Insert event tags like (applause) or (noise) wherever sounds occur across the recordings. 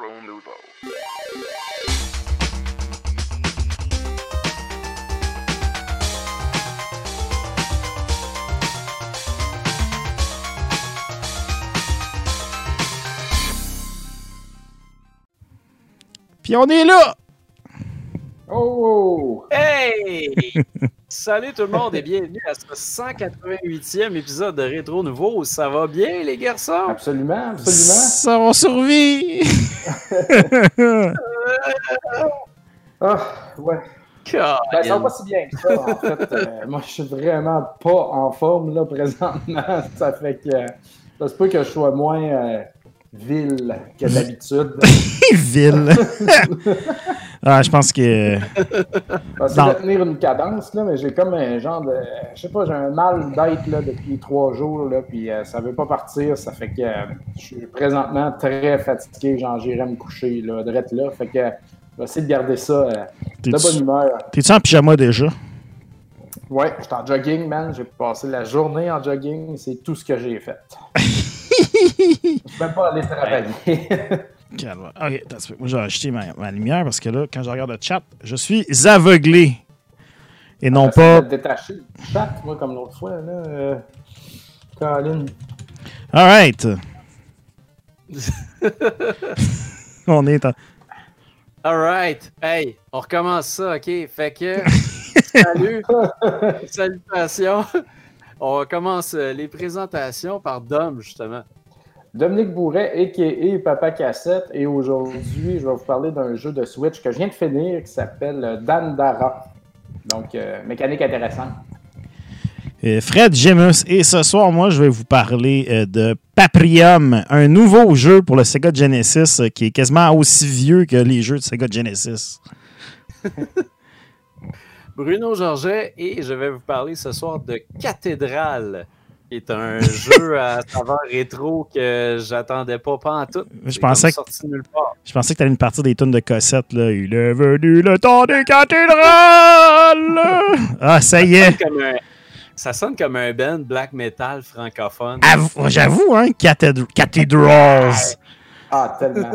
Retro Nouveau. Puis on est là! Oh! Hey! (laughs) Salut tout le monde et bienvenue à ce 188e épisode de Rétro Nouveau. Ça va bien les garçons? Absolument, absolument. Ça va survivre! (laughs) Ah, ouais. Ben, ça va pas si bien que ça, en fait. Euh, moi, je suis vraiment pas en forme, là, présentement. (laughs) Ça fait que... euh, ça se peut que je sois moins euh, vil que d'habitude. (laughs) Ville! (laughs) ah, je pense que. J'essaie Dans- de tenir une cadence, là, mais j'ai comme un genre de... Je sais pas, j'ai un mal d'être, là, depuis trois jours, là, puis euh, ça veut pas partir. Ça fait que euh, je suis présentement très fatigué. Genre, j'irai me coucher, là, drette là. Fait que euh, je vais essayer de garder ça euh, de bonne humeur. t'es-tu en pyjama déjà? Ouais, j'étais en jogging, man. J'ai passé la journée en jogging. C'est tout ce que j'ai fait. (laughs) Je (laughs) peux même pas aller travailler. (laughs) Calme. Ok, attends, moi j'ai acheté ma, ma lumière parce que là, quand je regarde le chat, je suis aveuglé. Et non J'essaie pas. de détacher le chat, moi, comme l'autre fois, là. Euh... Colin. Alright! (laughs) on est en. Alright. Hey, on recommence ça, ok? Fait que. Salut! Salutations! On commence euh, les présentations par Dom, justement. Dominique Bourret, a.k.a. Papa Cassette. Et aujourd'hui, je vais vous parler d'un jeu de Switch que je viens de finir qui s'appelle euh, Dandara. Donc, euh, mécanique intéressante. Fred Gemus. Et ce soir, moi, je vais vous parler euh, de Paprium, un nouveau jeu pour le Sega Genesis qui est quasiment aussi vieux que les jeux de Sega Genesis. (laughs) Bruno Georget et je vais vous parler ce soir de Cathédrale, qui est un (laughs) jeu à saveur rétro que j'attendais pas pas en tout. Je pensais que- nulle part. Je pensais que tu allais une partie des tunes de Cossette. Là. Il est venu le temps des cathédrales! (laughs) Ah, ça y est! Ça sonne comme un band black metal francophone. Avou- J'avoue, hein, Cathed- Cathedrals. Ah, (laughs) tellement.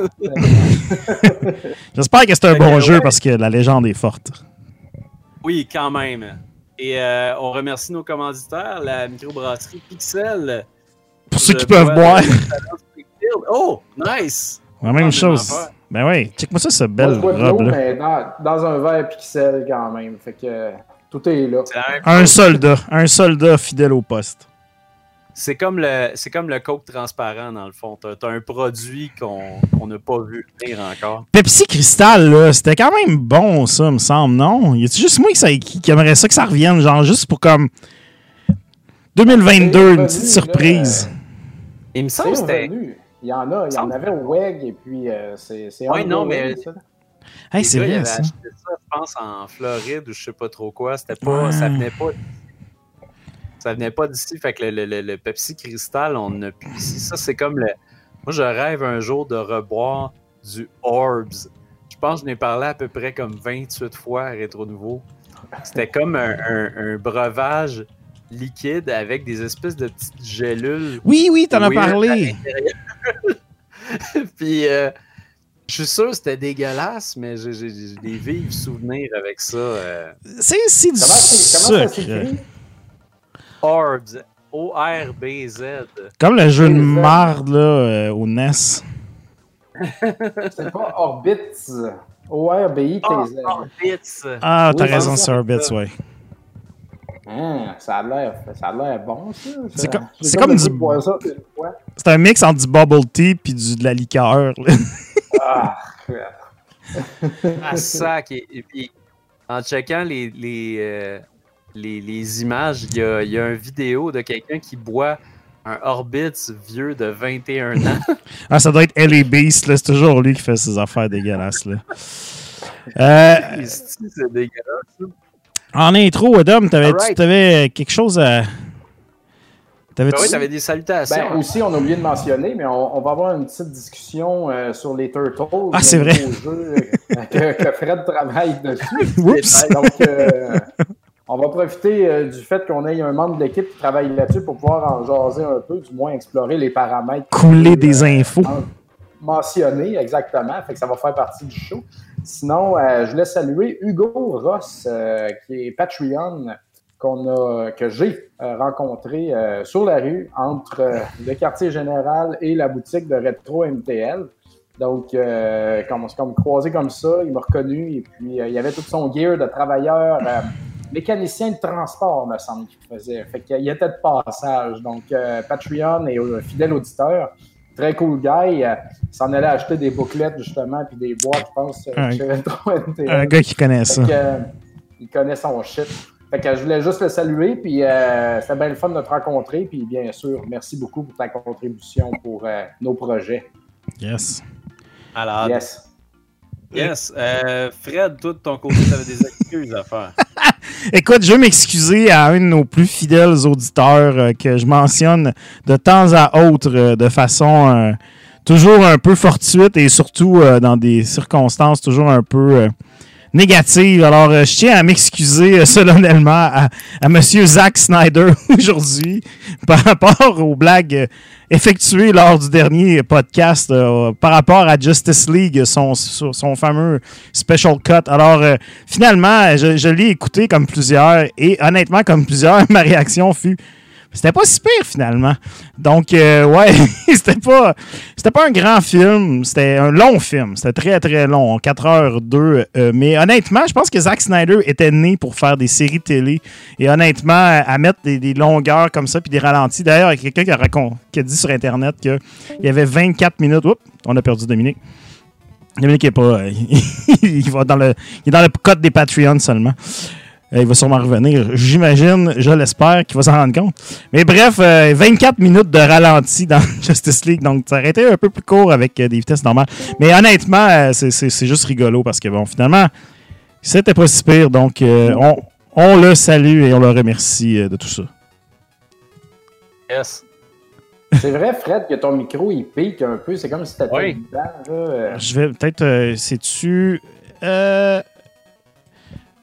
J'espère que c'est un bon jeu parce que la légende est forte. Oui, quand même. Et euh, on remercie nos commanditaires, la microbrasserie Pixel. Pour ceux qui peuvent boire. Oh, nice! La même Ah, chose. Ben oui, check-moi ça, cette Moi, belle robe là. mais dans, dans un verre pixel quand même. Fait que euh, tout est là. Un soldat, un soldat fidèle au poste. C'est comme le c'est comme le coke transparent dans le fond. T'as as un produit qu'on qu'on n'a pas vu venir encore. Pepsi Cristal, là, c'était quand même bon, ça, me semble, non? Y a-tu juste moi qui, ça- qui- qui aimerait ça que ça revienne, genre juste pour comme 2022, C'est une petite là, surprise? Il me semble que c'était. Il y en a. Il y en avait au WEG et puis euh, c'est c'est Ouais, non, mais- ça. Hey, c'est vrai, ça. acheté ça, je pense, en Floride ou je sais pas trop quoi. C'était pas. Ouais. Ça venait pas. Ça venait pas d'ici. Fait que le, le- le- le Pepsi Cristal, on n'a plus ici. Ça, c'est comme le. Moi, je rêve un jour de reboire du Orbs. Je pense que je n'ai parlé à peu près comme 28 fois à Rétro Nouveau. C'était comme un, un- un breuvage liquide avec des espèces de petites gélules Oui, oui, t'en as parlé. (laughs) Puis, euh, je suis sûr que c'était dégueulasse, mais j'ai des vifs souvenirs avec ça. euh. C'est c'est du Comment, ça s'écrit? Orbs, O-R-B-Z. Comme le jeu de Et marde, là, euh, au NES. C'est pas Orbits. O-R-B-I-T-Z. Oh, Orbits. Ah, t'as Oui, raison, c'est ça. Orbits, ouais. Hein, ça a l'air ça a l'air bon, ça. C'est Ça- comme- du- ça. C'est un mix entre du bubble tea puis du, de la liqueur. là. Ah, à sac. Et, et puis, en checkant les, les, euh, les, les images, il y a, il y a une vidéo de quelqu'un qui boit un Orbits vieux de 21 ans. (laughs) Ah, ça doit être Ellie Beast, là. C'est toujours lui qui fait ses affaires dégueulasses, là. Euh, C'est dégueulasse. en intro, Adam, t'avais Alright. avais quelque chose à. T'avais Ben oui, t'avais des salutations. Ben, aussi, on a oublié de mentionner, mais on, on va avoir une petite discussion euh, sur les Turtles. Ah, c'est vrai. jeu, que, que Fred travaille dessus. (laughs) Oups! Donc, euh, on va profiter euh, du fait qu'on ait un membre de l'équipe qui travaille là-dessus pour pouvoir en jaser un peu, du moins explorer les paramètres. Couler des Euh, infos. en- mentionné, exactement. Fait que ça va faire partie du show. Sinon, je voulais saluer Hugo Ross, qui est Patreon, qu'on a, que j'ai rencontré sur la rue entre le quartier général et la boutique de Retro MTL. Donc, euh, comme on s'est croisé comme ça, il m'a reconnu et puis euh, il avait tout son gear de travailleur euh, mécanicien de transport, me semble qu'il faisait. Fait qu'il était de passage. Donc, euh, Patreon et fidèle auditeur, très cool guy. il s'en allait acheter des bouclettes justement puis des boîtes, je pense, un, chez Un gars qui connaît ça. il connaît son shit. Fait que je voulais juste le saluer, puis c'était bien le fun de te rencontrer, puis bien sûr, merci beaucoup pour ta contribution pour nos projets. Yes. Alors, yes. Yes. Euh, Fred, toi, de ton côté, tu avais des excuses à faire. (laughs) Écoute, je veux m'excuser à un de nos plus fidèles auditeurs euh, que je mentionne de temps à autre euh, de façon toujours un peu fortuite et surtout dans des circonstances toujours un peu négatives. Alors, je tiens à m'excuser solennellement à, M. Zack Snyder (laughs) aujourd'hui par rapport aux blagues effectué lors du dernier podcast euh, par rapport à Justice League, son, fameux special cut. Alors, euh, finalement, je l'ai écouté comme plusieurs et honnêtement, comme plusieurs, (laughs) ma réaction fut c'était pas si pire finalement. Donc, euh, ouais, (laughs) c'était pas, c'était pas un grand film, c'était un long film. C'était très très long, 4 heures 2. Euh, mais honnêtement, je pense que Zack Snyder était né pour faire des séries télé. Et honnêtement, à mettre des, longueurs comme ça puis des ralentis. D'ailleurs, il y a quelqu'un qui a, qui dit sur Internet qu'il y avait 24 minutes. Oups, on a perdu Dominique. Dominique est pas. (laughs) il, va dans le, il est dans le code des Patreons seulement. Euh, il va sûrement revenir. J'imagine, je l'espère, qu'il va s'en rendre compte. Mais bref, 24 euh, minutes de ralenti dans (laughs) Justice League. Donc, ça aurait été un peu plus court avec euh, des vitesses normales. Mais honnêtement, c'est juste rigolo parce que, bon, finalement, c'était pas si pire. Donc, on, on, le salue et on le remercie de tout ça. Yes. C'est vrai, Fred, que ton micro, il pique un peu. C'est comme si t'étais oui. dedans. Je vais peut-être. C'est-tu. Euh.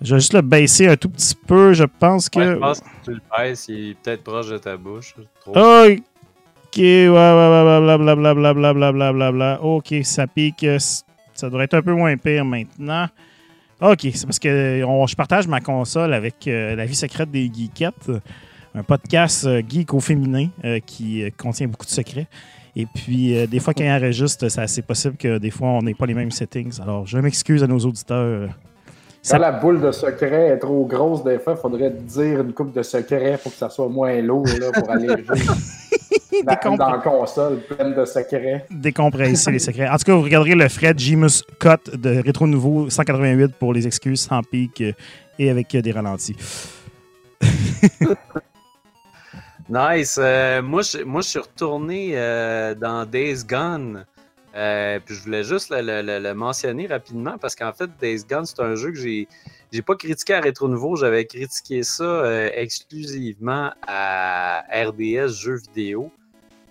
Je vais juste le baisser un tout petit peu. Je pense que. je pense que tu le baisses, il est peut-être proche de ta bouche. Ok, ouais, ouais, ouais, blablabla, blablabla, Ok, ça pique. Ça devrait être un peu moins pire maintenant. Ok, c'est parce que je partage ma console avec euh, La vie secrète des geekettes, un podcast euh, geek au féminin euh, qui contient beaucoup de secrets. Et puis, des fois, quand il enregistre, c'est possible que des fois, on n'ait pas les mêmes settings. Alors, je m'excuse à nos auditeurs quand la boule de secret est trop grosse, des fois, il faudrait dire une coupe de secret pour que ça soit moins lourd là, pour aller (laughs) jouer dans, dans la console pleine de secrets. Décompresser les secrets. En tout cas, vous regarderez le Fred Jimus Cut de Rétro Nouveau 188 pour les excuses sans pic euh, et avec euh, des ralentis. (laughs) nice. Euh, moi, je, moi, je suis retourné dans Days Gone. Euh, puis je voulais juste le, mentionner rapidement parce qu'en fait, Days Gone, c'est un jeu que j'ai. J'ai pas critiqué à Rétro Nouveau, j'avais critiqué ça euh, exclusivement à RDS Jeux vidéo.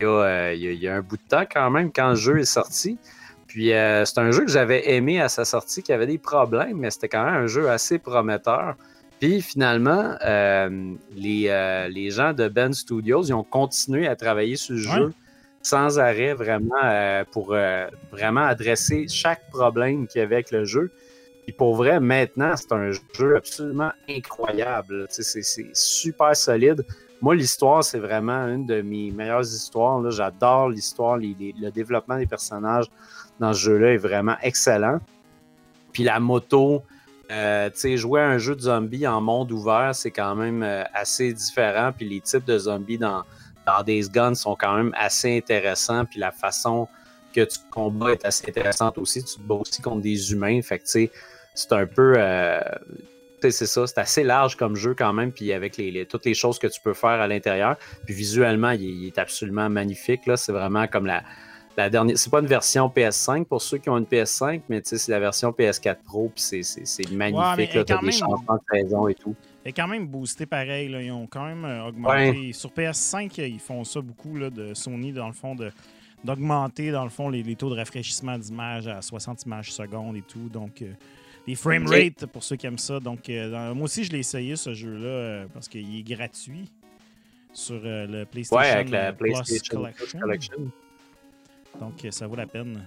Euh, il y, a, un bout de temps quand même quand le jeu est sorti. Puis c'est un jeu que j'avais aimé à sa sortie, qui avait des problèmes, mais c'était quand même un jeu assez prometteur. Puis finalement, les, les, gens de Ben Studios, ils ont continué à travailler sur le jeu sans arrêt vraiment euh, pour euh, vraiment adresser chaque problème qu'il y avait avec le jeu. Et pour vrai, maintenant, c'est un jeu absolument incroyable. C'est super solide. Moi, l'histoire, c'est vraiment une de mes meilleures histoires. J'adore l'histoire, le développement des personnages dans ce jeu-là est vraiment excellent. Puis la moto, euh, jouer à un jeu de zombies en monde ouvert, c'est quand même euh, assez différent. Puis les types de zombies dans, dans Days Gone sont quand même assez intéressants. Puis la façon que tu combats est assez intéressante aussi. Tu te bats aussi contre des humains. Fait que, tu sais, c'est un peu. Euh, c'est ça, c'est assez large comme jeu quand même, puis avec les, toutes les choses que tu peux faire à l'intérieur. Puis visuellement, il, est absolument magnifique. Là. C'est vraiment comme la, la dernière. C'est pas une version PS5 pour ceux qui ont une PS5, mais c'est la version PS4 Pro, puis c'est magnifique. Ouais, tu as des changements de saison et tout est quand même boosté pareil. Là. Ils ont quand même euh, augmenté. Sur PS5, ils font ça beaucoup là, de Sony, dans le fond, de d'augmenter dans le fond les, taux de rafraîchissement d'image à 60 images secondes et tout. Donc, euh, les frame rates pour ceux qui aiment ça. Donc, euh, moi aussi, je l'ai essayé ce jeu-là parce qu'il est gratuit sur le PlayStation, ouais, avec la PlayStation Collection. Donc, ça vaut la peine.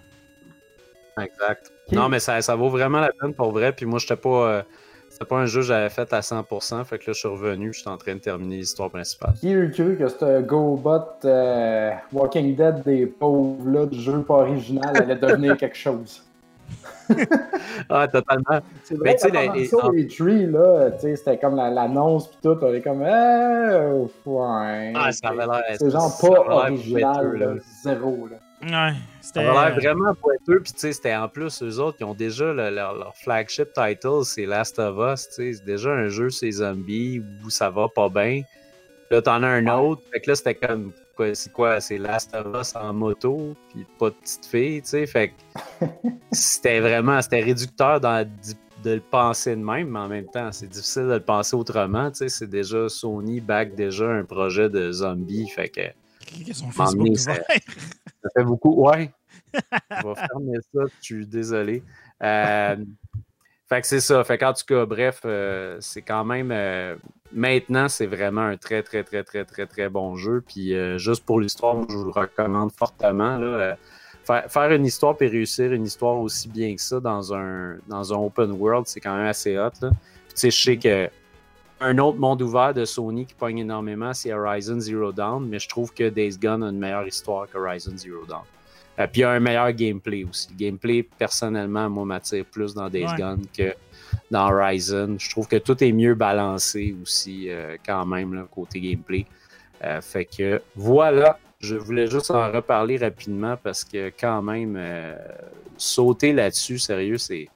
Exact. Non, mais ça, ça vaut vraiment la peine pour vrai. Puis moi, j'étais pas. C'était pas un jeu que j'avais fait à 100%. Fait que là, je suis revenu. Je suis en train de terminer l'histoire principale. Qui eût cru que ce GoBot euh, Walking Dead des pauvres là, du jeu pas original allait devenir quelque chose? (laughs) Ah, totalement. C'est Mais vrai, tu sais, les- trees, là, tu sais, c'était comme la- l'annonce pis tout, on est comme, euh, ouais. Ah, ça avait l'air. C'est genre pas original, là, zéro, là. Ouais, Ça avait l'air vraiment pointeux, puis tu sais, c'était en plus, eux autres, qui ont déjà le- leur, leur flagship title, c'est Last of Us, tu sais, c'est déjà un jeu, c'est zombies, où ça va pas bien. Là, t'en as un autre, fait que là, c'était comme, c'est quoi, c'est Last of Us en moto, puis pas de petite fille, tu sais, fait que (laughs) c'était vraiment, c'était réducteur dans, de le penser de même, mais en même temps, c'est difficile de le penser autrement, tu sais, c'est déjà, Sony back déjà un projet de zombie, fait que... M'en Facebook venir, ça- fait beaucoup. Ouais. (laughs) Je vais fermer ça, je suis désolé. Euh, fait que c'est ça. Fait qu'en tout cas, bref, euh, c'est quand même. euh, maintenant, c'est vraiment un très, très, très, très, très, très bon jeu. Puis juste pour l'histoire, je vous le recommande fortement. Là, faire, faire une histoire puis réussir une histoire aussi bien que ça dans un, dans un open world, c'est quand même assez hot. Là. Puis tu sais, je sais que un autre monde ouvert de Sony qui pogne énormément, c'est Horizon Zero Dawn, mais je trouve que Days Gone a une meilleure histoire qu'Horizon Zero Dawn. Euh, puis il y a un meilleur gameplay aussi. Le gameplay, personnellement, moi, m'attire plus dans Days Ouais. Gone que dans Horizon. Je trouve que tout est mieux balancé aussi, euh, quand même, là, côté gameplay. Euh, fait que voilà, je voulais juste en reparler rapidement parce que quand même, euh, sauter là-dessus, sérieux, c'est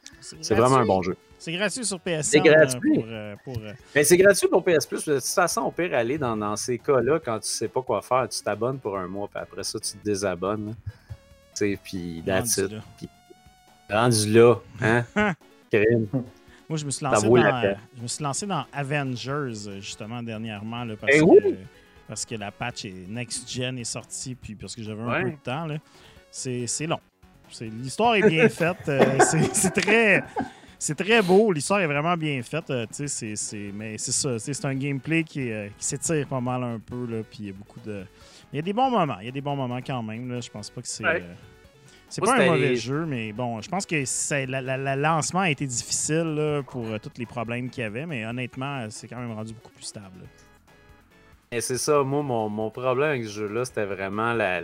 vraiment un bon jeu. C'est gratuit sur PS. C'est gratuit. Pour, euh, pour, euh, Mais c'est gratuit pour PS Plus. De toute façon, au pire, aller dans, dans ces cas-là, quand tu sais pas quoi faire, tu t'abonnes pour un mois, puis après ça, tu te désabonnes. là. Tu sais, puis that's rendu it. là. Rendu là, hein? (laughs) Crime. Moi, je me suis lancé dans, la je me suis lancé dans Avengers euh, justement dernièrement là, parce, Eh que, oui! parce que la patch est next gen est sortie puis parce que j'avais un Ouais. peu de temps. C'est, c'est long. C'est, l'histoire est bien (laughs) faite. euh, c'est très c'est très beau. L'histoire est vraiment bien faite. euh, mais c'est ça. C'est un gameplay qui, euh, qui s'étire pas mal un peu là. Puis il y a beaucoup de il y a des bons moments. Il y a des bons moments quand même. Là. Je pense pas que c'est. Ouais. euh, c'est pas un mauvais jeu, mais bon, je pense que le lancement a été difficile là, pour tous les problèmes qu'il y avait, mais honnêtement, c'est quand même rendu beaucoup plus stable. Et c'est ça, moi, mon, mon problème avec ce jeu-là, c'était vraiment la-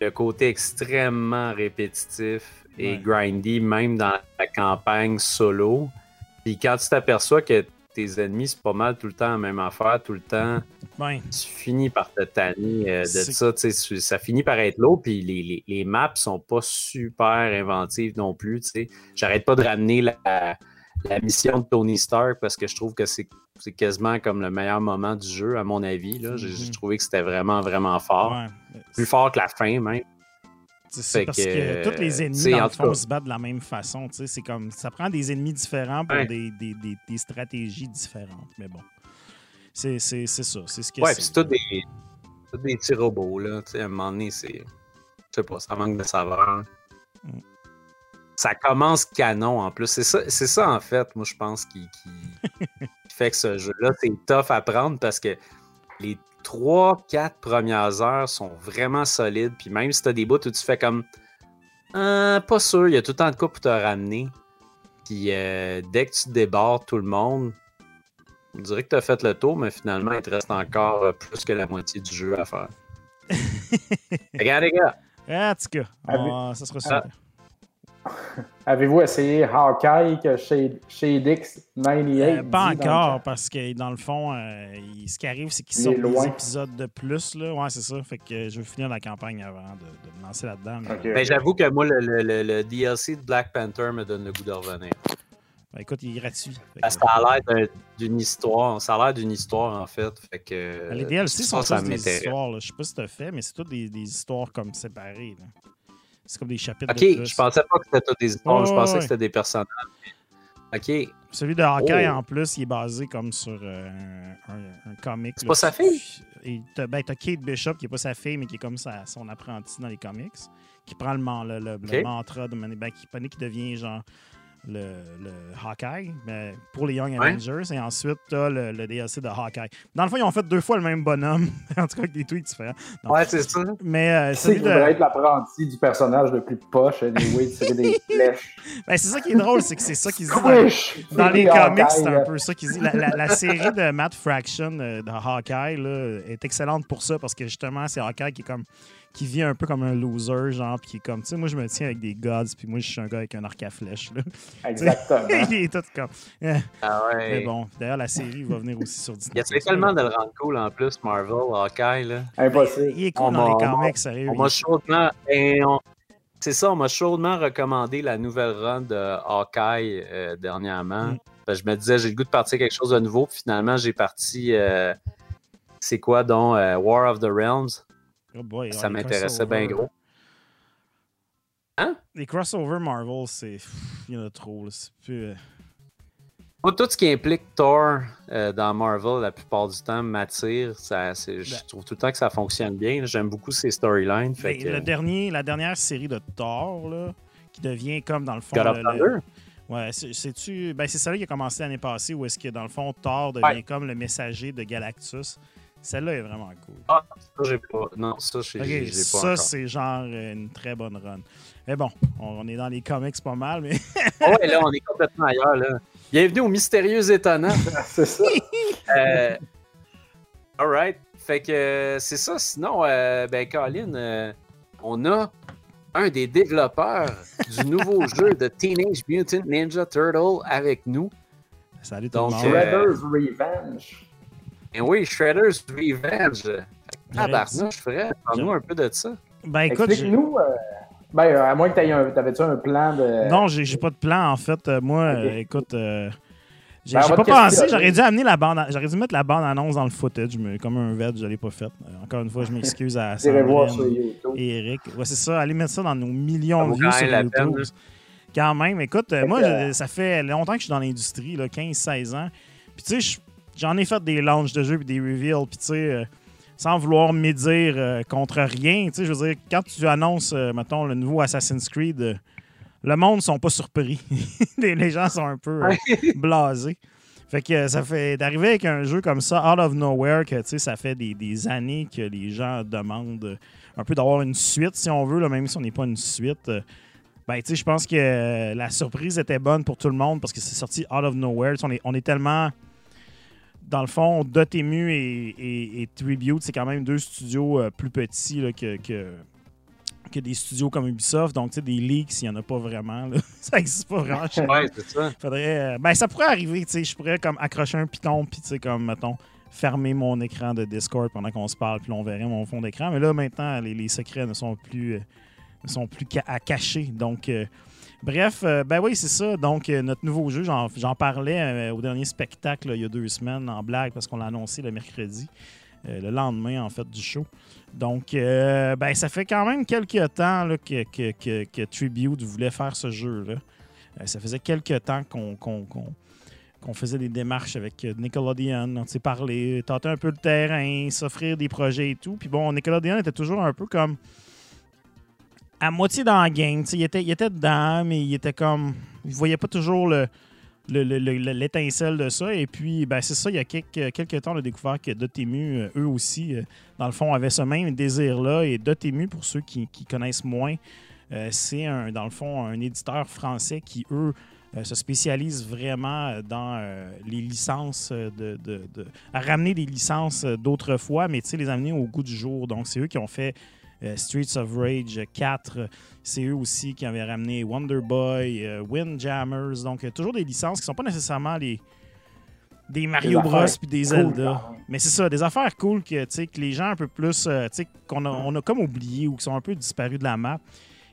le côté extrêmement répétitif et Ouais. grindy, même dans la campagne solo. Puis quand tu t'aperçois que tes ennemis, c'est pas mal tout le temps la même affaire, tout le temps, tu finis par te tanner euh, de ça. tu Ça finit par être lourd, puis les, les- les maps sont pas super inventives non plus. J'arrête pas de ramener la, la mission de Tony Stark parce que je trouve que c'est c'est quasiment comme le meilleur moment du jeu, à mon avis. là. J'ai j'ai Mhm. trouvé que c'était vraiment, vraiment fort. ouais. Plus fort que la fin, même. C'est parce que, euh, tous les ennemis, dans le fond, cas- se battent de la même façon. C'est comme, ça prend des ennemis différents pour des, des- des- des stratégies différentes. Mais bon, c'est ça. C'est ce que Ouais, c'est. puis c'est tout des, tout des petits robots, là. À un moment donné, c'est. Je sais pas, ça manque de saveur. Mm. Ça commence canon en plus. C'est ça, ça en fait, moi, je pense, qui, qui- (laughs) qui fait que ce jeu-là, c'est tough à prendre parce que les 3-4 premières heures sont vraiment solides. Puis même si t'as des bouts où tu fais comme. Ah, pas sûr, il y a tout le temps de quoi pour te ramener. Puis euh, dès que tu débordes tout le monde, on dirait que tu as fait le tour, mais finalement, il te reste encore euh, plus que la moitié du jeu à faire. (laughs) Regarde, les gars. Ah, en tout cas, ça sera super. (laughs) Avez-vous essayé Hawkeye que Shade, Shadix 98 Euh, pas encore, parce que dans le fond, euh, il- ce qui arrive, c'est qu'ils Il sortent des loin. épisodes de plus. Là. Ouais, c'est ça. Fait que je veux finir la campagne avant de, de me lancer là-dedans. mais- Ok. Ben, J'avoue que moi, le, le- le- le DLC de Black Panther me donne le goût de revenir. Ben, écoute, il est gratuit. Que- que ça a l'air d'un- d'une histoire. Ça a l'air d'une histoire, en fait. Fait que, Ben, les DLC sont tous des histoires. là. Je sais pas si tu as fait, mais c'est toutes des, des histoires comme séparées. là. C'est comme des chapitres Ok, de je pensais pas que c'était des histoires. Je pensais ouais, que c'était des personnages. Ok. Celui de Hawkeye, Oh. en plus, il est basé comme sur euh, un, un- comic. C'est pas sa fille? Et t'as ben, t'as Kate Bishop, qui est pas sa fille, mais qui est comme sa, son apprenti dans les comics, qui prend le, le, le- mantra de Back Pony, qui devient genre le, le Hawkeye mais pour les Young Avengers. Et ensuite, tu as le, le, DLC de Hawkeye. Dans le fond, ils ont fait deux fois le même bonhomme. (laughs) en tout cas, avec des tweets différents. Donc, ouais, c'est ça. Mais euh, c'est de... être l'apprenti du personnage le plus poche, anyway, tirer des (laughs) flèches. Ben, c'est ça qui est drôle, c'est que c'est ça qu'ils disent dans, dans les comics. C'est un peu ça qu'ils disent. La, la, la, série de Matt Fraction euh, de Hawkeye là, est excellente pour ça parce que justement, c'est Hawkeye qui est comme qui vit un peu comme un loser, genre, puis qui est comme, tu sais, moi, je me tiens avec des gods, puis moi, je suis un gars avec un arc à flèche, là. (laughs) Exactement. (laughs) il est tout comme. Eh. Ah ouais. Mais bon, d'ailleurs, la série va venir aussi sur Disney. Il y a tellement de le rendre cool en plus, Marvel, Hawkeye, là. Impossible. Il est cool dans les comics, sérieux. On m'a chaudement. C'est ça, on m'a chaudement recommandé la nouvelle run de Hawkeye euh, dernièrement. Mm. je me disais, j'ai le goût de partir quelque chose de nouveau. Puis finalement, j'ai parti. Euh, c'est quoi, donc euh, War of the Realms. Oh ça m'intéressait bien gros. Hein? Les crossovers Marvel, c'est. Il y en a trop. C'est plus. Euh, Moi, tout ce qui implique Thor euh, dans Marvel, la plupart du temps, m'attire. Ça, je ben trouve tout le temps que ça fonctionne bien. J'aime beaucoup ces storylines. Le dernier, la dernière série de Thor, là, qui devient comme dans le fond. Le, Ouais, c'est-tu. Ben, c'est celle qui a commencé l'année passée où est-ce que dans le fond, Thor devient comme le messager de Galactus. Celle-là est vraiment cool. Ah, ça, j'ai pas. Non, ça, j'ai okay, pas. Ça, c'est genre une très bonne run. Mais bon, on, est dans les comics pas mal, mais. ouais, là, on est complètement ailleurs, là. Bienvenue au Mystérieux Étonnant. (laughs) c'est ça. euh, Alright. Fait que c'est ça. Sinon, euh, ben, Colin, euh, on a un des développeurs du nouveau (laughs) jeu de Teenage Mutant Ninja Turtle avec nous. Salut tout le monde. Shredder's Revenge. Et oui, Shredder's Revenge. Ah, je ferais. Parle-nous un peu de ça. Ben écoute. Explique-nous. Euh, ben, euh, à moins que tu aies un. T'avais-tu un plan de. Non, j'ai pas de plan, en fait. Euh, moi, écoute. J'ai ben, pas pensé, j'aurais dû amener la bande, j'aurais dû mettre la bande annonce dans le footage, mais comme un vet, je l'ai pas fait. encore une fois, je m'excuse à (laughs) Sandrine et Eric. Ouais, c'est ça, allez mettre ça dans nos millions de vues sur YouTube. Quand même, écoute, moi, ça fait longtemps que je suis dans l'industrie, 15-16 ans. Puis tu sais, j'en ai fait des launches de jeux et des reveals, puis tu sais, euh, sans vouloir médire euh, contre rien, tu sais, je veux dire, quand tu annonces, euh, mettons, le nouveau Assassin's Creed, le monde ne sont pas surpris. (laughs) les gens sont un peu (laughs) blasés. Fait que ça fait d'arriver avec un jeu comme ça, out of nowhere, que tu sais, ça fait des, années que les gens demandent un peu d'avoir une suite, si on veut, là, même si on n'est pas une suite. Ben, tu sais, je pense que la surprise était bonne pour tout le monde parce que c'est sorti out of nowhere. On est, on est tellement dans le fond, Dotemu et, Tribute, c'est quand même deux studios euh, plus petits que, que, des studios comme Ubisoft. Donc, tu sais, des leaks, il n'y en a pas vraiment. (laughs) ça n'existe pas vraiment. (laughs) ouais, c'est ça. Faudrait, euh, ben, ça pourrait arriver. Tu sais, je pourrais comme accrocher un piton, puis, tu sais, comme, mettons, fermer mon écran de Discord pendant qu'on se parle, puis on verrait mon fond d'écran. Mais là, maintenant, les, secrets ne sont plus, euh, ne sont plus à cacher. Donc, Bref, euh, ben oui, c'est ça. Donc, euh, notre nouveau jeu, j'en parlais euh, au dernier spectacle il y a deux semaines en blague parce qu'on l'a annoncé le mercredi, le lendemain en fait du show. Donc, ben, ça fait quand même quelques temps que, que, Tribute voulait faire ce jeu-là. ça faisait quelques temps qu'on faisait des démarches avec Nickelodeon, on s'est parlé, tâter un peu le terrain, s'offrir des projets et tout. Puis bon, Nickelodeon était toujours un peu comme à moitié dans la. Il était, il était dedans, mais il était comme. Il voyait pas toujours le, l'étincelle de ça. Et puis, ben, c'est ça, il y a quelques, quelques temps, on a découvert que Dotemu, euh, eux aussi, euh, dans le fond, avaient ce même désir-là. Et Dotemu, pour ceux qui, connaissent moins, euh, c'est, un, dans le fond, un éditeur français qui, eux, se spécialise vraiment dans les licences, de, à ramener des licences d'autrefois, mais les amener au goût du jour. Donc, c'est eux qui ont fait Streets of Rage 4, c'est eux aussi qui avaient ramené Wonder Boy, euh, Windjammers. Donc, toujours des licences qui ne sont pas nécessairement les, des Mario Bros puis des Zelda. Mais c'est ça, des affaires cool que, que les gens un peu plus, euh, qu'on a, on a comme oublié ou qui sont un peu disparus de la map.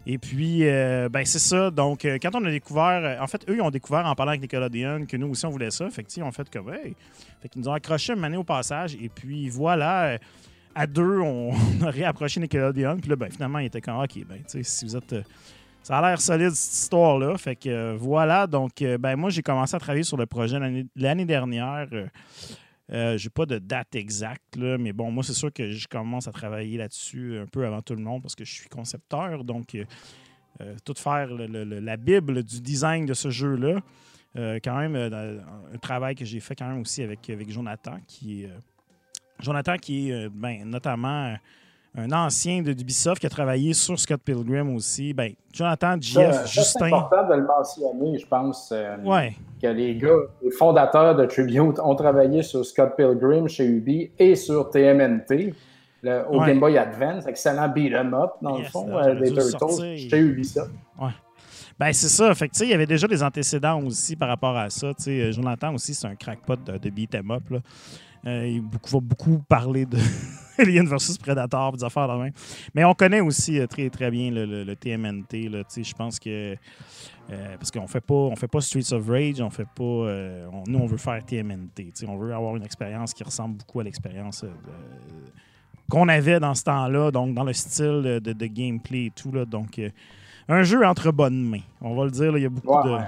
Et puis, ben c'est ça. Donc, quand on a découvert, en fait, eux, ils ont découvert en parlant avec Nickelodeon que nous aussi, on voulait ça. Fait que, ils ont fait comme, hey. Fait qu'ils nous ont accroché une année au passage. Et puis, voilà, à deux, (laughs) on, a réapproché Nickelodeon. Puis là, ben, finalement, il était comme, OK, ben, si vous êtes. Euh, ça a l'air solide, cette histoire-là. Fait que euh, voilà. Donc, euh, ben, moi, j'ai commencé à travailler sur le projet l'année dernière. J'ai pas de date exacte, mais bon, moi, c'est sûr que je commence à travailler là-dessus un peu avant tout le monde parce que je suis concepteur. Donc, tout faire la bible du design de ce jeu-là. Quand même, un travail que j'ai fait quand même aussi avec, avec Jonathan, qui est, Jonathan, qui est euh, ben, notamment euh, un ancien de d'Ubisoft qui a travaillé sur Scott Pilgrim aussi. Ben, Jonathan, JF, ça, C'est Justin. important de le mentionner, je pense. euh, Ouais, que les gars, les fondateurs de Tribute ont travaillé sur Scott Pilgrim chez Ubi et sur TMNT, le, au Ouais. Game Boy Advance, excellent beat 'em up, dans Yes, le fond, euh, dû des le Turtles chez Ubisoft. Ben, c'est ça. Fait que, il y avait déjà des antécédents aussi par rapport à ça. Jonathan aussi, c'est un crackpot de, de beat 'em up. Là. Euh, il va beaucoup parler de (laughs) Alien vs Predator, des affaires de même. Mais on connaît aussi euh, très, très bien le, le- le TMNT. Je pense que. euh, parce qu'on fait pas on fait pas Streets of Rage, on fait pas. euh, on- nous, on veut faire TMNT. On veut avoir une expérience qui ressemble beaucoup à l'expérience qu'on avait dans ce temps-là, donc dans le style de, gameplay et tout. Là, donc. un jeu entre bonnes mains. On va le dire, il y a beaucoup Ouais, de. ouais.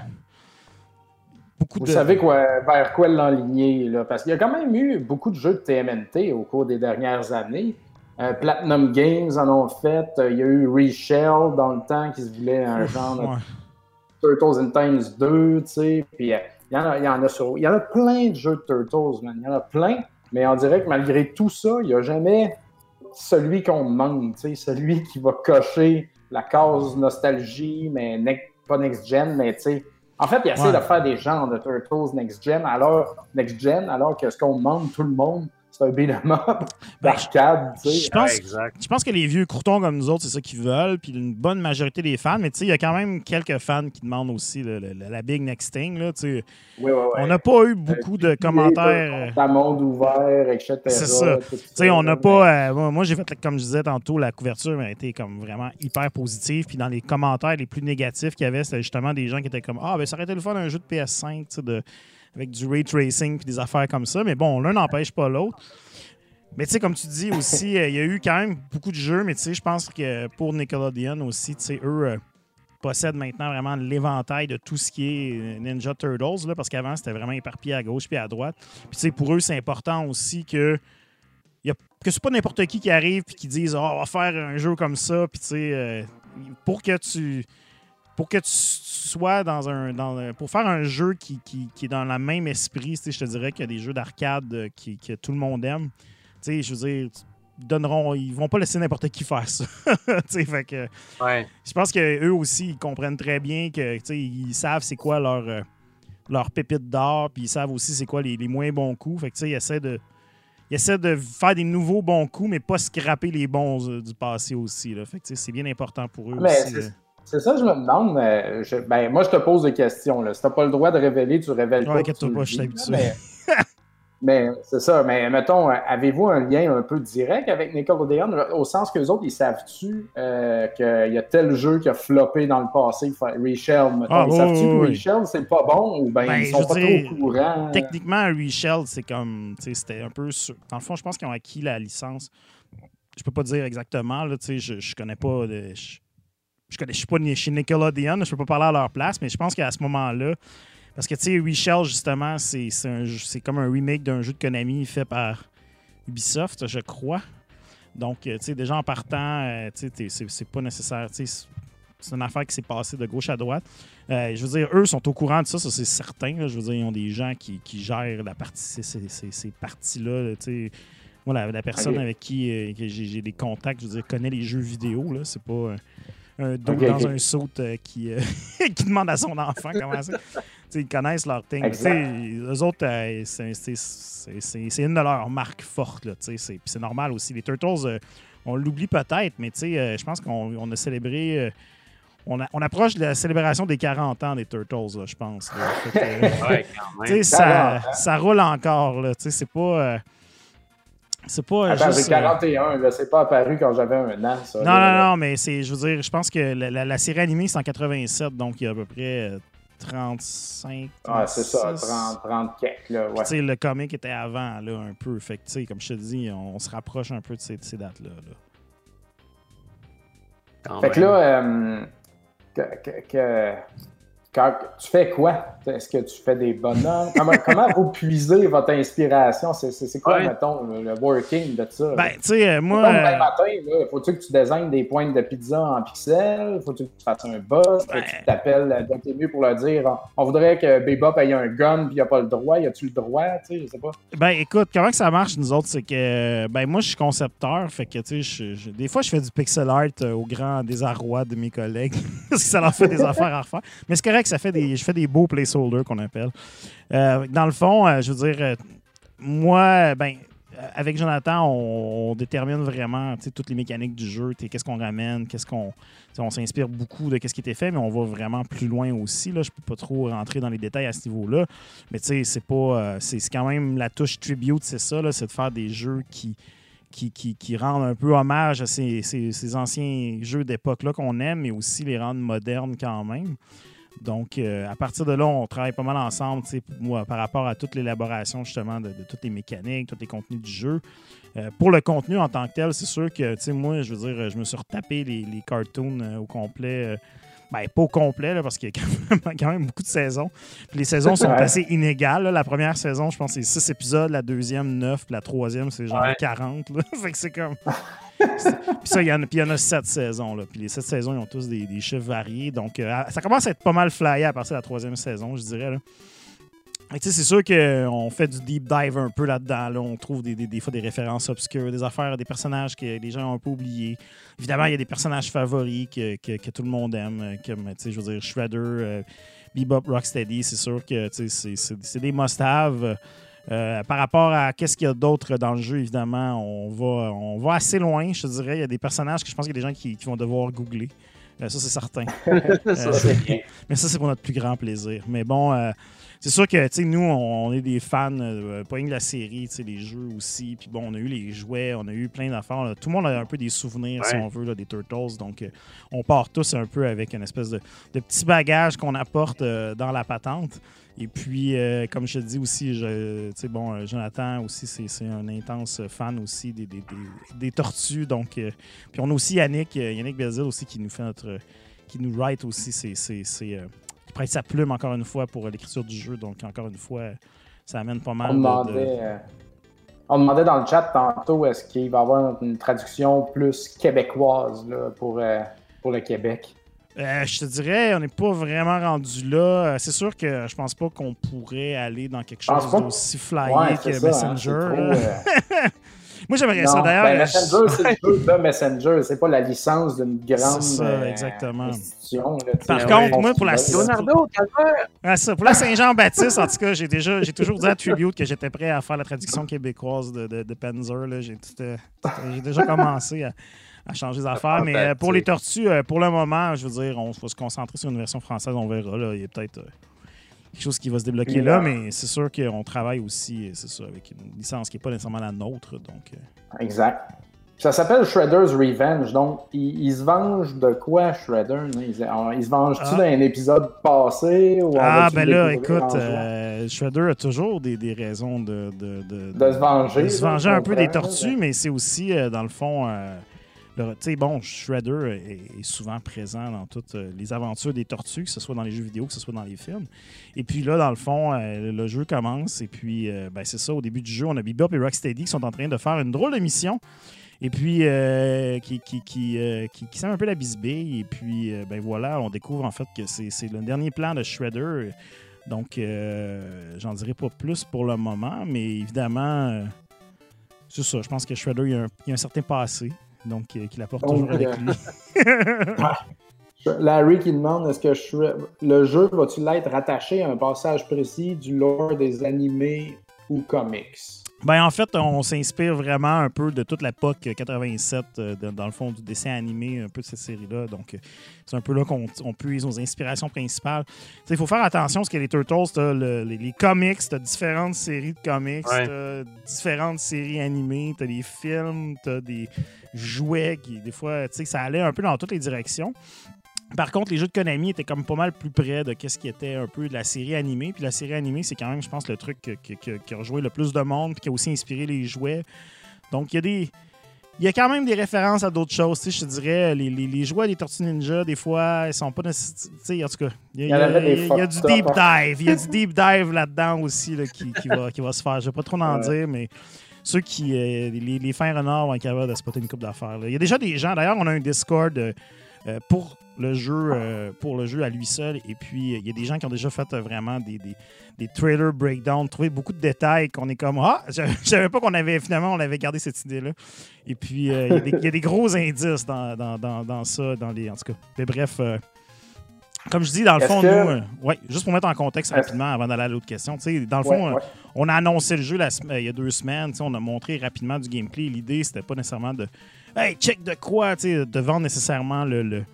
Beaucoup Vous de. savez quoi, vers quoi l'enligner, là, parce qu'il y a quand même eu beaucoup de jeux de TMNT au cours des dernières années. Euh, Platinum Games en ont fait. Euh, Il y a eu Reshell dans le temps qui se voulait un genre de Ouais. Turtles in Times 2, tu sais. Puis euh, il y, en a- il y en a sur. Il y en a plein de jeux de Turtles, man. Il y en a plein. Mais on dirait que malgré tout ça, il n'y a jamais celui qu'on demande, tu sais, celui qui va cocher la case nostalgie, mais ne- pas next-gen, mais tu sais. En fait, il essaie Ouais. de faire des genres de Turtles next-gen, alors, next-gen, alors que ce qu'on demande tout le monde, c'est un beat'em up Ben, d'arcade, tu Je sais. pense, Ouais, exact. je pense que les vieux croutons comme nous autres, c'est ça qu'ils veulent, puis une bonne majorité des fans, mais tu sais, il y a quand même quelques fans qui demandent aussi le- le- la big next thing. Là, tu sais. Oui, oui, oui. On n'a pas eu beaucoup de commentaires. Un monde ouvert, etc. C'est ça. Tu sais, on n'a pas. euh, moi, j'ai fait, comme je disais tantôt, la couverture a été comme vraiment hyper positive. Puis dans les commentaires les plus négatifs qu'il y avait, c'était justement des gens qui étaient comme Ah, ben ça aurait été le fun un jeu de PS5, tu sais, de, avec du ray tracing puis des affaires comme ça. Mais bon, l'un n'empêche pas l'autre. Mais tu sais, comme tu dis aussi, euh, il y a eu quand même beaucoup de jeux, mais tu sais, je pense que pour Nickelodeon aussi, tu sais, eux euh, possèdent maintenant vraiment l'éventail de tout ce qui est euh, Ninja Turtles, là, parce qu'avant, c'était vraiment éparpillé à gauche puis à droite. Puis tu sais, pour eux, c'est important aussi que y a, que pas n'importe qui qui arrive puis qui dise Ah, on va faire un jeu comme ça puis tu sais pour que tu pour que tu sois dans un dans un- pour faire un jeu qui, qui, qui est dans le même esprit tu sais, je te dirais qu'il y a des jeux d'arcade euh, qui, que tout le monde aime tu sais je veux dire ils donneront ils vont pas laisser n'importe qui faire ça (laughs) tu sais fait que Ouais. je pense qu'eux aussi, ils comprennent très bien que, tu sais, ils savent c'est quoi leur, euh, leur pépite d'or, puis ils savent aussi c'est quoi les, les moins bons coups. Fait que, tu sais, ils essaient de, ils essaient de faire des nouveaux bons coups, mais pas scraper les bons euh, du passé aussi. Là. Fait que, tu sais, c'est bien important pour eux Mais aussi. C'est- ça, je me demande. mais je- ben, moi, je te pose des questions. Là. Si tu n'as pas le droit de révéler, tu révèles Ouais, pas. pas, je suis habitué. Mais, mais c'est ça. Mais mettons, euh, avez-vous un lien un peu direct avec Nickelodeon au sens que les autres, ils savent-tu euh, qu'il y a tel jeu qui a floppé dans le passé, Reshell, mettons? Ah, ils oui, savent-tu oui, que oui. Reshell, c'est pas bon ou ben, Ben, ils sont pas dire, trop au courant? Techniquement, Reshell, c'est comme. C'était un peu. sur- Dans le fond, je pense qu'ils ont acquis la licence. Je peux pas dire exactement. Là, je, je connais pas. je, je connais, je suis pas chez Nickelodeon, je peux pas parler à leur place, mais je pense qu'à ce moment-là. Parce que, tu sais, Reshell, justement, c'est comme un remake d'un jeu de Konami fait par Ubisoft, je crois. Donc, euh, tu sais, déjà en partant, euh, tu sais, c'est pas nécessaire. tu sais, c'est- une affaire qui s'est passée de gauche à droite. Euh, je veux dire, eux sont au courant de ça, ça c'est certain. là. Je veux dire, ils ont des gens qui, qui gèrent la partie, ces, ces- ces- ces parties-là. là. Moi, la, la personne avec qui euh, j'ai des contacts, je veux dire, connaît les jeux vidéo. là. C'est pas euh, un dos dans un saut euh, qui, euh, (laughs) qui demande à son enfant comment ça. Ils connaissent leur thing. Eux autres, euh, c'est- une de leurs marques fortes. là, tu sais, C'est normal aussi. Les Turtles, euh, on l'oublie peut-être, mais tu sais, euh, je pense qu'on on a célébré. euh, on, a- on approche de la célébration des 40 ans des Turtles, là, je pense. là. Fait que, euh, (laughs) Ouais, quand tu même. sais, ça, 40 ans. ça roule encore. là. Tu sais, C'est pas. euh, c'est pas. euh, Attends, j'ai juste, euh, 41, là, c'est pas apparu quand j'avais un an, ça. non, là. non, non, mais c'est, je veux dire, je pense que la, la- la série animée, c'est en 87, donc il y a à peu près euh, 35. Ah, c'est ça, 36. 30, 30 quelques, là, Puis, ouais. tu sais, le comic était avant, là, un peu. Fait que, tu sais, comme je te dis, on, on se rapproche un peu de ces, de ces dates-là. là. Fait que là, euh, que, que- que- quand, tu fais quoi? Est-ce que tu fais des bonhommes? Comment, (laughs) comment vous puisez votre inspiration? C'est quoi, mettons, le working de ça? Ben, tu sais, euh, moi. Comme euh, matin, faut-tu que tu désignes des pointes de pizza en pixels? Faut-tu que tu fasses un boss? Ben... Faut-tu que tu t'appelles euh, t'es mieux pour le dire? On, voudrait que Bebop ait un gun puis il a pas le droit. Y a-tu le droit? Tu sais, je sais pas. Ben, écoute, comment que ça marche, nous autres? C'est que, ben, moi, je suis concepteur. Fait que, tu sais, des fois, je fais du pixel art au grand désarroi de mes collègues. parce (laughs) que ça leur fait des (laughs) affaires à refaire. Mais c'est correct, ça fait des, je fais des beaux placeholders qu'on appelle. Euh, dans le fond, euh, je veux dire, euh, moi, ben, avec Jonathan, on, détermine vraiment toutes les mécaniques du jeu, qu'est-ce qu'on ramène, qu'est-ce qu'on. On s'inspire beaucoup de ce qui était fait, mais on va vraiment plus loin aussi. Là. Je peux pas trop rentrer dans les détails à ce niveau-là. Mais c'est pas. c'est quand même la touche tribute, c'est ça, c'est de faire des jeux qui. Qui, qui, rendent un peu hommage à ces, ces anciens jeux d'époque-là qu'on aime, mais aussi les rendre modernes quand même. Donc, euh, à partir de là, on travaille pas mal ensemble moi, par rapport à toute l'élaboration justement de, toutes les mécaniques, tous les contenus du jeu. Euh, pour le contenu en tant que tel, c'est sûr que moi, je veux dire, je me suis retapé les, cartoons euh, au complet. Ben, pas au complet, parce qu'il y a (laughs) quand même beaucoup de saisons. les saisons sont assez inégales. La première saison, je pense, c'est 6 épisodes. La deuxième, 9. la troisième, c'est genre 40. (laughs) fait que c'est comme (laughs) puis ça, il y, y en a sept saisons. Là. Puis les sept saisons, ils ont tous des, chiffres variés. Donc, euh, ça commence à être pas mal flyé à partir de la troisième saison, je dirais. Là. C'est sûr qu'on fait du deep dive un peu là-dedans. Là. On trouve des, des, fois des références obscures, des affaires, des personnages que les gens ont un peu oubliés. Évidemment, il y a des personnages favoris que, que, tout le monde aime, comme, je veux dire, Shredder, euh, Bebop, Rocksteady. C'est sûr que c'est des must-have. Euh, par rapport à qu'est-ce qu'il y a d'autre dans le jeu, évidemment, on va, on va assez loin, je te dirais. Il y a des personnages que je pense qu'il y a des gens qui, vont devoir googler. Euh, ça, c'est certain. (laughs) Euh, (laughs) mais ça, c'est pour notre plus grand plaisir. Mais bon, c'est sûr que nous, on, est des fans, pas rien de la série, les jeux aussi. Puis bon, on a eu les jouets, on a eu plein d'affaires. Tout le monde a un peu des souvenirs, si on veut, des Turtles. Donc, on part tous un peu avec une espèce de, de petit bagage qu'on apporte dans la patente. Et puis, euh, comme je te dis aussi, je, bon, euh, Jonathan aussi, c'est un intense fan aussi des, des, tortues. Donc, euh, puis on a aussi Yannick, Yannick Belzil aussi qui nous fait notre. qui nous write aussi. C'est, qui prête sa plume encore une fois pour l'écriture du jeu. Donc, encore une fois, ça amène pas mal. On demandait, on demandait dans le chat tantôt est-ce qu'il va y avoir une traduction plus québécoise là, pour, pour le Québec? Euh, je te dirais, on n'est pas vraiment rendu là. Euh, c'est sûr que je pense pas qu'on pourrait aller dans quelque chose d'aussi flyé que hein, Messenger. Euh, (laughs) Moi, j'aimerais ça d'ailleurs. Ben, Messenger, c'est (laughs) le jeu de Messenger. C'est pas la licence d'une grande ça, exactement. institution. Par contre, moi, pour la, ah, pour la Saint-Jean-Baptiste, en tout cas, j'ai déjà j'ai toujours dit à Tribute que j'étais prêt à faire la traduction québécoise de, de, de Panzer. J'ai déjà commencé à à changer les affaires. Mais euh, pour les tortues, euh, pour le moment, je veux dire, on va se concentrer sur une version française, on verra. Là. Il y a peut-être euh, quelque chose qui va se débloquer là, mais c'est sûr qu'on travaille aussi, c'est ça, avec une licence qui n'est pas nécessairement la nôtre. Donc, Exact. Ça s'appelle Shredder's Revenge. Donc, il, se venge de quoi, Shredder? Il, se venge-tu ah. d'un épisode passé? Ou ah, ben là, écoute, Shredder a toujours des, des raisons de, de, de, de, se venger. De se venger un peu des tortues, mais c'est aussi, dans le fond, sais, bon, Shredder est, souvent présent dans toutes euh, les aventures des tortues, que ce soit dans les jeux vidéo, que ce soit dans les films. Et puis là, dans le font, euh, le jeu commence. Et puis, euh, ben, c'est ça, au début du jeu, on a Bebop et Rocksteady qui sont en train de faire une drôle de mission. Et puis, qui, qui, qui, qui, un peu la bisbille. Et puis, ben voilà, on découvre en fait que c'est le dernier plan de Shredder. Donc, j'en dirai pas plus pour le moment, mais évidemment, c'est ça. Je pense que Shredder, il y a un certain passé donc euh, qu'il apporte toujours avec euh, lui. (laughs) Larry qui demande est-ce que le jeu va-t-il être rattaché à un passage précis du lore des animés ou comics? Ben, en fait, on s'inspire vraiment un peu de toute la POC 87, euh, dans le fond, du dessin animé, un peu de cette série-là. Donc, c'est un peu là qu'on puise nos inspirations principales. Il faut faire attention parce que les Turtles, les, comics, tu as différentes séries de comics, différentes séries animées, tu as des films, tu as des jouets qui, des fois, ça allait un peu dans toutes les directions. Par contre, les jeux de Konami étaient comme pas mal plus près de ce qui était un peu de la série animée. Puis la série animée, c'est quand même, je pense, le truc qui a rejoué le plus de monde, puis qui a aussi inspiré les jouets. Donc, il y a des. il y a quand même des références à d'autres choses. Je te dirais, les, les, les joueurs des Tortues Ninja, des fois, ils sont pas nécessairement. En tout cas, il y a, y y du deep dive. Il y a du deep dive là-dedans aussi là, qui, qui va, qui va se faire. Je vais pas trop en dire, mais ceux qui. euh, les, les fins renards vont être capables de spotter une coupe d'affaires. Il y a déjà des gens. D'ailleurs, on a un Discord euh, euh, pour le jeu pour le jeu à lui seul. Et puis, il y a des gens qui ont déjà fait vraiment des, des, des trailer breakdowns, trouvé beaucoup de détails qu'on est comme Ah, je je savais pas qu'on avait finalement on avait gardé cette idée-là. Et puis, il y a des- il y, a des gros indices dans, dans, dans, dans ça, dans les. En tout cas. Mais bref. Comme je dis, dans le fond, que- nous, euh, ouais, juste pour mettre en contexte rapidement avant d'aller à l'autre question, tu sais, dans le Ouais, fond, euh, on a annoncé le jeu la euh, il y a deux semaines. On a montré rapidement du gameplay. L'idée, c'était pas nécessairement de Hey, check de quoi, tu sais, de vendre nécessairement le, le,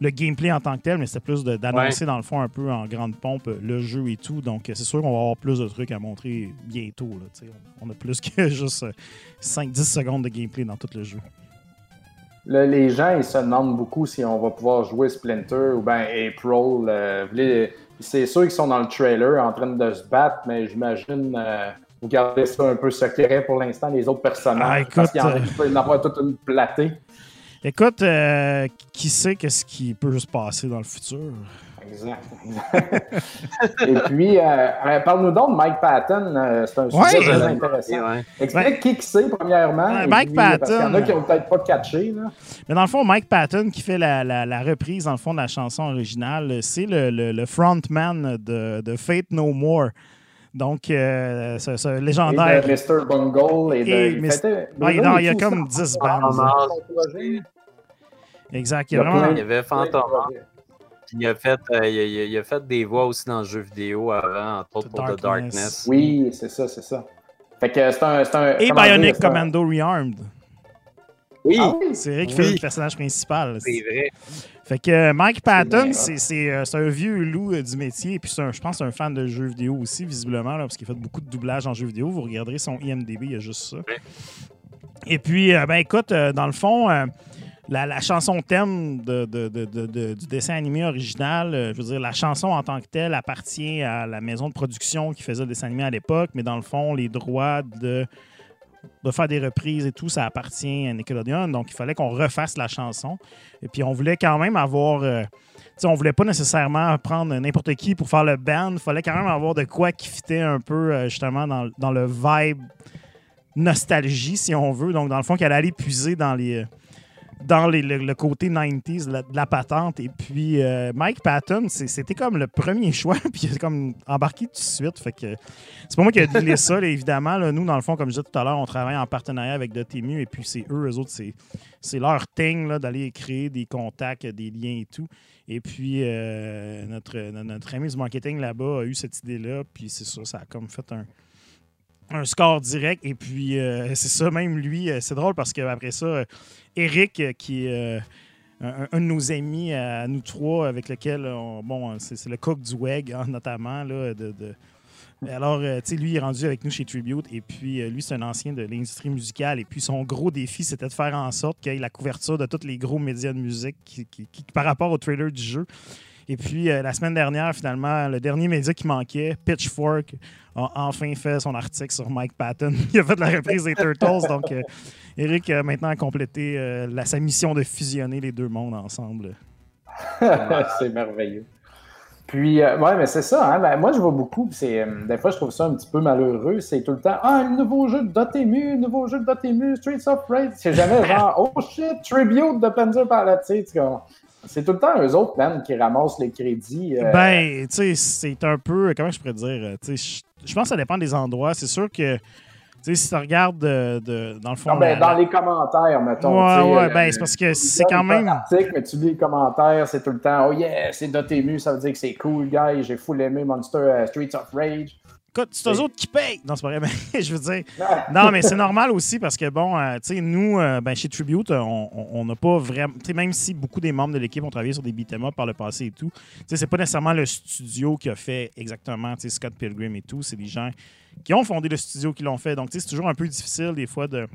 le gameplay en tant que tel, mais c'était plus de- d'annoncer dans le fond un peu en grande pompe euh, le jeu et tout. Donc, c'est sûr qu'on va avoir plus de trucs à montrer bientôt. Là, tu sais. on, on a plus que (laughs) juste 5-10 secondes de gameplay dans tout le jeu. Là, les gens, ils se demandent beaucoup si on va pouvoir jouer Splinter ou bien April. euh, c'est ceux qui sont dans le trailer en train de se battre, mais j'imagine euh, vous gardez ça un peu secret pour l'instant, les autres personnages. Ah, parce qu'il y en en toute une platée. Écoute, euh, qui sait qu'est-ce qui peut se passer dans le futur? Exact. (laughs) Et puis, euh, euh, parle-nous donc de Mike Patton. euh, c'est un sujet Ouais. très intéressant. ouais. Explique qui que c'est, premièrement. Et Mike puis, Parce qu'il y en Patton. a qui n'ont peut-être pas catché. Là. Mais dans le fond, Mike Patton, qui fait la, la- la reprise, dans le fond, de la chanson originale, c'est le, le- le frontman de, de Fate No More. Donc, euh, ce, ce Et légendaire. de Mr. Bungle. Et de, Et il Mr. Ah, il, non, il y a comme ça. 10 Ah, bandes. Exact. Il y Il a y a vraiment. plein Il y avait Phantom il a, fait, euh, il, a, il fait des voix aussi dans le jeu vidéo avant, entre autres The pour The Darkness. Oui, c'est ça, c'est ça. Fait que c'est un, c'est un. Et dire, Bionic un- Commando Rearmed. Oui, Ah oui? C'est vrai qu'il Oui. fait le personnage principal. c'est vrai. Fait que euh, Mike Patton, bien, c'est c'est, euh, c'est un vieux loup du métier. Et puis, c'est un- je pense, c'est un fan de jeux vidéo aussi, visiblement, là, parce qu'il a fait beaucoup de doublage en jeux vidéo. Vous regarderez son IMDB, il y a juste ça. Et puis, euh, ben écoute, euh, dans le fond, euh, la, chanson thème du dessin animé original, euh, je veux dire, la chanson en tant que telle appartient à la maison de production qui faisait le dessin animé à l'époque, mais dans le fond, les droits de, faire des reprises et tout, ça appartient à Nickelodeon. Donc, il fallait qu'on refasse la chanson. Et puis, on voulait quand même avoir. euh, on voulait pas nécessairement prendre n'importe qui pour faire le band. Il fallait quand même avoir de quoi qui un peu, euh, justement, dans, dans le vibe nostalgie, si on veut. Donc, dans le fond, qu'elle allait puiser dans les. Dans le, côté 90s de la, de la patente. Et puis, euh, Mike Patton, c'était comme le premier choix. (laughs) Puis, il a comme embarqué tout de suite. Fait que c'est pas moi qui ai dealé ça, là, évidemment. là. nous, dans le fond, comme je disais tout à l'heure, on travaille en partenariat avec Dotemu. Et puis, c'est eux, eux autres, c'est leur thing d'aller créer des contacts, des liens et tout. Et puis, euh, notre, notre ami du marketing là-bas a eu cette idée-là. Puis, c'est ça, ça a comme fait un, un score direct. Et puis, euh, c'est ça, même lui, c'est drôle parce qu'après ça, Eric, euh, qui est euh, un, de nos amis à nous trois, avec lequel, on- bon, c'est le coq du WEG, (laughs) notamment, là, alors, euh, tu sais, lui, il est rendu avec nous chez Tribute. Et puis, euh, lui, c'est un ancien de l'industrie musicale. Et puis, son gros défi, c'était de faire en sorte qu'il y ait la couverture de tous les gros médias de musique qui- par rapport au trailer du jeu. Et puis, euh, la semaine dernière, finalement, le dernier média qui manquait, Pitchfork, a enfin fait son article sur Mike Patton. (laughs) Il a fait la reprise des Turtles. (laughs) donc, euh, Eric a maintenant complété euh, la, sa mission de fusionner les deux mondes ensemble. (laughs) c'est merveilleux. Puis, euh, ouais, mais c'est ça. Hein? Ben, moi, je vois beaucoup. C'est, euh, des fois, je trouve ça un petit peu malheureux. C'est tout le temps Ah, le nouveau jeu de Dotemu, le nouveau jeu de Dotemu, Streets of Rage. C'est jamais genre Oh shit, tribute de Panzer Palatine. C'est tout le temps eux autres, même, qui ramassent les crédits. euh, Ben, tu sais, c'est un peu. Comment je pourrais dire? euh, Tu sais, je pense que ça dépend des endroits. C'est sûr que. Tu sais, si tu regardes de, de- dans le fond. non, ben, la- dans la- les commentaires, mettons. Ouais, ouais, euh, ben, c'est parce que c'est quand même- article, mais tu lis les commentaires, c'est tout le temps Oh yeah, c'est Dotemu, ça veut dire que c'est cool, guys. J'ai full aimé Monster Streets of Rage. Écoute, c'est eux autres qui payent. Non, c'est pas vrai, (laughs) mais je veux dire. Non, mais c'est normal aussi parce que, bon, euh, tu sais, nous, euh, ben, chez Tribute, on- on n'a pas vraiment. Tu sais, même si beaucoup des membres de l'équipe ont travaillé sur des beat'em up par le passé et tout, tu sais, c'est pas nécessairement le studio qui a fait exactement, tu sais, Scott Pilgrim et tout. C'est des gens qui ont fondé le studio qui l'ont fait. Donc, tu sais, c'est toujours un peu difficile des fois de,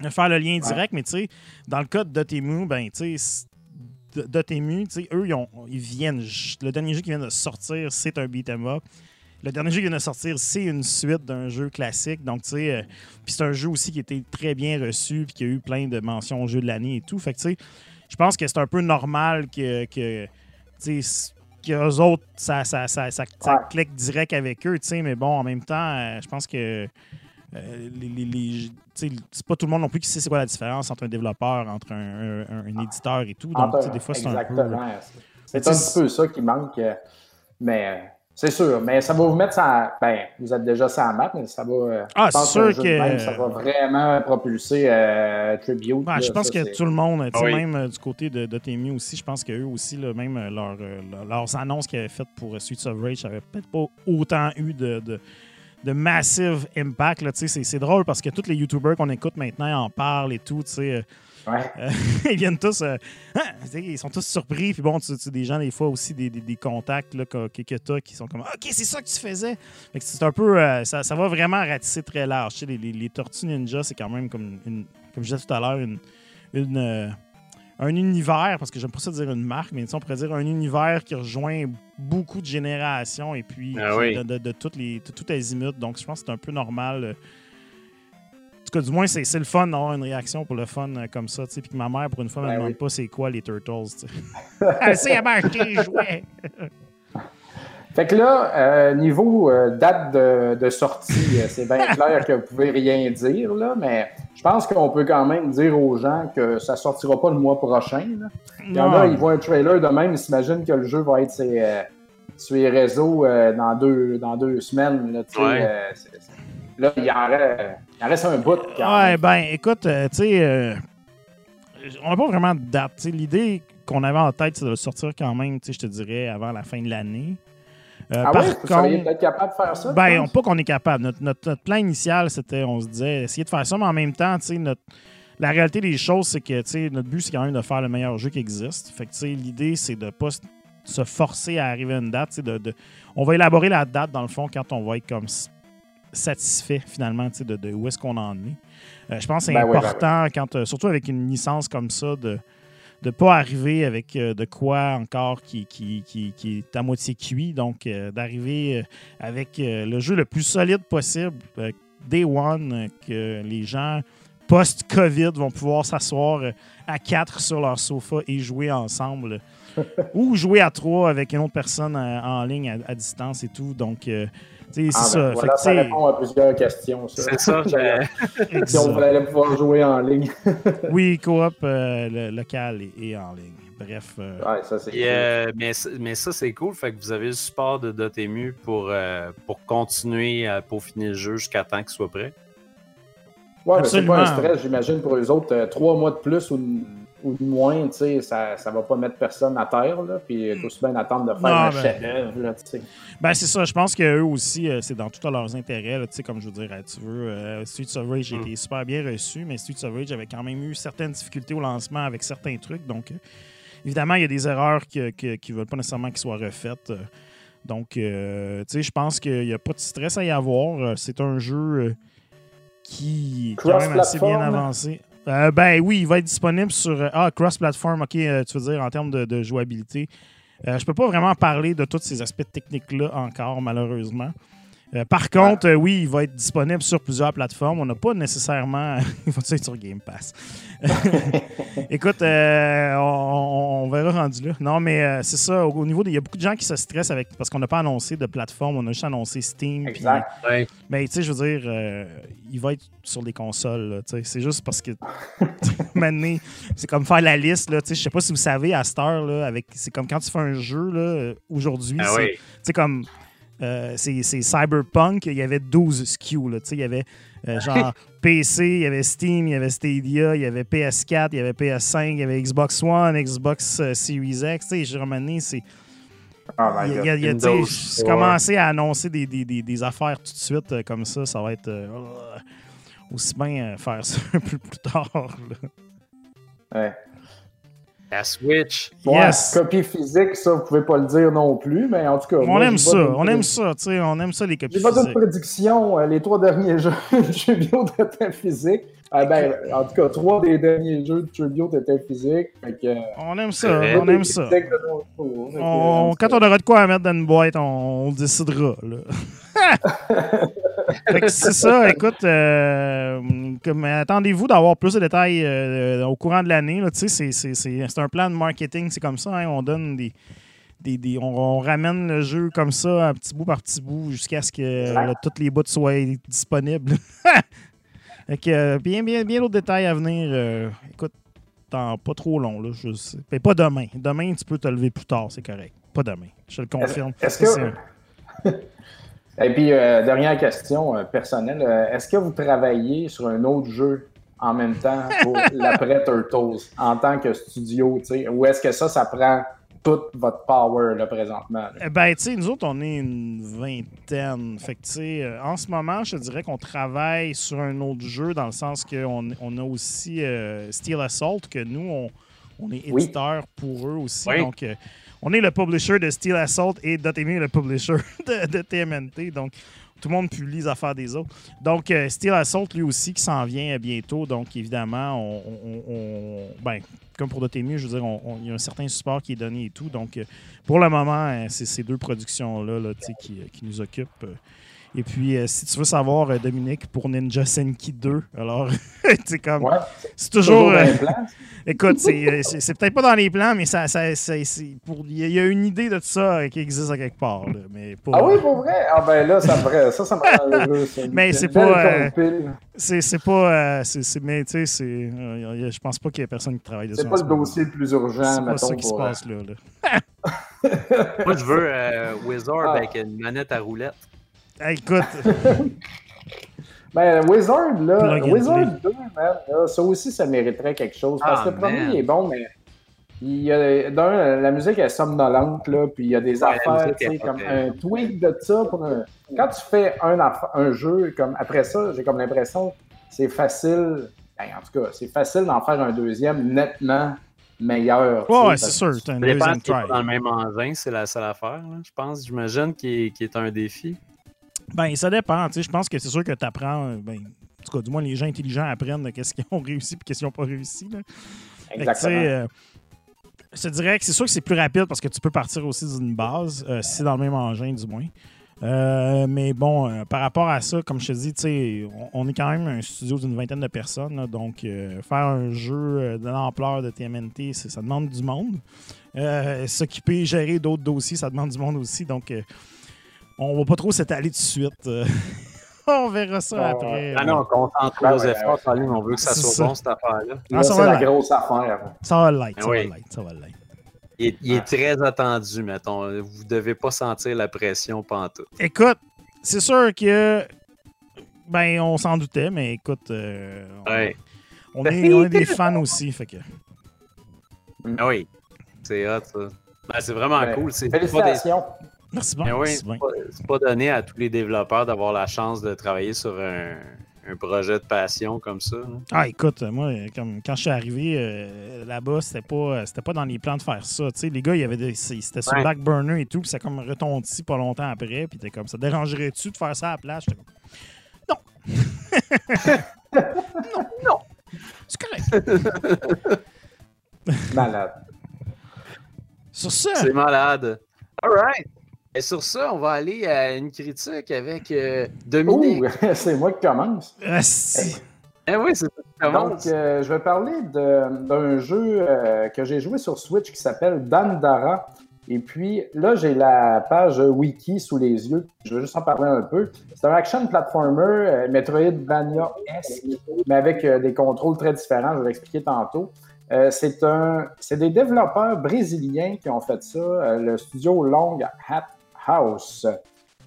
de faire le lien direct, mais tu sais, dans le cas de Dotemu, ben, tu sais, Dotemu, tu sais, eux, ils, ont- ils viennent. Le dernier jeu qui vient de sortir, c'est un beat'em up. Le dernier jeu qui vient de sortir, c'est une suite d'un jeu classique. Donc, tu sais, euh, puis c'est un jeu aussi qui a été très bien reçu, puis qui a eu plein de mentions au jeu de l'année et tout. Fait que, tu sais, je pense que c'est un peu normal que, que tu sais, qu'eux autres, ça, ça, ça, clique direct avec eux, tu sais, mais bon, en même temps, euh, je pense que euh, les, c'est pas tout le monde non plus qui sait c'est quoi la différence entre un développeur, entre un, un- un éditeur et tout. Donc, des fois, c'est un peu... Exactement. C'est un petit peu ça qui manque. euh, Mais c'est sûr. Mais ça va vous mettre ça. Ben, vous êtes déjà sur la map, mais ça va. euh, Ah, c'est sûr de que- même, ça va vraiment propulser euh, Tribute. Là, je pense ça, que tout le monde, tu sais, Ah oui. même euh, du côté de Dotemu aussi, je pense qu'eux aussi, là, même euh, leur, leur- leurs annonces qu'ils avaient faites pour Streets of Rage n'avaient peut-être pas autant eu de, de, de massive impact. là, tu sais, C'est c'est drôle parce que tous les YouTubers qu'on écoute maintenant en parlent et tout. tu sais, Ouais. euh, (laughs) ils viennent tous. euh, sais, ils sont tous surpris. Puis bon, tu, tu- des gens, des fois aussi, des, des- des contacts là, que, que, qui sont comme OK, c'est ça que tu faisais. C'est un peu. euh, ça, ça va vraiment ratisser très large. Tu sais, les, les- les Tortues Ninja, c'est quand même comme une. Comme je disais tout à l'heure, une. une, un univers, parce que j'aime pas ça dire une marque, mais on pourrait dire un univers qui rejoint beaucoup de générations et puis Ah oui. de, de, de toutes les, de tout azimut. Donc, je pense que c'est un peu normal. En tout cas, du moins, c'est c'est le fun d'avoir une réaction pour le fun euh, comme ça. tu sais, Puis que ma mère, pour une fois, me Ben demande oui. pas c'est quoi les Turtles. tu sais. (laughs) Elle sait, elle m'a acheté les jouets. Fait que là, euh, niveau euh, date de, de sortie, c'est bien (laughs) clair que vous pouvez rien dire, là, mais je pense qu'on peut quand même dire aux gens que ça sortira pas le mois prochain. là. Il y en a, ils voient un trailer de même, ils s'imaginent que le jeu va être sur, sur les réseaux dans, deux, dans deux semaines. Là, tu sais, Ouais. c'est- c'est- là, il en reste, il en reste un bout. quand Ouais, même. ben, écoute, euh, tu sais, euh, on n'a pas vraiment de date. L'idée qu'on avait en tête, c'est de le sortir quand même, tu sais, je te dirais, avant la fin de l'année. Euh, ah par ouais, seriez contre, peut-être capable de faire ça? ben, on, pas qu'on est capable. Notre, notre- notre plan initial, c'était, on se disait, essayer de faire ça, mais en même temps, tu sais, notre, la réalité des choses, c'est que, tu sais, notre but, c'est quand même de faire le meilleur jeu qui existe. Fait que, tu sais, l'idée, c'est de pas s- se forcer à arriver à une date, de, de- on va élaborer la date, dans le fond, quand on va être comme s- satisfait, finalement, de, de où est-ce qu'on en est. Euh, je pense que c'est Ben oui, ben important, quand, euh, surtout avec une licence comme ça, de de pas arriver avec euh, de quoi encore qui, qui, qui, qui est à moitié cuit. Donc, d'arriver avec le jeu le plus solide possible, Day One, que les gens post-COVID vont pouvoir s'asseoir à quatre sur leur sofa et jouer ensemble. (laughs) ou jouer à trois avec une autre personne en ligne à, à distance et tout. Donc, c'est Ah, ça. ben, voilà, ça sais, répond à plusieurs questions. Ça. C'est ça. Si on allait pouvoir jouer en ligne. (laughs) Oui, coop euh, local et, et en ligne. Bref. euh, Ouais, ça, c'est Puis, euh, mais, ça- mais ça, c'est cool. Fait que vous avez le support de Dotemu pour, euh, pour continuer à peaufiner le jeu jusqu'à temps qu'il soit prêt. Ouais, mais c'est pas un stress, j'imagine, pour eux autres. euh, trois mois de plus ou de, ou de moins, tu sais, ça, ça va pas mettre personne à terre, là. Puis euh, aussi bien attendre de faire Non, un ben- chef-d'œuvre, là, tu sais. Ben, c'est ça. Je pense qu'eux aussi, euh, c'est dans tous leurs intérêts. là. Tu sais, comme je veux dire, tu veux, euh, Rage a Mm. été super bien reçu, mais Streets of Rage avait quand même eu certaines difficultés au lancement avec certains trucs. Donc, euh, évidemment, il y a des erreurs que- que- qui ne veulent pas nécessairement qu'ils soient refaites. Euh, Donc, euh, tu sais, je pense qu'il n'y a pas de stress à y avoir. C'est un jeu qui est quand même assez bien Cross-platform? avancé. Euh, ben oui, il va être disponible sur. euh, Ah, cross-platform, ok, euh, tu veux dire en termes de, jouabilité. Euh, je peux pas vraiment parler de tous ces aspects techniques-là encore, malheureusement. Euh, par contre, euh, oui, il va être disponible sur plusieurs plateformes. On n'a pas nécessairement. (laughs) il va être sur Game Pass. (laughs) Écoute, euh, on, on verra rendu là. Non, mais euh, c'est ça. Au, au niveau des. Il y a beaucoup de gens qui se stressent avec parce qu'on n'a pas annoncé de plateforme. On a juste annoncé Steam. Exact. Ouais. mais tu sais, je veux dire, euh, il va être sur les consoles. là, tu sais. C'est juste parce que (laughs) maintenant, c'est comme faire la liste. Là, tu sais, je sais pas si vous savez, à cette heure, là, avec, c'est comme quand tu fais un jeu là, aujourd'hui. Ah c'est- oui. tu sais, comme euh, c'est Cyberpunk, il y avait 12 SKU. Là, il y avait euh, (laughs) genre PC, il y avait Steam, il y avait Stadia, il y avait PS4, il y avait PS5, il y avait Xbox One, Xbox euh, Series X. Ramené, c'est. Oh Ouais. commencé à annoncer des, des- des- des affaires tout de suite euh, comme ça. Ça va être euh, aussi bien euh, faire ça (laughs) un peu plus tard. là. Ouais. La Switch. Ouais, Yes. Copie physique, ça, vous pouvez pas le dire non plus, mais en tout cas. On moi, aime ça, de- on aime ça, tu sais, on aime ça les copies J'ai pas physiques. prédictions. euh, Les trois derniers (laughs) jeux de Tribute étaient physiques. Ah ben, en tout cas, trois des derniers jeux de Tribute étaient physiques. Fait que, euh, On aime ça, Euh, on aime ça. physiques de On- tout quand on aura de quoi à mettre dans une boîte, on, on le décidera. Là. (laughs) (laughs) C'est ça, écoute, euh, attendez-vous d'avoir plus de détails euh, au courant de l'année. là. Tu sais, c'est- un plan de marketing, c'est comme ça. hein, on donne des. des- des- on, on ramène le jeu comme ça, petit bout par petit bout, jusqu'à ce que euh, toutes les bouts soient disponibles. (laughs) euh, bien, bien, bien d'autres détails à venir. euh, écoute, dans pas trop long. Là, je sais. Ben, pas demain. Demain, tu peux te lever plus tard, c'est correct. Pas demain. Je te le confirme. Est-ce que- (laughs) Et puis, euh, dernière question euh, personnelle. euh, Est-ce que vous travaillez sur un autre jeu en même temps pour (laughs) l'après Turtles en tant que studio, tu sais, ou est-ce que ça, ça prend toute votre power là, présentement? là? Eh Ben, tu sais, nous autres, on est une vingtaine. Fait que, tu sais, euh, en ce moment, je te dirais qu'on travaille sur un autre jeu dans le sens qu'on on a aussi euh, Steel Assault, que nous, on, on est Oui. éditeur pour eux aussi. Oui. Donc, euh, on est le publisher de Steel Assault et Dotemu est le publisher (laughs) de, TMNT. Donc, tout le monde publie les affaires des autres. Donc, euh, Steel Assault, lui aussi, qui s'en vient euh, bientôt. Donc, évidemment, on, ben, comme pour Dotemu, je veux dire, il y a un certain support qui est donné et tout. Donc, euh, pour le moment, c'est ces deux productions-là là, qui, qui nous occupent. Et puis, euh, si tu veux savoir, euh, Dominique, pour Ninja Senki 2, alors, (laughs) tu sais, comme, Ouais, c'est toujours. toujours dans euh, les plans. (laughs) écoute, c'est, c'est, c'est peut-être pas dans les plans, mais ça, ça, ça- c'est pour, il y, a- il y a une idée de ça euh, qui existe à quelque part. là, mais pas, Ah oui, pour vrai? Ah ben là, ça me ferait- ça, ça me rend (laughs) heureux. ça. Mais c'est pas, euh, c'est, c'est pas. euh, c'est, c'est- mais tu sais, c'est, euh, je pense pas qu'il y ait personne qui travaille dessus. C'est pas le dossier le plus urgent, C'est pas ça qui se passe là. là. Moi, je veux euh, Wizard Ah. avec une manette à roulette. Hey, écoute, (laughs) Ben, Wizard, là, Plug Wizard play. 2, man, là, ça aussi, ça mériterait quelque chose. Parce Ah, que le premier, man. est bon, mais il y a, d'un, la musique est somnolente, là, puis il y a des Ouais, affaires, tu sais, comme un tweak de ça. Pour un- Quand tu fais un, aff- un jeu, comme après ça, j'ai comme l'impression que c'est facile, ben, en tout cas, c'est facile d'en faire un deuxième nettement meilleur. ouais, c'est sûr, c'est un Ça dépend deuxième try. dans le même engin, c'est la seule affaire, là, je pense. J'imagine qui est, qui est un défi. Ben, ça dépend. tu sais, Je pense que c'est sûr que tu apprends. Ben, en tout cas, du moins, les gens intelligents apprennent de qu'est-ce qu'ils ont (laughs) réussi et qu'est-ce qu'ils n'ont pas réussi. là. Que, Exactement. euh, je te dirais que c'est sûr que c'est plus rapide parce que tu peux partir aussi d'une base, euh, si c'est dans le même engin, du moins. Euh, mais bon, euh, par rapport à ça, comme je te dis, tu sais, on, on est quand même un studio d'une vingtaine de personnes. là, donc, euh, faire un jeu euh, de l'ampleur de TMNT, ça demande du monde. Euh, S'occuper, gérer d'autres dossiers, ça demande du monde aussi. Donc, euh, on va pas trop s'étaler tout de suite. euh. (laughs) on verra ça Ah, après. Ah non, on concentre nos ouais, efforts, on veut que ça soit ça. bon, cette affaire-là. Là, Ah, ça c'est va la grosse affaire. Ça va l'être, ça Oui. va l'être, ça va l'être. Il est, il est très attendu, mettons. Vous devez pas sentir la pression pantoute. Écoute, c'est sûr que. Ben, on s'en doutait, mais écoute, euh, on- Ouais. on, est, on est des fans aussi. Fait que. Ah oui, c'est hot, ça. Ben, c'est vraiment Ouais. cool. C'est pas, des- Félicitations. Merci bien. Oui, merci c'est pas, donné à tous les développeurs d'avoir la chance de travailler sur un, un projet de passion comme ça. hein. Ah, écoute, moi, comme, quand je suis arrivé euh, là-bas, c'était pas, c'était pas dans les plans de faire ça. Tu sais, les gars, il y avait c'était sur Ouais. back burner et tout, puis ça a comme retondi pas longtemps après, puis t'es comme, ça dérangerait-tu de faire ça à la place? J'étais comme, non! (laughs) non, non! C'est correct. Malade. Sur ça, C'est malade. All right. Et sur ça, on va aller à une critique avec euh, Dominique. (laughs) C'est moi qui commence. asti. Eh oui, c'est ça qui commence. Donc, euh, je vais parler d'un jeu euh, que j'ai joué sur Switch qui s'appelle Dandara. Et puis là, j'ai la page wiki sous les yeux. Je vais juste en parler un peu. C'est un action platformer euh, Metroidvania-esque, mais avec euh, des contrôles très différents. Je vais l'expliquer tantôt. Euh, c'est un, c'est des développeurs brésiliens qui ont fait ça, euh, le studio Long Hat House.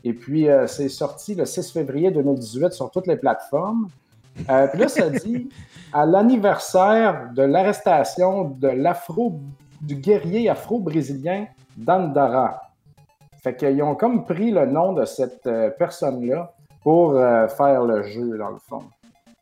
Et puis, euh, c'est sorti le 6 février 2018 sur toutes les plateformes. Euh, puis là, ça dit (laughs) à l'anniversaire de l'arrestation de l'afro du guerrier afro-brésilien Dandara. Fait qu'ils ont comme pris le nom de cette euh, personne-là pour euh, faire le jeu, dans le fond.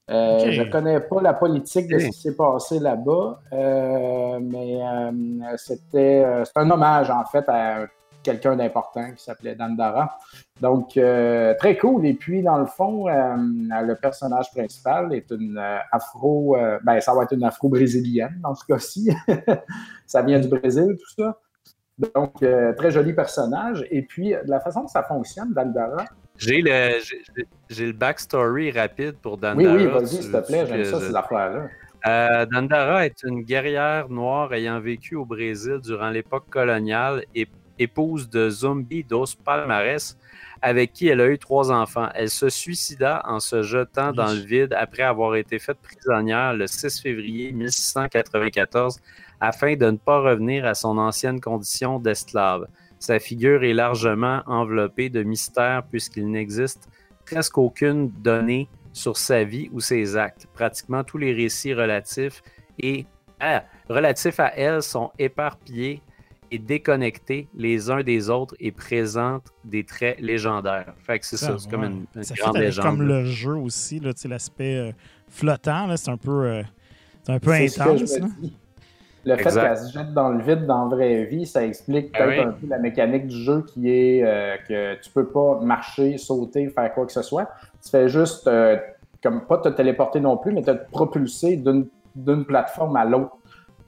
Euh, Je ne connais pas la politique de ce qui s'est passé là-bas, euh, mais euh, c'était un hommage en fait à quelqu'un d'important qui s'appelait Dandara. Donc, très cool. Et puis, dans le fond, le personnage principal est une afro, ben, ça va être une afro-brésilienne dans ce cas-ci. (laughs) ça vient du Brésil, tout ça. Donc, très joli personnage. Et puis, de la façon que ça fonctionne, Dandara, j'ai le, j'ai, le backstory rapide pour Dandara. Oui, oui, vas-y, s'il te plaît, j'aime ça, ces affaires-là. Euh, Dandara est une guerrière noire ayant vécu au Brésil durant l'époque coloniale et épouse de Zumbi dos Palmares, avec qui elle a eu trois enfants. Elle se suicida en se jetant dans le vide après avoir été faite prisonnière le 6 février 1694 afin de ne pas revenir à son ancienne condition d'esclave. Sa figure est largement enveloppée de mystère puisqu'il n'existe presque aucune donnée sur sa vie ou ses actes. Pratiquement tous les récits relatifs, et, ah, relatifs à elle sont éparpillés et déconnectés les uns des autres et présentent des traits légendaires. Fait que c'est ça, c'est comme une, grande légende. Comme le jeu aussi, l'aspect euh, flottant, c'est un peu, euh, un peu intense. Le fait qu'elle se jette dans le vide dans la vraie vie, ça explique ah peut-être un peu la mécanique du jeu qui est euh, que tu peux pas marcher, sauter, faire quoi que ce soit. Tu fais juste, euh, comme pas te téléporter non plus, mais te propulser d'une plateforme à l'autre.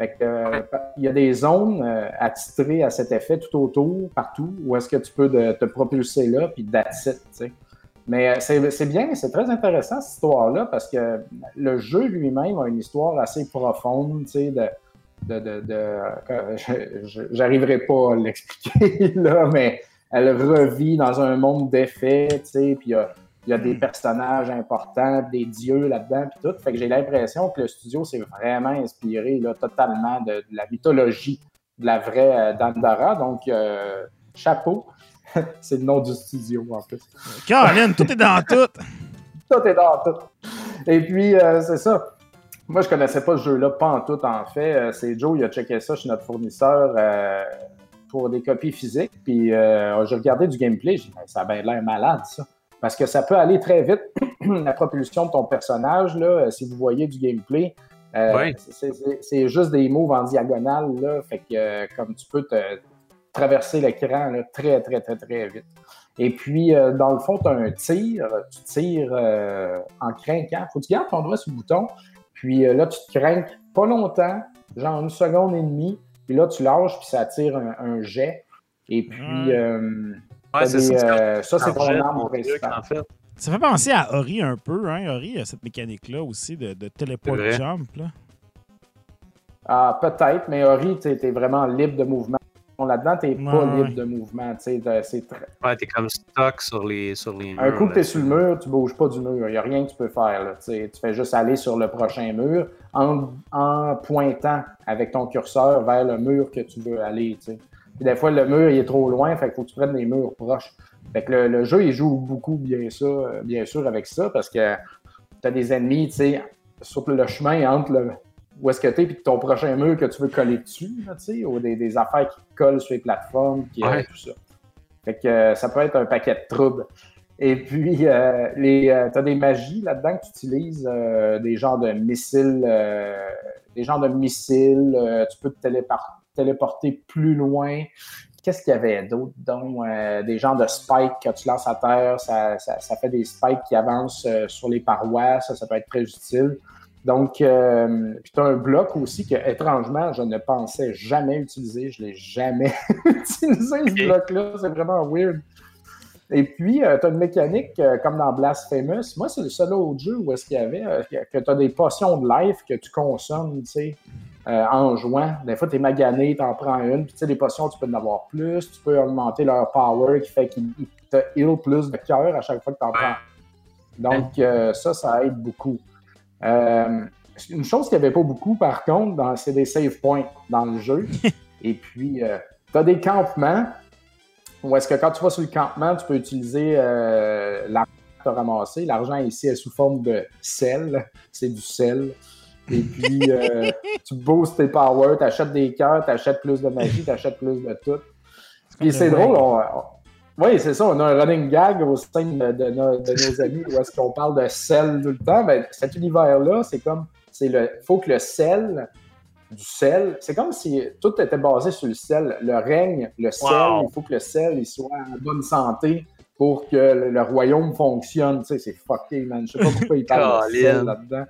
Euh, il y a des zones attitrées à cet effet tout autour, partout, où est-ce que tu peux te propulser là, puis that's it, Mais c'est bien, c'est très intéressant cette histoire-là, parce que le jeu lui-même a une histoire assez profonde, tu sais, de de, de, de j'arriverai pas à l'expliquer (laughs) là, mais elle revit dans un monde d'effets, tu sais, puis il y a, des personnages importants, des dieux là-dedans, puis tout. Fait que j'ai l'impression que le studio s'est vraiment inspiré là, totalement de, la mythologie de la vraie euh, Dandara. Donc, euh, chapeau. (laughs) C'est le nom du studio, en plus. Caroline, tout est dans tout. (laughs) tout est dans tout. Et puis, euh, c'est ça. Moi, je connaissais pas ce jeu-là, pas en tout, en fait. C'est Joe, il a checké ça chez notre fournisseur euh, pour des copies physiques. Puis euh, j'ai regardé du gameplay, j'ai dit, ça a bien l'air malade, ça. Parce que ça peut aller très vite, (clears throat) la propulsion de ton personnage, là, si vous voyez du gameplay. C'est juste des moves en diagonale, là. Fait que comme tu peux te traverser l'écran très, très, très, très vite. Et puis, dans le fond, tu as un tir. Tu tires en craquant. Faut que tu gardes ton doigt sur le bouton. Puis euh, là, tu te crains pas longtemps, genre une seconde et demie, puis là, tu lâches, puis ça tire un, jet. Et puis, euh, ouais, ça, euh, ça c'est ton arme principale. En fait. Ça fait penser à Ori un peu, hein? Ori a cette mécanique-là aussi de, de téléport jump. Là. Ah, peut-être, mais Ori, tu es vraiment libre de mouvement là-dedans, tu n'es pas libre de mouvement. C'est très... Ouais, tu es comme stock sur les, sur les murs. Un coup que tu es sur le mur, tu bouges pas du mur. Il n'y a rien que tu peux faire. Là, tu fais juste aller sur le prochain mur en, en, pointant avec ton curseur vers le mur que tu veux aller. Puis des fois, le mur il est trop loin, fait qu'il faut que tu prennes des murs proches. Fait que le, jeu, il joue beaucoup bien, ça, bien sûr avec ça parce que tu as des ennemis sur le chemin entre le, où est-ce que tu es, puis ton prochain mur que tu veux coller dessus, sais, ou des, des, affaires qui collent sur les plateformes, qui, euh, tout ça. Fait que euh, ça peut être un paquet de troubles. Et puis, euh, euh tu as des magies là-dedans que tu utilises, des genres de missiles, des genres de missiles, tu peux te téléporter plus loin. Qu'est-ce qu'il y avait d'autre? Donc, des genres de spikes que tu lances à terre, ça, ça, ça fait des spikes qui avancent sur les parois, ça, ça peut être très utile. Donc, euh, puis tu as un bloc aussi que, étrangement, je ne pensais jamais utiliser. Je ne l'ai jamais (laughs) utilisé, ce bloc-là. C'est vraiment weird. Et puis, euh, tu as une mécanique euh, comme dans Blasphemous. Moi, c'est le seul autre jeu où est-ce qu'il y avait que tu as des potions de life que tu consommes, tu sais, en jouant. Des fois, tu es magané, tu en prends une. Puis, tu sais, les potions, tu peux en avoir plus. Tu peux augmenter leur power qui fait qu'ils te heal plus de cœur à chaque fois que tu en prends. Donc, ça, ça aide beaucoup. Euh, une chose qu'il n'y avait pas beaucoup, par contre, c'est des save points dans le jeu. (laughs) Et puis, euh, tu as des campements où est-ce que quand tu vas sur le campement, tu peux utiliser euh, l'argent que tu as ramassé. L'argent ici est sous forme de sel. C'est du sel. Et puis, (laughs) tu boostes tes powers, tu achètes des cœurs, tu achètes plus de magie, tu achètes plus de tout. Puis c'est drôle, Oui, c'est ça. On a un running gag au sein de, de nos, de nos (laughs) amis où est-ce qu'on parle de sel tout le temps. Ben, cet univers-là, c'est comme. c'est le faut que le sel, du sel, c'est comme si tout était basé sur le sel. Le règne, le sel, Wow. il faut que le sel il soit en bonne santé pour que le, le royaume fonctionne. Tu sais, c'est fucké, man. Je sais pas pourquoi ils parlent de sel là-dedans.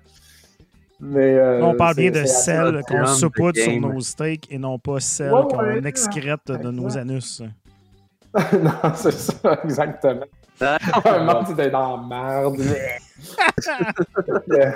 Mais, euh, on parle bien de sel qu'on saupoudre sur nos steaks et non pas sel Ouais, qu'on ouais. excrète de nos anus. (laughs) non, c'est ça, exactement. (laughs) Un monde, c'était dans la merde. (laughs)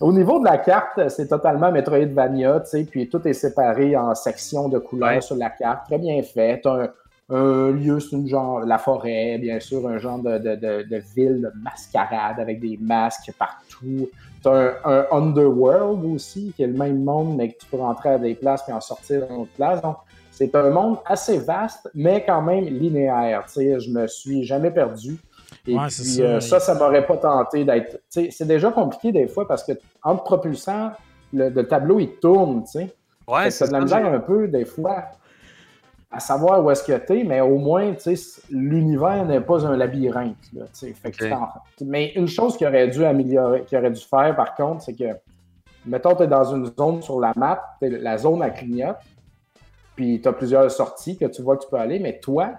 Au niveau de la carte, c'est totalement Metroidvania, tu sais, puis tout est séparé en sections de couleurs Ouais. sur la carte, très bien fait. T'as un, un lieu, c'est une genre, la forêt, bien sûr, un genre de, de, de, de ville de mascarade avec des masques partout. T'as un, un Underworld aussi, qui est le même monde, mais que tu peux rentrer à des places puis en sortir dans d'autres places. Donc, c'est un monde assez vaste, mais quand même linéaire. Tu sais, je me suis jamais perdu. Et Ouais, puis, euh, ça, ça m'aurait pas tenté d'être. tu sais, C'est déjà compliqué des fois parce que entre propulsant, le, le tableau il tourne, tu sais. Ouais, c'est de la misère un peu des fois à savoir où est-ce que t'es, mais au moins, tu sais, l'univers n'est pas un labyrinthe. Là, tu sais. fait que Mais une chose qu'il aurait dû améliorer, qu'il aurait dû faire par contre, c'est que, mettons, tu es dans une zone sur la map, t'es- la zone à clignote, puis tu as plusieurs sorties que tu vois que tu peux aller, mais toi,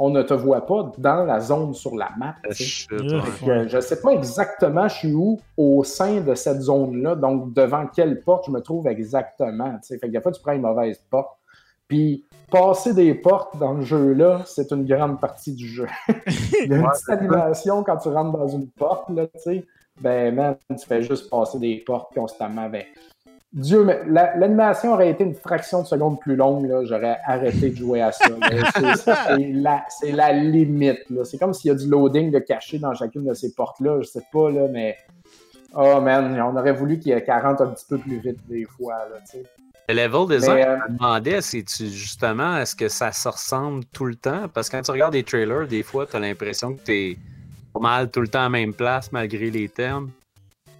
on ne te voit pas dans la zone sur la map. Shit, ouais. Que je ne sais pas exactement je suis où au sein de cette zone-là, donc devant quelle porte je me trouve exactement. tu sais. Fait que des fois, tu prends une mauvaise porte. Puis passer des portes dans le jeu-là, c'est une grande partie du jeu. (laughs) Il y a une petite animation quand tu rentres dans une porte, là, tu sais. Ben, man, tu fais juste passer des portes constamment. Ben, Dieu, mais la- l'animation aurait été une fraction de seconde plus longue, là, j'aurais arrêté de jouer à ça. (laughs) C'est- la, la limite. là. C'est comme s'il y a du loading de caché dans chacune de ces portes-là. Je sais pas, là, mais. Oh man, on aurait voulu qu'il y ait 40 un petit peu plus vite des fois. Là, tu sais. Le level design, Mais, euh, je me demandais, c'est-tu justement, est-ce que ça se ressemble tout le temps? Parce que quand tu regardes des trailers, des fois, tu as l'impression que tu es pas mal tout le temps à la même place malgré les termes.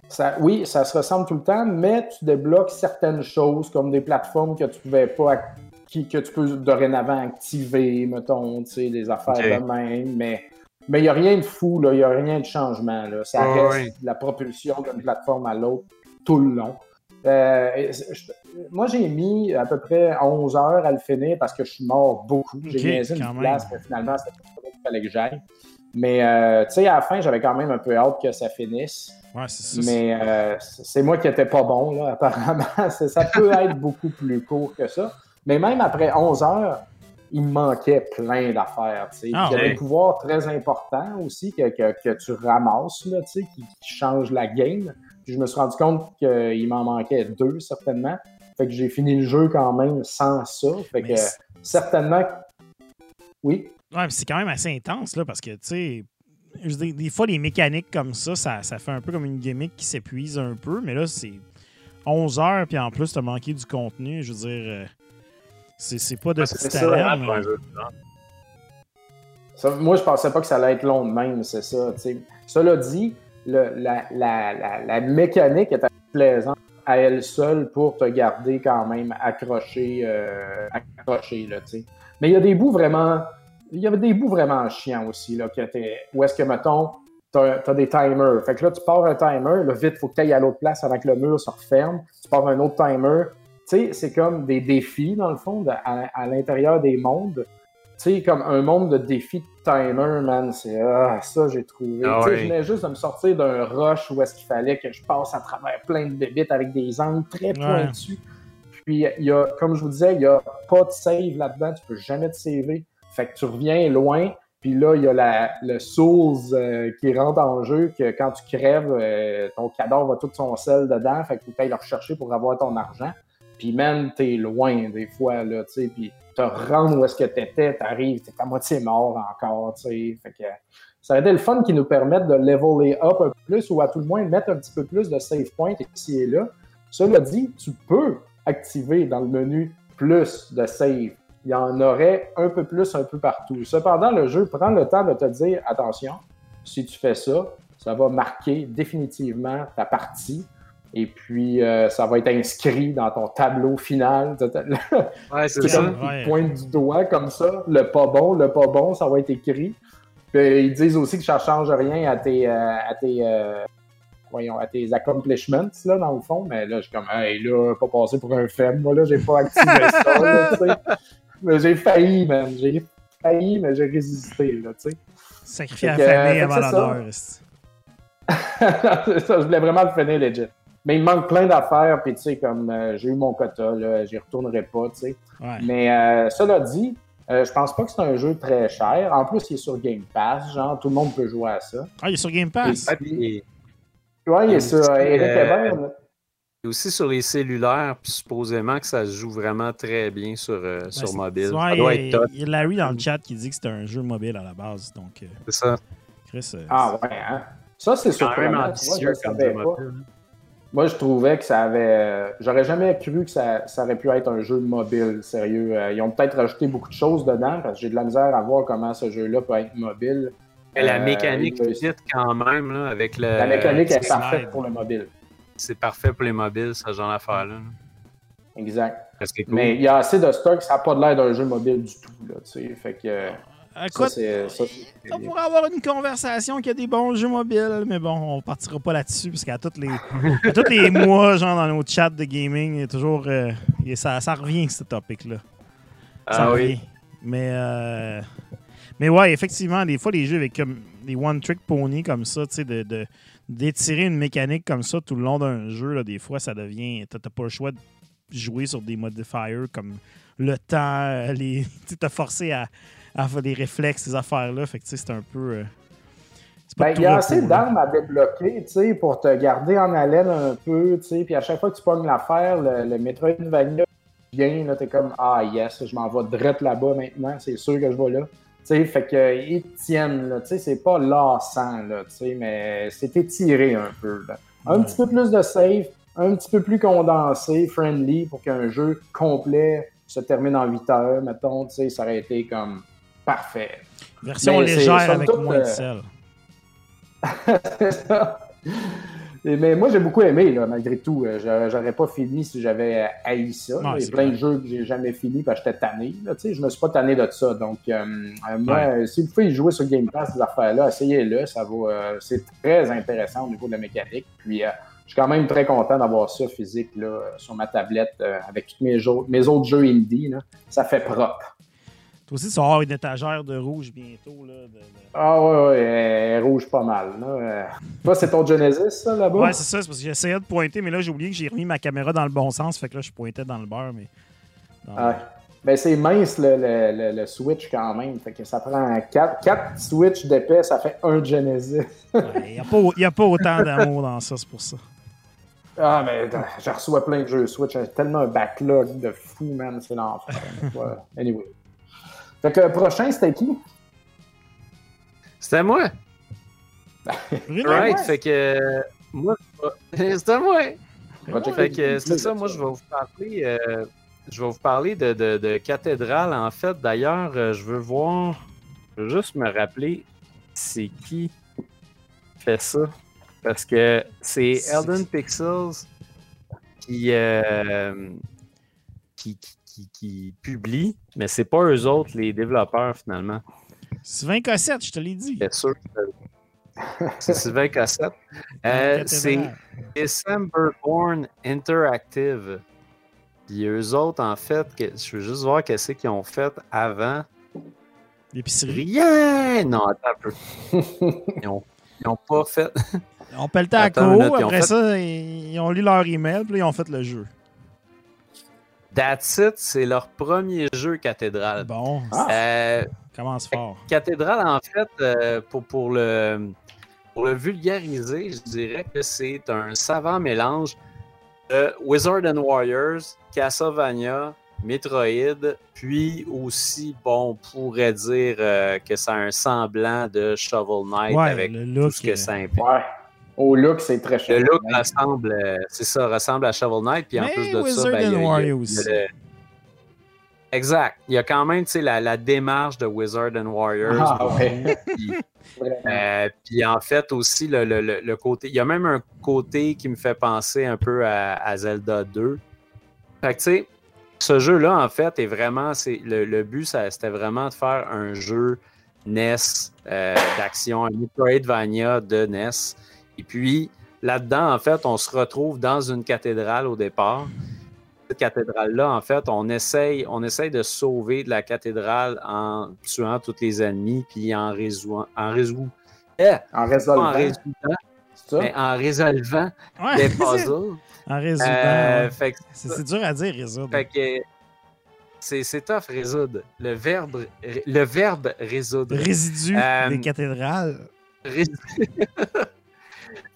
Ça, oui, ça se ressemble tout le temps, mais tu débloques certaines choses comme des plateformes que tu pouvais pas qui, que tu peux dorénavant activer, mettons, tu sais, des affaires de même, mais mais il n'y a rien de fou, il n'y a rien de changement. Là. Ça Ah, reste de la propulsion d'une plateforme à l'autre tout le long. Euh, je- moi, j'ai mis à peu près 11 heures à le finir parce que je suis mort beaucoup. J'ai Ok, niaisé une place, mais finalement, c'était pas ce qu'il fallait que j'aille. Mais, euh, tu sais, à la fin, j'avais quand même un peu hâte que ça finisse. Ouais, c'est ça. Mais euh, c'est moi qui n'étais pas bon, là, (laughs) apparemment. Ça peut être beaucoup plus court que ça. Mais même après 11 heures, il me manquait plein d'affaires. tu sais. Ah, il y a des pouvoirs très importants aussi que, que, que tu ramasses, là, tu sais, qui, qui changent la game. Puis je me suis rendu compte qu'il m'en manquait deux, certainement. Fait que j'ai fini le jeu quand même sans ça. Fait Mais que certainement. Oui? Ouais, mais c'est quand même assez intense, là, parce que, tu sais, je veux dire, des fois, les mécaniques comme ça, ça, ça fait un peu comme une gimmick qui s'épuise un peu, mais là, c'est 11 heures, puis en plus, t'as manqué du contenu. Je veux dire, euh, c'est c'est pas de petite genre. Ça, moi, je pensais pas que ça allait être long de même, c'est ça. tu sais. Cela dit, la, la- la- la mécanique est assez plaisante à elle seule pour te garder quand même accroché, euh, accroché là. Mais il y a des bouts vraiment, il y avait des bouts vraiment chiants aussi là, où est-ce que mettons, t'as as des timers. Fait que là, tu pars un timer, là, vite, faut que tu ailles à l'autre place avant que le mur se referme. Tu pars un autre timer. Tu sais, c'est comme des défis dans le fond à, l'intérieur des mondes sais, comme un monde de défis de timer, man, c'est ah, ça j'ai trouvé. Ah. Je venais juste de me sortir d'un rush où est-ce qu'il fallait que je passe à travers plein de bébites avec des angles très pointus. Puis il y a, comme je vous disais, il n'y a pas de save là-dedans, tu peux jamais te saver. Fait que tu reviens loin, puis là, il y a la, le Souls euh, qui rentre en jeu, que quand tu crèves, euh, ton cadavre a tout son sel dedans, fait que tu payes le rechercher pour avoir ton argent. Puis man, t'es loin des fois, là, tu sais, puis te rendre où est-ce que t'étais, t'arrives, t'es à moitié mort encore, tu sais. Fait que ça aurait été le fun qui nous permette de leveler up un peu plus ou à tout le moins mettre un petit peu plus de save point ici et là. Cela dit, tu peux activer dans le menu plus de save. Il y en aurait un peu plus un peu partout. Cependant, le jeu prend le temps de te dire attention, si tu fais ça, ça va marquer définitivement ta partie. Et puis, euh, ça va être inscrit dans ton tableau final. (laughs) Ouais, c'est ça. comme Ouais. ils pointent du doigt comme ça. Le pas bon, le pas bon, ça va être écrit. Puis, ils disent aussi que ça change rien à tes, euh, à tes, euh, voyons, à tes accomplishments, là, dans le fond. Mais là, je suis comme, hey, là, pas passé pour un faible. Moi, là, j'ai pas activé (laughs) ça, là. Mais j'ai failli, man. J'ai failli, mais j'ai résisté, là, tu sais. Sacrifier la Fait que, famille avant la esti. (laughs) C'est ça, je voulais vraiment le finir legit. Mais il me manque plein d'affaires, puis tu sais, comme euh, j'ai eu mon quota, là, j'y retournerai pas, tu sais. Ouais. Mais euh, cela dit, euh, je pense pas que c'est un jeu très cher. En plus, il est sur Game Pass, genre, tout le monde peut jouer à ça. Ah, il est sur Game Pass? Ouais, puis Ouais, il est sur. Et aussi sur les cellulaires, puis supposément que ça se joue vraiment très bien sur, euh, Ben, sur c'est- mobile. ouais, ça doit il, être top, il y a Larry dans le chat qui dit que c'était un jeu mobile à la base. Donc, euh, c'est ça. Chris. euh, Ah ouais, hein? Ça, c'est C'est quand même surprenant. ambitieux comme jeu pas. Moi, je trouvais que ça avait. euh, J'aurais jamais cru que ça, ça aurait pu être un jeu mobile, sérieux. Euh, ils ont peut-être rajouté beaucoup de choses dedans, parce que j'ai de la misère à voir comment ce jeu-là peut être mobile. Et la Euh, mécanique il- fit quand même, là, avec le. La mécanique est parfaite pour le mobile. C'est parfait pour les mobiles, ce genre d'affaires-là. là. Exact. Mais il y a assez de stock, ça n'a pas l'air d'un jeu mobile du tout. Là, tu sais. fait que, euh, ça, ça, c'est- on pourrait avoir une conversation qu'il y a des bons jeux mobiles, mais bon, on partira pas là-dessus, parce qu'à tous les, à tous les (laughs) mois, genre dans nos chats de gaming, il y a toujours. euh, il y a- ça, ça revient, ce topic-là. Ah revient. oui. Mais, euh, mais ouais, effectivement, des fois, les jeux avec comme des one-trick pony comme ça, tu sais, de, d'étirer une mécanique comme ça tout le long d'un jeu, là, des fois, ça devient. T'as t'as pas le choix de jouer sur des modifiers comme le temps, les. Tu (laughs) t'as forcé à, faire des réflexes, ces affaires-là. Fait que, tu sais, c'est un peu. euh, Ben, il y a assez d'armes à débloquer, tu sais, pour te garder en haleine un peu, tu sais, puis à chaque fois que tu pognes l'affaire, le, le Metroidvania vient, là, t'es comme, ah yes, je m'en vais direct là-bas maintenant, c'est sûr que je vais là. Tu sais, fait que, ils tiennent, là, tu sais, c'est pas lassant, là, tu sais, mais c'est étiré un peu, là. Un Ouais. petit peu plus de save, un petit peu plus condensé, friendly, pour qu'un jeu complet se termine en 8 heures, mettons, tu sais, ça aurait été comme parfait. Version Mais légère avec toute, moins de euh, sel. (laughs) C'est ça. Mais moi, j'ai beaucoup aimé, là, malgré tout. Euh, j'a- J'aurais pas fini si j'avais haï ça. Il y a plein de jeux que j'ai jamais fini parce que j'étais tanné. Là, je me suis pas tanné de ça. Donc, euh, euh, moi, euh, si vous pouvez jouer sur Game Pass, ces affaires-là, essayez-le. Ça euh, c'est très intéressant au niveau de la mécanique. Puis, euh, je suis quand même très content d'avoir ça physique là, euh, sur ma tablette euh, avec tous mes, jeux- mes autres jeux indie. Là. Ça fait propre. Toi aussi, tu vas avoir une étagère de rouge bientôt. Là, de- de- Ah ouais, ouais, elle rouge pas mal. Là. Euh, Toi, c'est ton Genesis, ça, là-bas? Ouais, c'est ça. C'est parce que j'essayais de pointer, mais là, j'ai oublié que j'ai remis ma caméra dans le bon sens. Fait que là, je pointais dans le beurre, mais. Ouais. Ben, c'est mince le, le- le- le Switch quand même. Fait que ça prend 4, quatre Switch d'épais, ça fait un Genesis. Il n'y a, a pas autant d'amour dans ça, c'est pour ça. Ah, mais attends, je reçois plein de jeux Switch. J'ai tellement un backlog de fou, man. C'est l'enfer. Anyway. Fait que le prochain, c'était qui? C'était moi. Right, ouais. fait que. Moi, (laughs) c'était moi. Project Fait que c'est ça, moi je vais vous parler. euh, je vais vous parler de, de, de cathédrale. En fait, d'ailleurs, euh, je veux voir. Je veux juste me rappeler c'est qui fait ça. Parce que c'est C'est- Elden Pixels qui, euh, qui, qui, qui- qui publie, mais c'est pas eux autres, les développeurs finalement. Sylvain Cossette, je te l'ai dit. Bien sûr. (laughs) C'est Sylvain Cassette. Euh, c'est Cathédrale. Decemberborn Interactive. Puis eux autres, en fait, que- je veux juste voir qu'est-ce qu'ils ont fait avant. L'épicerie. Rien! Non, attends un peu. (laughs) Ils ont, ils ont pas fait. On pelletait à Attends une co, minute, ils ont après fait- ça, ils ils ont lu leur email, puis là, ils ont fait le jeu. That's it, c'est leur premier jeu cathédrale. Bon, Ah. Euh, commence fort. cathédrale, en fait, euh, pour, pour, le, pour le vulgariser, je dirais que c'est un savant mélange de Wizard and Warriors, Castlevania, Metroid, puis aussi, bon, on pourrait dire euh, que c'est un semblant de Shovel Knight Ouais, avec le tout ce que ça implique. Ouais. Au look, c'est très Le cher. look ressemble, euh, c'est ça, ressemble à Shovel Knight, puis en Mais plus de ça, ben, il y a- and il y a- Wario il y a aussi. le- Exact. Il y a quand même la, la démarche de Wizard and Warriors. Ah, ouais. Puis, euh, (laughs) puis en fait aussi le, le, le, côté. Il y a même un côté qui me fait penser un peu à, à Zelda 2. Fait que tu sais, ce jeu-là, en fait, est vraiment. C'est, le, le but, c'était vraiment de faire un jeu NES euh, d'action, un Metroidvania de NES. Et puis, là-dedans, en fait, on se retrouve dans une cathédrale au départ. Cette cathédrale-là, en fait, on essaye, on essaye de sauver de la cathédrale en tuant tous les ennemis, puis en résoudant. En, résout, eh, en résolvant. En résoudant mais en résolvant ouais, des puzzles. (laughs) En résoudant. Euh, c'est dur à dire, résoudre. Fait que, c'est tough, résoudre. Le verbe, le verbe résoudre. Résidu euh, des cathédrales. (laughs)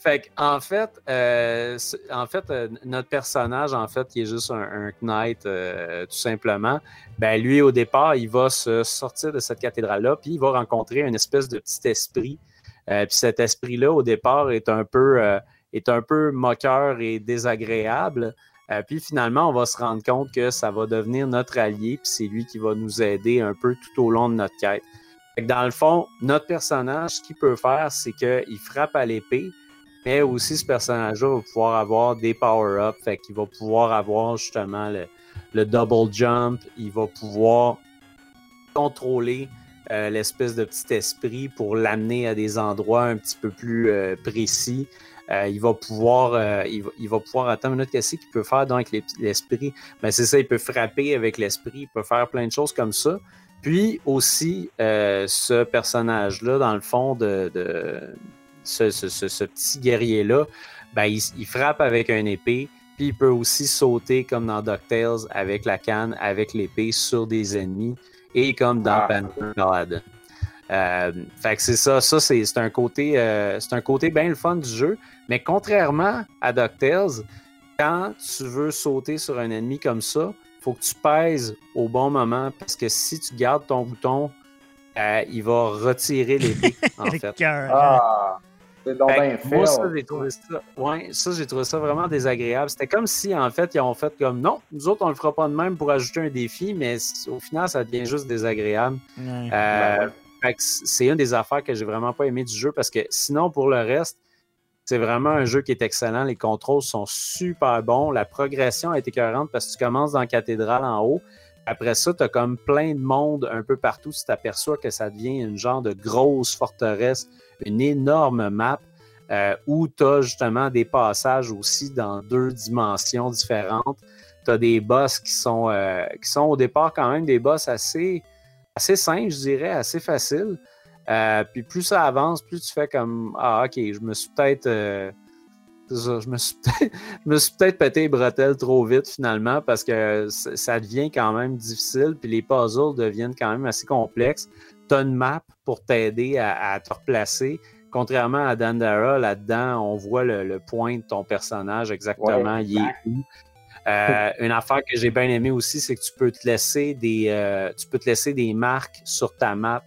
fait en fait, euh, en fait euh, notre personnage, en fait, qui est juste un, knight, tout simplement, ben lui, au départ, il va se sortir de cette cathédrale-là, puis il va rencontrer une espèce de petit esprit. puis cet esprit-là, au départ, est un peu, est un peu moqueur et désagréable. Euh, puis finalement, on va se rendre compte que ça va devenir notre allié, puis c'est lui qui va nous aider un peu tout au long de notre quête. dans le fond, notre personnage, ce qu'il peut faire, c'est qu'il frappe à l'épée, mais aussi ce personnage-là va pouvoir avoir des power-ups, fait qu'il va pouvoir avoir justement le, double jump, il va pouvoir contrôler euh, l'espèce de petit esprit pour l'amener à des endroits un petit peu plus euh, précis. Euh, il va pouvoir euh, il, va, pouvoir attendre une autre qu'est-ce qu'il peut faire donc l'esprit? Ben c'est ça il peut frapper avec l'esprit il peut faire plein de choses comme ça. Puis aussi ce personnage là dans le fond de, ce, petit guerrier là ben, il, frappe avec une épée puis il peut aussi sauter comme dans DuckTales avec la canne avec l'épée sur des ennemis et comme dans ah. Panther euh, fait que c'est ça, ça c'est un côté euh, c'est un côté bien le fun du jeu. Mais contrairement à DuckTales, quand tu veux sauter sur un ennemi comme ça, faut que tu pèses au bon moment parce que si tu gardes ton bouton, euh, il va retirer l'épée (laughs) en fait. Ah, c'est donc bien fait. Moi, ça, j'ai trouvé ça, ouais, ça, j'ai trouvé ça vraiment désagréable. C'était comme si, en fait, ils ont fait comme non, nous autres, on le fera pas de même pour ajouter un défi, mais au final, ça devient juste désagréable. Euh, c'est une des affaires que j'ai vraiment pas aimé du jeu parce que sinon, pour le reste, c'est vraiment un jeu qui est excellent. Les contrôles sont super bons. La progression est écœurante parce que tu commences dans la cathédrale en haut. Après ça, tu as comme plein de monde un peu partout. Tu t'aperçois que ça devient une genre de grosse forteresse, une énorme map euh, où tu as justement des passages aussi dans deux dimensions différentes. Tu as des boss qui sont, euh, qui sont au départ quand même des boss assez, assez simple, je dirais, assez facile. Euh, puis plus ça avance, plus tu fais comme Ah, ok, je me suis peut-être. Je me suis peut-être pété les bretelles trop vite finalement parce que ça devient quand même difficile, puis les puzzles deviennent quand même assez complexes. Tu as une map pour t'aider à, te replacer. Contrairement à Dandara, là-dedans, on voit le, point de ton personnage exactement. il est où. Euh, une affaire que j'ai bien aimé aussi, c'est que tu peux te laisser des, euh, tu peux te laisser des marques sur ta map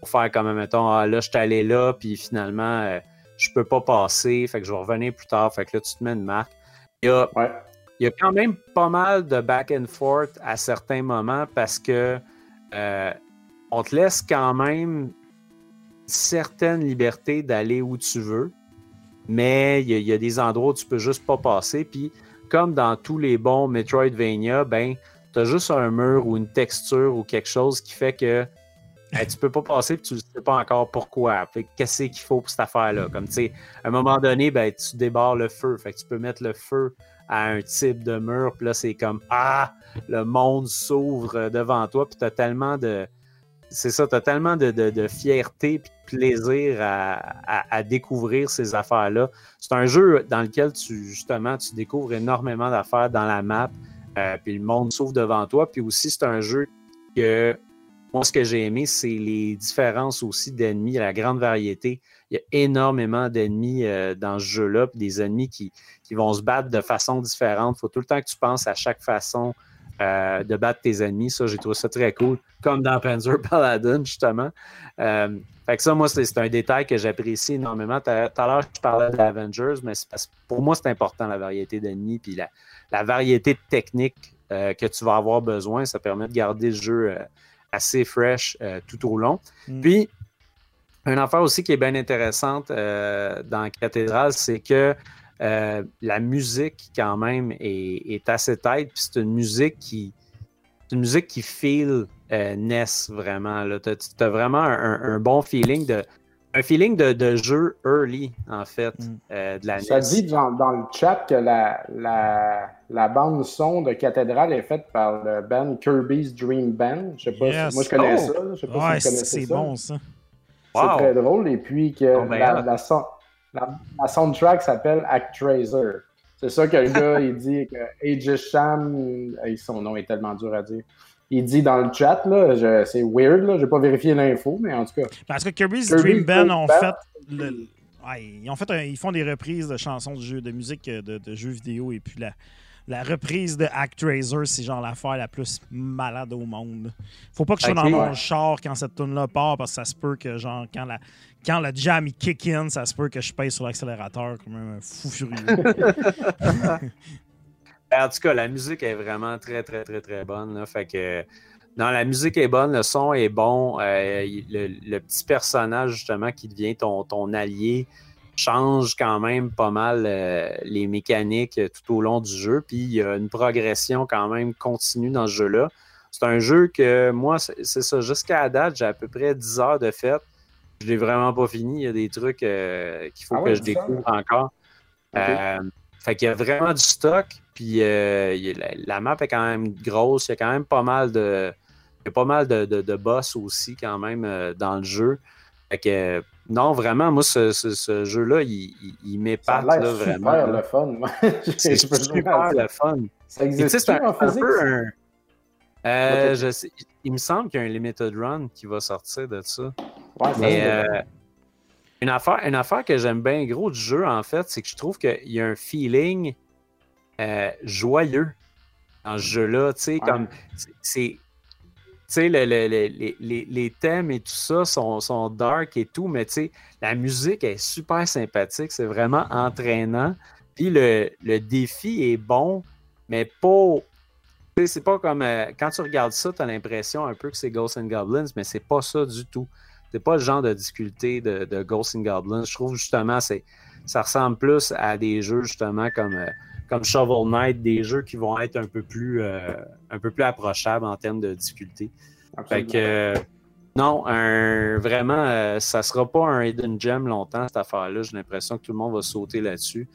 pour faire comme, mettons, ah, là, je suis allé là, puis finalement, euh, je peux pas passer, fait que je vais revenir plus tard, fait que là, tu te mets une marque. Il y a, il y a quand même pas mal de back and forth à certains moments parce que on te laisse quand même certaines libertés d'aller où tu veux, mais il y, a, il y, a des endroits où tu peux juste pas passer, puis comme dans tous les bons Metroidvania, ben, tu as juste un mur ou une texture ou quelque chose qui fait que ben, tu peux pas passer et tu ne sais pas encore pourquoi. Qu'est-ce qu'il faut pour cette affaire-là? Comme tu sais, à un moment donné, ben, tu débarres le feu. Fait que tu peux mettre le feu à un type de mur, puis là, c'est comme Ah! Le monde s'ouvre devant toi, puis tu as tellement de. C'est ça, tu as tellement de, de, fierté et de plaisir à, à, découvrir ces affaires-là. C'est un jeu dans lequel tu justement tu découvres énormément d'affaires dans la map, euh, puis le monde s'ouvre devant toi. Puis aussi, c'est un jeu que moi, ce que j'ai aimé, c'est les différences aussi d'ennemis, la grande variété. Il y a énormément d'ennemis euh, dans ce jeu-là, puis des ennemis qui, qui, vont se battre de façon différente. Il faut tout le temps que tu penses à chaque façon euh, de battre tes ennemis. Ça, j'ai trouvé ça très cool, comme dans Panzer (laughs) Paladin, justement. Euh, fait que ça, moi, c'est un détail que j'apprécie énormément. Tout à l'heure, je parlais d'Avengers, mais pour moi, c'est important, la variété d'ennemis, puis la, la, variété de techniques que tu vas avoir besoin. Ça permet de garder le jeu assez fresh euh, tout au long. Mm. Puis, une affaire aussi qui est bien intéressante euh, dans Cathédrale, c'est que euh, la musique, quand même, est, est assez tête. Puis c'est une musique qui. c'est une musique qui feel euh, NES, vraiment. Tu as, vraiment un, un bon feeling de. Un feeling de, de jeu early, en fait, Mm. euh, de la Ça NES. dit dans, dans le chat que la, la, la bande son de Cathédrale est faite par le band Kirby's Dream Band. Je sais pas Yes. si, moi je connais Oh. ça. Je sais pas Ouais, si vous connaissez c'est ça. bon, ça. C'est Wow. très drôle. Et puis que Oh, ben, la, la, son- la- la soundtrack s'appelle Actraiser. C'est ça que le gars, (laughs) il dit que Aegis Sham, son nom est tellement dur à dire. Il dit dans le chat, là, c'est weird, là, j'ai pas vérifié l'info, mais en tout cas, Parce que Kirby's Kirby's Dream Band ont fait. le- ouais, ils, ont fait un- ils font des reprises de chansons de jeux, de musique euh, de, de jeux vidéo. Et puis la, la reprise de Actraiser, c'est genre l'affaire la plus malade au monde. Faut pas que je sois dans mon Ouais. char quand cette tune là part parce que ça se peut que, genre, quand, la, quand le jam il kick in, ça se peut que je pèse sur l'accélérateur comme un fou furieux. (laughs) En tout cas, la musique est vraiment très, très, très, très bonne. là. Fait que, non, la musique est bonne, le son est bon. euh, le, le petit personnage, justement, qui devient ton, ton allié, change quand même pas mal euh, les mécaniques tout au long du jeu. Puis il y a une progression quand même continue dans ce jeu-là. C'est un jeu que moi, c'est ça, jusqu'à la date, j'ai à peu près 10 heures de fête. Je l'ai vraiment pas fini. Il y a des trucs euh, qu'il faut Ah ouais, que je 10 heures? découvre encore. Ok. Euh, fait qu'il y a vraiment du stock, puis euh, la, la map est quand même grosse, il y a quand même pas mal de, il y a pas mal de, de- de boss aussi quand même euh, dans le jeu. Fait que, non, vraiment, moi, ce, ce- ce jeu-là, il, il, m'épate, là, super vraiment. le là. fun. (laughs) C'est super le fun. Ça Et tu sais, existe c'est un, en physique? un... Euh, Ok. je sais- il me semble qu'il y a un Limited Run qui va sortir de ça. Ouais, Mais euh, une, affaire, une affaire que j'aime bien gros du jeu, en fait, c'est que je trouve qu'il y a un feeling euh, joyeux dans ce jeu-là. Tu sais, Ouais. comme. c'est-. Tu sais, le- le- le- les, les- les thèmes et tout ça sont, sont dark et tout, mais tu sais, la musique est super sympathique. C'est vraiment entraînant. Puis le, le défi est bon, mais pas. tu sais, C'est pas comme. euh, quand tu regardes ça, tu as l'impression un peu que c'est Ghosts and Goblins, mais c'est pas ça du tout. C'est pas le genre de difficulté de, de Ghosts and Goblins. Je trouve justement c'est ça ressemble plus à des jeux justement comme, euh, comme Shovel Knight, des jeux qui vont être un peu plus euh, un peu plus approchables en termes de difficulté. Fait que euh, non, un, vraiment, euh, ça sera pas un hidden gem longtemps cette affaire-là. J'ai l'impression que tout le monde va sauter là-dessus.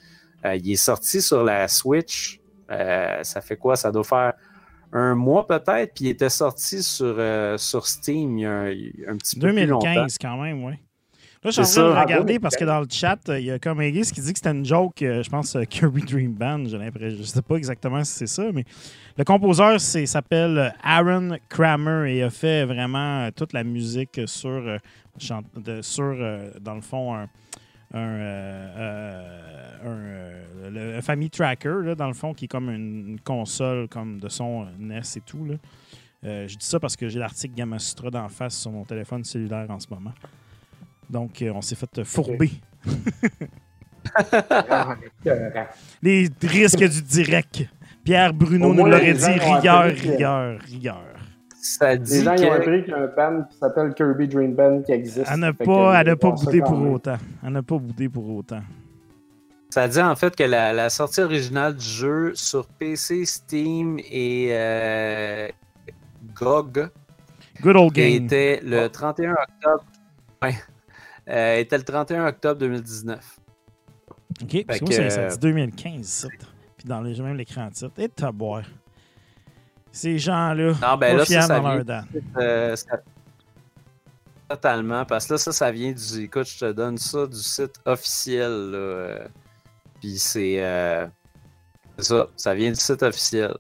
Il est sorti sur la Switch. Ça fait quoi? Ça doit faire un mois peut-être, puis il était sorti sur, sur Steam il y a un, il y a un petit peu plus longtemps. 2015, quand même, oui. Là, je suis en train de regarder parce que dans le chat, euh, il y a comme Aegis qui dit que c'était une joke, euh, je pense, euh, Kirby Dream Band. J'ai l'impression. Je sais pas exactement si c'est ça, mais le composeur c'est- s'appelle euh, Aaron Kramer et il a fait vraiment euh, toute la musique sur, euh, sur euh, dans le fond, un. un, euh, euh, un, euh, le- un Family Tracker, là, dans le fond, qui est comme une, console comme de son euh, NES et tout. Là. Euh, je dis ça parce que j'ai l'article Gamma Sutra d'en face sur mon téléphone cellulaire en ce moment. Donc, euh, on s'est fait euh, fourber. (laughs) Ah. Les risques du direct. Pierre Bruno nous l'aurait les gens dit. Rigueur, rigueur, rigueur. Ça Les dit gens ils ont appris qu'il y a un band qui s'appelle Kirby Dream Band qui existe. Elle n'a pas, elle n'a pas boudé pour même. autant. Elle n'a pas boudé pour autant. Ça dit en fait que la, la sortie originale du jeu sur PC, Steam et euh, GOG Good old game. était le 31 octobre. Ouais, euh, était le 31 octobre 2019. OK, parce que moi, ça, euh, dit 2015, ça. Puis dans les, même l'écran titre. Et t'as boire. Ces gens-là, Non, ben là, ça, ça dans vient leur. Euh, ça- Totalement, parce que là, ça, ça vient du. Écoute, je te donne ça du site officiel. là, euh, Puis c'est. euh, C'est ça, ça vient du site officiel.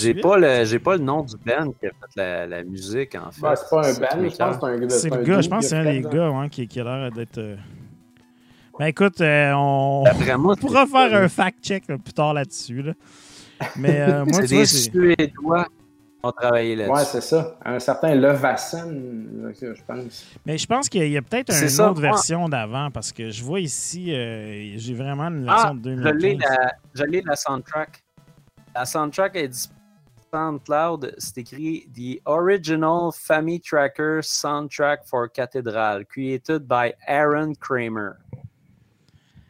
J'ai pas, le, j'ai pas le nom du band qui a fait la, la musique, en fait. Ben, c'est pas un band, je pense que c'est un C'est un le gars, je pense que c'est un des gars hein, qui, qui a l'air d'être. euh, Ben écoute, euh, on... D'après moi, (laughs) on pourra faire un fact-check là, plus tard là-dessus. là. Mais euh, (laughs) moi, c'est tu vois, des c'est- Suédois qui ont travaillé Ouais, là-dessus. c'est ça. Un certain Levassen, je pense. Mais je pense qu'il y a peut-être C'est une ça, autre moi. version d'avant parce que je vois ici, euh, j'ai vraiment une Ah, version de je l'ai 2015. la, je l'ai la soundtrack. La soundtrack est disponible SoundCloud, c'est écrit The Original Family Tracker Soundtrack for Cathedral, created by Aaron Kramer.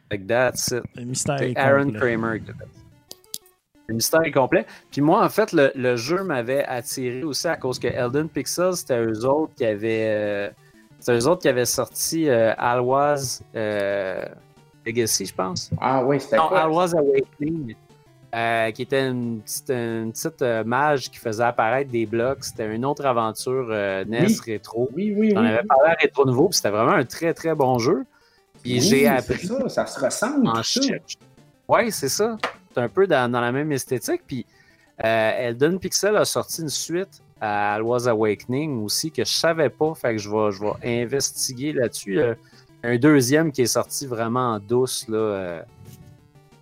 Like that's it. Le mystère C'est est Aaron complet. Kramer. Le mystère est complet. Puis moi, en fait, le, le jeu m'avait attiré aussi à cause que Elden Pixels, c'était eux autres qui avaient. euh, c'était eux autres qui avaient sorti euh, Alwaz euh, Legacy, je pense. Ah oui, c'était Non, quoi? Alwaz Awakening. Euh, qui était une petite, une petite, euh, mage qui faisait apparaître des blocs. C'était une autre aventure euh, NES Oui. rétro. Oui, oui, On oui. avait parlé à Rétro Nouveau, puis c'était vraiment un très très bon jeu. Puis Oui, j'ai appris Ça, ça se ressemble. en. Ouais, c'est ça. C'est un peu dans, dans la même esthétique. Puis euh, Elden Pixel a sorti une suite à Alwa's Awakening aussi que je savais pas. Fait que je vais, je vais investiguer là-dessus. Euh, un deuxième qui est sorti vraiment en douce là.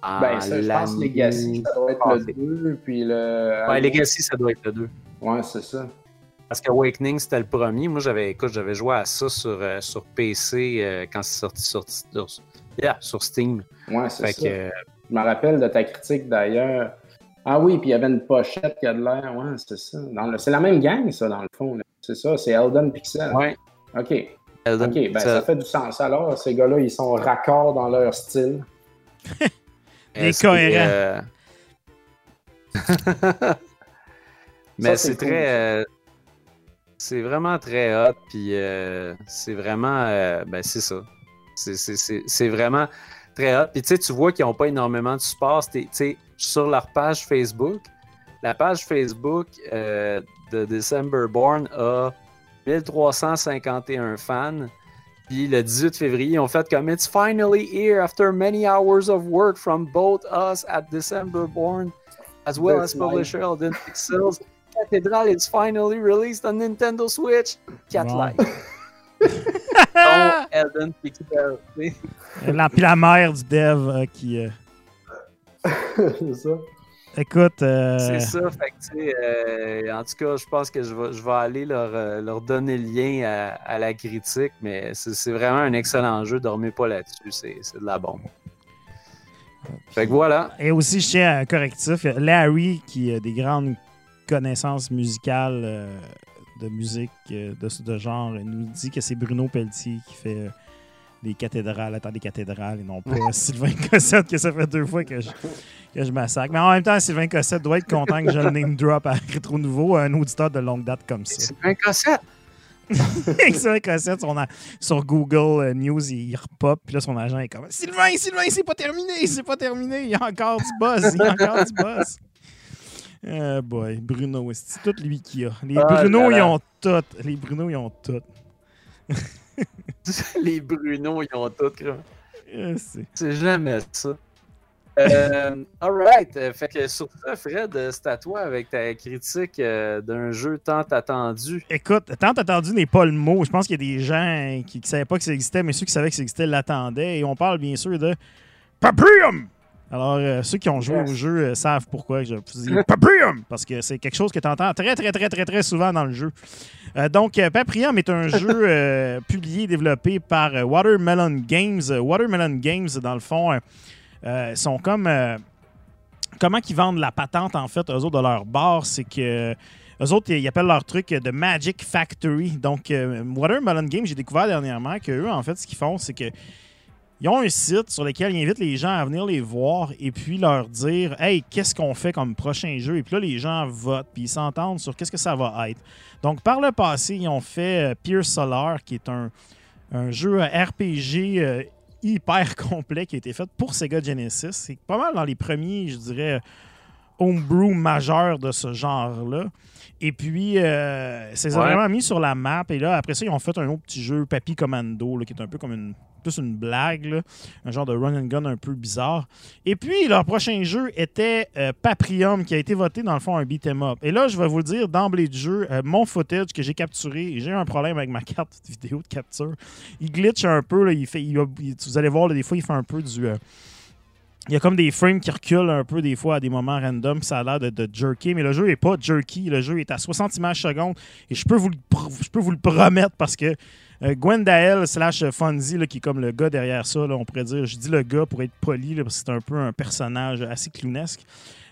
En Ben, ça, je pense Legacy, ça doit être le 2, puis le... Ouais, Legacy, ça doit être le 2. Ouais, c'est ça. Parce qu'Awakening, c'était le premier. Moi, j'avais, écoute, j'avais joué à ça sur, euh, sur PC euh, quand c'est sorti sur, sur, yeah, sur Steam. Ouais, c'est Fait ça. que, euh, Je me rappelle de ta critique d'ailleurs. Ah oui, puis il y avait une pochette qui a de l'air. Ouais, c'est ça. Dans le- C'est la même gang, ça, dans le fond. là. C'est ça, c'est Elden Pixel. ouais, OK. Elden OK, ben Pixel. ça fait du sens. Alors, ces gars-là, ils sont raccords dans leur style. (laughs) Et (laughs) c'est, cohérent. euh, Mais c'est cool, très. euh, c'est vraiment très hot, puis euh, c'est vraiment. euh, ben, c'est ça. C'est, c'est- c'est- c'est vraiment très hot. Puis tu sais, tu vois qu'ils n'ont pas énormément de support. Tu sais, sur leur page Facebook, la page Facebook euh, de December Born a 1351 fans. Puis le 18 février, ont fait comme It's finally here after many hours of work from both us at December Born, as well That's as publisher Elden Pixels. Cathedral is finally released on Nintendo Switch. Cat Wow. like. Ton Elden Pixels. La, puis la mère du dev euh, qui. euh, (laughs) c'est ça. Écoute. euh, C'est ça, fait que, euh, en tout cas, je pense que je vais, je vais aller leur, euh, leur donner le lien à, à la critique, mais c'est vraiment un excellent jeu, dormez pas là-dessus, c'est de la bombe. Fait que voilà, Et aussi, je tiens à un correctif. Larry, qui a des grandes connaissances musicales euh, de musique de ce de genre, nous dit que c'est Bruno Pelletier qui fait des cathédrales, attends, des cathédrales, et non pas (laughs) Sylvain Cossette, que ça fait deux fois que je, que je massacre. Mais en même temps, Sylvain Cossette doit être content que je le name drop à Rétro Nouveau, un auditeur de longue date comme ça. Sylvain Cossette, (laughs) son a- sur Google euh, News, il, il repop, puis là, son agent est comme Sylvain, Sylvain, c'est pas terminé, c'est pas terminé, il y a encore du buzz, il y a encore du buzz. Euh, boy, Bruno, c'est tout lui qui a? Les Ah Bruno, là ils ont tout. Les Bruno, ils ont tout. (laughs) (laughs) Les Bruno, ils ont tout. C'est jamais ça. Euh, alright, euh, fait que sur ça, Fred, euh, c'est à toi avec ta critique euh, d'un jeu tant attendu. Écoute, tant attendu n'est pas le mot. Je pense qu'il y a des gens qui ne savaient pas que ça existait, mais ceux qui savaient que ça existait l'attendaient. Et on parle bien sûr de Paprium! Alors, euh, ceux qui ont joué Yes. au jeu euh, savent pourquoi je vous dis Paprium! Parce que c'est quelque chose que tu entends très, très, très, très, très souvent dans le jeu. Euh, donc, euh, Paprium est un (laughs) jeu euh, publié et développé par euh, Watermelon Games. Watermelon Games, dans le fond, euh, euh, sont comme. euh, comment ils vendent la patente, en fait, eux autres, de leur bar, c'est que. Eux autres, ils appellent leur truc de Magic Factory. Donc, euh, Watermelon Games, j'ai découvert dernièrement qu'eux, en fait, ce qu'ils font, c'est que ils ont un site sur lequel ils invitent les gens à venir les voir et puis leur dire Hey, qu'est-ce qu'on fait comme prochain jeu? Et puis là, les gens votent puis ils s'entendent sur qu'est-ce que ça va être. Donc, par le passé, ils ont fait euh, Pierce Solar, qui est un, un jeu RPG euh, hyper (laughs) complet qui a été fait pour Sega Genesis. C'est pas mal dans les premiers, je dirais, homebrew majeurs de ce genre-là. Et puis, euh, c'est Ouais. vraiment mis sur la map. Et là, après ça, ils ont fait un autre petit jeu, Papy Commando, là, qui est un peu comme une plus une blague, là. un genre de run and gun un peu bizarre. Et puis, leur prochain jeu était euh, Paprium, qui a été voté dans le fond un beat'em up. Et là, je vais vous le dire d'emblée de jeu, euh, mon footage que j'ai capturé, j'ai un problème avec ma (laughs) carte vidéo de capture. Il glitch un peu, là, il fait, il- il- vous allez voir, là, des fois, il fait un peu du. euh, il y a comme des frames qui reculent un peu des fois à des moments random, ça a l'air de, de jerky, mais le jeu n'est pas jerky. Le jeu est à 60 images secondes et je peux vous le, je peux vous le promettre parce que euh, Gwendael slash Fonzie, là, qui est comme le gars derrière ça, là, on pourrait dire, je dis le gars pour être poli, là, parce que c'est un peu un personnage assez clownesque.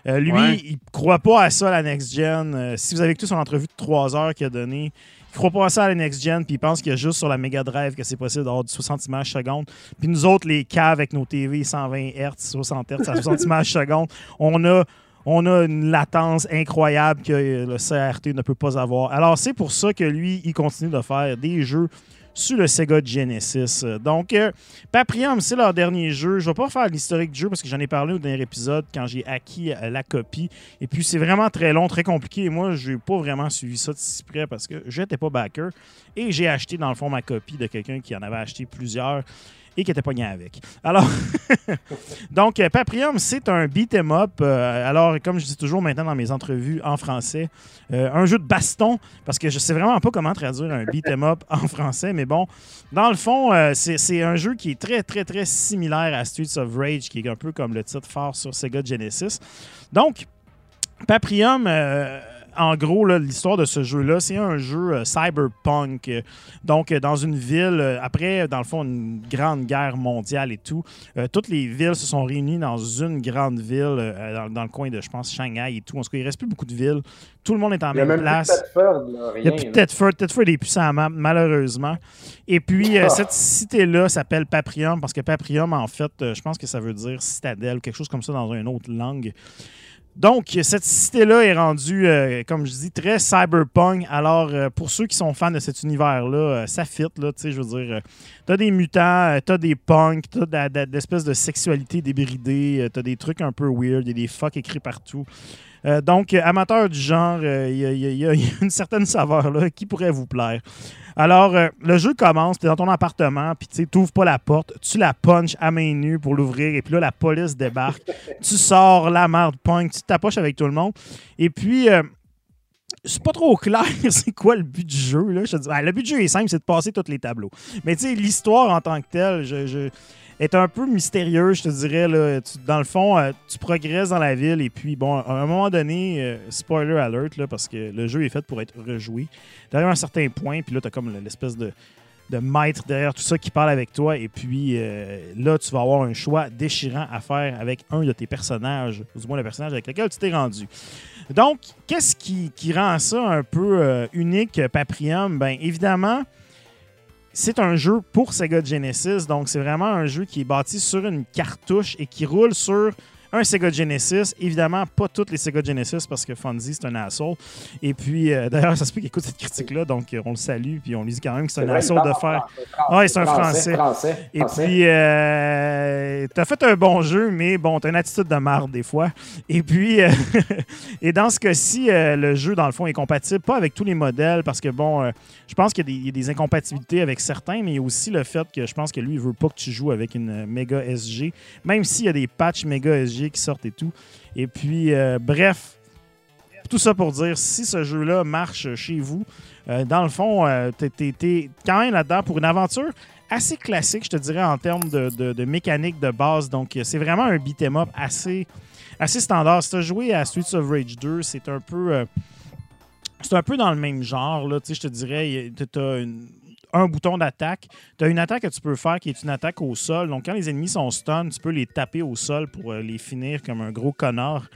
Euh, lui, Ouais. il croit pas à ça, la next-gen. Euh, si vous avez écouté son entrevue de 3 heures qu'il a donnée, il croit pas ça à la next-gen, puis il pense qu'il y a juste sur la Mega Drive que c'est possible d'avoir du 60 images secondes. Puis nous autres, les caves avec nos TV 120 Hz, 60 Hz à 60 images secondes, on a, on a une latence incroyable que le CRT ne peut pas avoir. Alors c'est pour ça que lui, il continue de faire des jeux sur le Sega Genesis. Donc, euh, Paprium, c'est leur dernier jeu. Je ne vais pas faire l'historique du jeu parce que j'en ai parlé au dernier épisode quand j'ai acquis euh, la copie. Et puis, c'est vraiment très long, très compliqué. Et moi, je n'ai pas vraiment suivi ça de si près parce que je n'étais pas backer. Et j'ai acheté, dans le fond, ma copie de quelqu'un qui en avait acheté plusieurs et qui était pogné avec. Alors, (laughs) donc, euh, Paprium, c'est un beat 'em up. Euh, alors, comme je dis toujours maintenant dans mes entrevues en français, euh, un jeu de baston, parce que je sais vraiment pas comment traduire un beat 'em up (laughs) en français, mais bon, dans le fond, c'est un jeu qui est très, très, très similaire à Streets of Rage, qui est un peu comme le titre fort sur Sega Genesis. Donc, Paprium, en gros, l'histoire de ce jeu-là, c'est un jeu euh, cyberpunk. donc, euh, dans une ville, euh, après, dans le fond, une grande guerre mondiale et tout, toutes les villes se sont réunies dans une grande ville, dans, dans le coin de, je pense, Shanghai et tout. En tout cas, il ne reste plus beaucoup de villes. Tout le monde est en même même place. Il n'y a plus de. Tedford. Tedford est plus sur la map, malheureusement. Et puis, Ah. cette cité-là s'appelle Paprium parce que Paprium, en fait, je pense que ça veut dire citadelle ou quelque chose comme ça dans une autre langue. Donc, cette cité-là est rendue, euh, comme je dis, très cyberpunk. Alors, euh, pour ceux qui sont fans de cet univers-là, euh, ça fit, là, tu sais, je veux dire, t'as des mutants, t'as des punks, t'as de, de- de de sexualité débridée, t'as des trucs un peu weird, il y a des fuck écrits partout. Donc, amateur du genre, il y, y a (laughs) une certaine saveur là qui pourrait vous plaire. Alors, euh, le jeu commence, tu es dans ton appartement, puis tu n'ouvres pas la porte, tu la punches à main nue pour l'ouvrir, et puis là, la police débarque. (laughs) tu sors la merde punk, tu t'approches avec tout le monde. Et puis, euh, c'est pas trop clair (laughs) c'est quoi le but du jeu. Là. Je te dis, ben, le but du jeu est simple, c'est de passer tous les tableaux. Mais tu sais, l'histoire en tant que telle, je, je- est un peu mystérieuse, je te dirais. Là. Dans le fond, euh, tu progresses dans la ville et puis, bon, à un moment donné, euh, spoiler alert, là, parce que le jeu est fait pour être rejoué. Derrière un certain point, puis là, tu as comme l'espèce de, de maître derrière tout ça qui parle avec toi. Et puis euh, là, tu vas avoir un choix déchirant à faire avec un de tes personnages, ou du moins le personnage avec lequel tu t'es rendu. Donc, qu'est-ce qui, qui rend ça un peu unique, Paprium? Bien, évidemment, c'est un jeu pour Sega Genesis, donc c'est vraiment un jeu qui est bâti sur une cartouche et qui roule sur un Sega Genesis. Évidemment, pas toutes les Sega Genesis parce que Fonzie, c'est un asshole. Et puis, euh, d'ailleurs, ça se peut qu'il écoute cette critique-là, donc euh, on le salue, puis on lui dit quand même que c'est un asshole de faire. Ouais, c'est un français. Français. Et français. puis, euh, t'as fait un bon jeu, mais bon, t'as une attitude de marde des fois. Et puis, euh, (laughs) et dans ce cas-ci, le jeu, dans le fond, est compatible, pas avec tous les modèles, parce que bon, je pense qu'il y, a des- il y a des incompatibilités avec certains, mais il y a aussi le fait que je pense que lui, il veut pas que tu joues avec une méga SG, même s'il y a des patchs méga SG qui sortent et tout. Et puis, euh, bref. Tout ça pour dire, si ce jeu-là marche chez vous, euh, dans le fond, euh, t'es- t'es quand même là-dedans pour une aventure assez classique, je te dirais, en termes de, mécanique de base. Donc, euh, c'est vraiment un beat'em up assez, assez standard. Si tu as joué à Streets of Rage 2, c'est un peu. c'est un peu dans le même genre, là. Je te dirais, tu as un bouton d'attaque. Tu as une attaque que tu peux faire qui est une attaque au sol. Donc, quand les ennemis sont stun, tu peux les taper au sol pour euh, les finir comme un gros connard.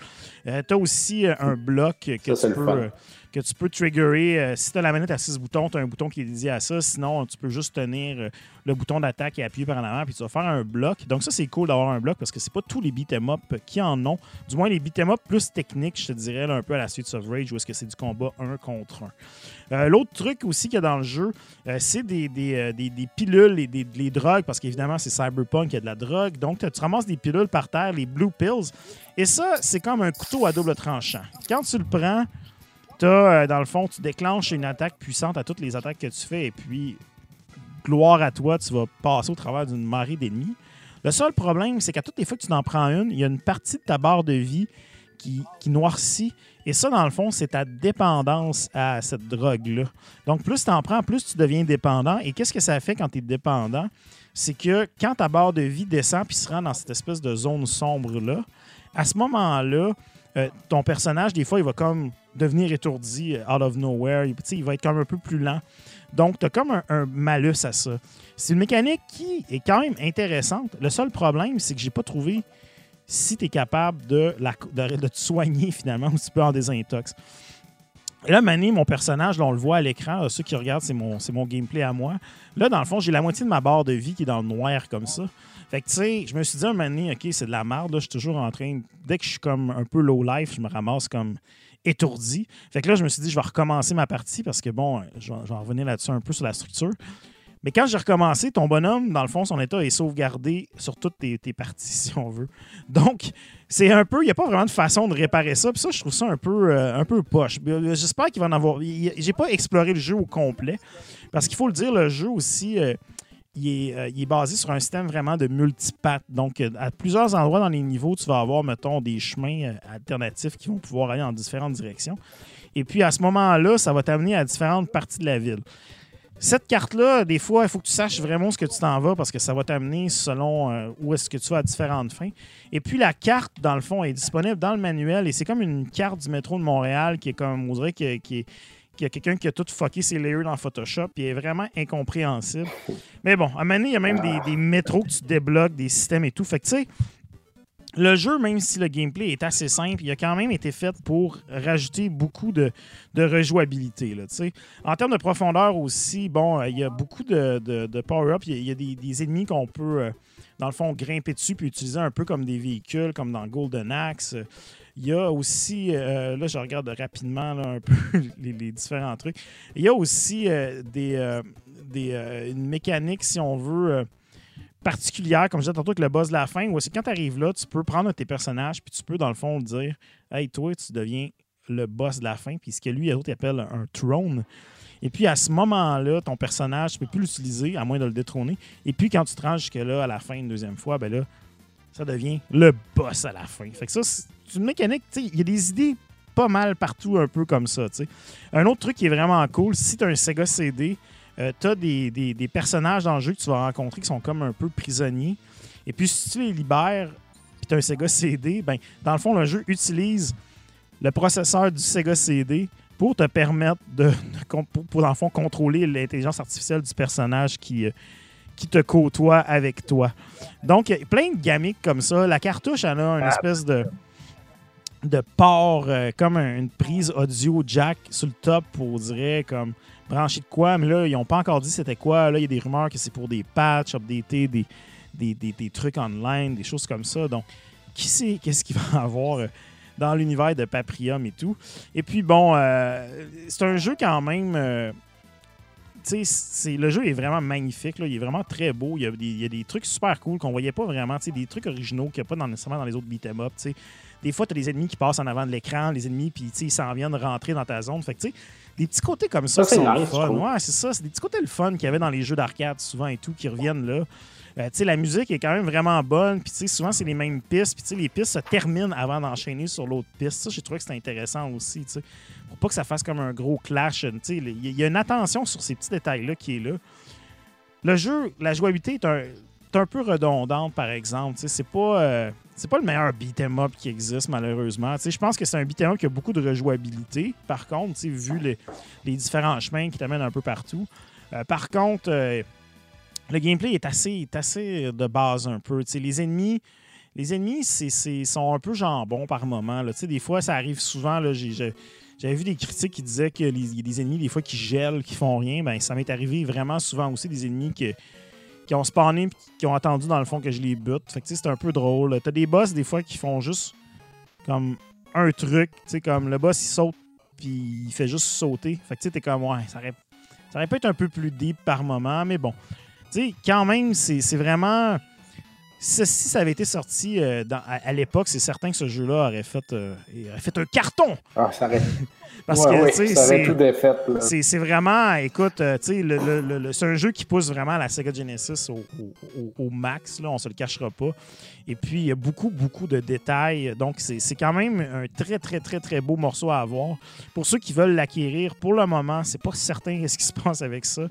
tu as aussi euh, un bloc que, Ça, tu peux, euh, que tu peux triggerer. Euh, si tu as la manette à 6 boutons, tu as un bouton qui est dédié à ça. Sinon, tu peux juste tenir euh, le bouton d'attaque et appuyer par en avant, puis tu vas faire un bloc. Donc, ça, c'est cool d'avoir un bloc parce que c'est pas tous les beat'em up qui en ont. Du moins, les beat'em up plus techniques, je te dirais, là, un peu à la Streets of Rage, où est-ce que c'est du combat un contre un. Euh, L'autre truc aussi qu'il y a dans le jeu, euh, c'est des, euh, des- des pilules et des, des drogues, parce qu'évidemment, c'est Cyberpunk, il y a de la drogue. Donc, tu ramasses des pilules par terre, les Blue Pills. Et ça, c'est comme un couteau à double tranchant. Quand tu le prends, as, dans le fond, tu déclenches une attaque puissante à toutes les attaques que tu fais, et puis, gloire à toi, tu vas passer au travers d'une marée d'ennemis. Le seul problème, c'est qu'à toutes les fois que tu en prends une, il y a une partie de ta barre de vie qui, qui noircit. Et ça, dans le fond, c'est ta dépendance à cette drogue-là. Donc, plus tu en prends, plus tu deviens dépendant. Et qu'est-ce que ça fait quand tu es dépendant? C'est que quand ta barre de vie descend puis se rend dans cette espèce de zone sombre-là, à ce moment-là, euh, ton personnage, des fois, il va comme devenir étourdi euh, out of nowhere. Il, il va être comme un peu plus lent. Donc, tu as comme un, un malus à ça. C'est une mécanique qui est quand même intéressante. Le seul problème, c'est que j'ai pas trouvé si tu es capable de, te soigner finalement si tu peux en désintox. Là, Mané, mon personnage, là, on le voit à l'écran. Ceux qui regardent, c'est mon, mon gameplay à moi. Là, dans le fond, j'ai la moitié de ma barre de vie qui est dans le noir comme ça. Fait que, tu sais, je me suis dit un moment OK, c'est de la merde. Je suis toujours en train. Dès que je suis comme un peu low life, je me ramasse comme étourdi. Fait que là, je me suis dit, je vais recommencer ma partie parce que, bon, je vais, je vais en revenir là-dessus un peu sur la structure. Mais quand j'ai recommencé, ton bonhomme, dans le fond, son état est sauvegardé sur toutes tes, parties, (laughs) si on veut. Donc, c'est un peu, il n'y a pas vraiment de façon de réparer ça. Puis ça, je trouve ça un peu, euh, un peu poche. Euh, J'espère qu'il va en avoir. J'ai pas exploré le jeu au complet. Parce qu'il faut le dire, le jeu aussi, euh, il, est, basé sur un système vraiment de multipath. Donc, à plusieurs endroits dans les niveaux, tu vas avoir, mettons, des chemins alternatifs qui vont pouvoir aller en différentes directions. Et puis, à ce moment-là, ça va t'amener à différentes parties de la ville. Cette carte-là, des fois, il faut que tu saches vraiment ce que tu t'en vas parce que ça va t'amener selon euh, où est-ce que tu vas à différentes fins. Et puis la carte, dans le fond, est disponible dans le manuel et c'est comme une carte du métro de Montréal qui est comme, on dirait qu'il qui est- qu'il y a quelqu'un qui a tout fucké ses layers dans Photoshop et est vraiment incompréhensible. Mais bon, à un moment donné, il y a même des, des métros que tu débloques, des systèmes et tout. Fait que tu sais, le jeu, même si le gameplay est assez simple, il a quand même été fait pour rajouter beaucoup de, rejouabilité. Là, en termes de profondeur aussi, bon, euh, il y a beaucoup de, power-up. Il y a, des, ennemis qu'on peut, euh, dans le fond, grimper dessus puis utiliser un peu comme des véhicules, comme dans Golden Axe. Il y a aussi, euh, là, je regarde rapidement un (laughs) peu les, différents trucs. Il y a aussi des, des, une mécanique, si on veut, particulière, comme je disais tantôt avec le boss de la fin, où c'est quand tu arrives là, tu peux prendre tes personnages, puis tu peux, dans le fond, dire Hey, toi, tu deviens le boss de la fin, puis ce que lui, l'autre, il appelle un throne. Et puis à ce moment-là, ton personnage, tu peux plus l'utiliser, à moins de le détrôner. Et puis quand tu te rends jusque-là, à la fin, une deuxième fois, ben là, ça devient le boss à la fin. Fait que ça, c'est une mécanique, tu sais, il y a des idées pas mal partout, un peu comme ça, tu sais. Un autre truc qui est vraiment cool, si tu as un Sega CD, tu as des, des- des personnages dans le jeu que tu vas rencontrer qui sont comme un peu prisonniers. Et puis si tu les libères, puis tu as un Sega CD, ben, dans le fond, le jeu utilise le processeur du Sega CD pour te permettre de, pour, pour, dans le fond, contrôler l'intelligence artificielle du personnage qui, euh, qui te côtoie avec toi. Donc, il y a plein de gamiques comme ça. La cartouche, elle a une Ah. espèce de, de port, euh, comme un- une prise audio jack sur le top pour, on dirait, comme brancher de quoi. Mais là, ils n'ont pas encore dit c'était quoi. Là, il y a des rumeurs que c'est pour des patchs, updater des, des, des- des trucs online, des choses comme ça. Donc, qui sait qu'est-ce qu'il (laughs) va avoir euh, dans l'univers de Paprium et tout. Et puis, bon, euh, c'est un jeu quand même. euh, tu sais, c'est- le jeu est vraiment magnifique. là. Il est vraiment très beau. Il y a des, il y a des trucs super cool qu'on voyait pas vraiment. tu sais, Des trucs originaux qu'il n'y a pas nécessairement dans les autres beat'em up. tu sais. Des fois, tu as des ennemis qui passent en avant de l'écran, les ennemis, puis ils s'en viennent rentrer dans ta zone. Fait que, tu sais, des petits côtés comme ça, Ça, c'est qui sont nice, fun. Ouais, c'est ça. C'est des petits côtés le fun qu'il y avait dans les jeux d'arcade souvent et tout qui reviennent là. Euh, tu sais, la musique est quand même vraiment bonne. Puis, tu sais, souvent, c'est les mêmes pistes. Puis, tu sais, les pistes se terminent avant d'enchaîner sur l'autre piste. Ça, j'ai trouvé que c'était intéressant aussi, tu sais. Pour pas que ça fasse comme un gros clash. Tu sais, il y, a- il y a une attention sur ces petits détails-là qui est là. Le jeu, la jouabilité est un, un peu redondante, par exemple. C'est pas, euh, c'est pas le meilleur beat'em up qui existe, malheureusement. Je pense que c'est un beat'em up qui a beaucoup de rejouabilité, par contre, vu les, les différents chemins qui t'amènent un peu partout. Euh, par contre, euh, le gameplay est assez, est assez de base un peu. Les ennemis, les ennemis c'est, sont un peu jambon par moment. Là. Des fois, ça arrive souvent. J'ai, j'avais vu des critiques qui disaient qu'il y a des ennemis, des fois, qui gèlent, qui font rien. Ben, ça m'est arrivé vraiment souvent aussi des ennemis qui, qui ont spawné et qui ont attendu, dans le fond, que je les bute. Fait que, c'est un peu drôle. T'as des boss, des fois, qui font juste comme un truc. Tu sais, comme le boss, il saute puis il fait juste sauter. Fait que, tu sais, t'es comme, ouais, ça aurait, ça aurait pu être un peu plus deep par moment, mais bon. Tu sais, quand même, c'est vraiment. Si, ça avait été sorti euh, dans- à, à l'époque, c'est certain que ce jeu-là aurait fait, euh, il aurait fait un carton. Ah, ça aurait, (laughs) Parce ouais, que, ça aurait c'est- tout défait. là. c'est c'est vraiment, écoute, euh, tu sais, le- le- c'est un jeu qui pousse vraiment la Sega Genesis au, au- au- au max, là, on se le cachera pas. Et puis, il y a beaucoup, beaucoup de détails. Donc, c'est c'est quand même un très, très, très, très beau morceau à avoir. Pour ceux qui veulent l'acquérir, pour le moment, c'est pas certain (laughs) ce qui se passe avec ça.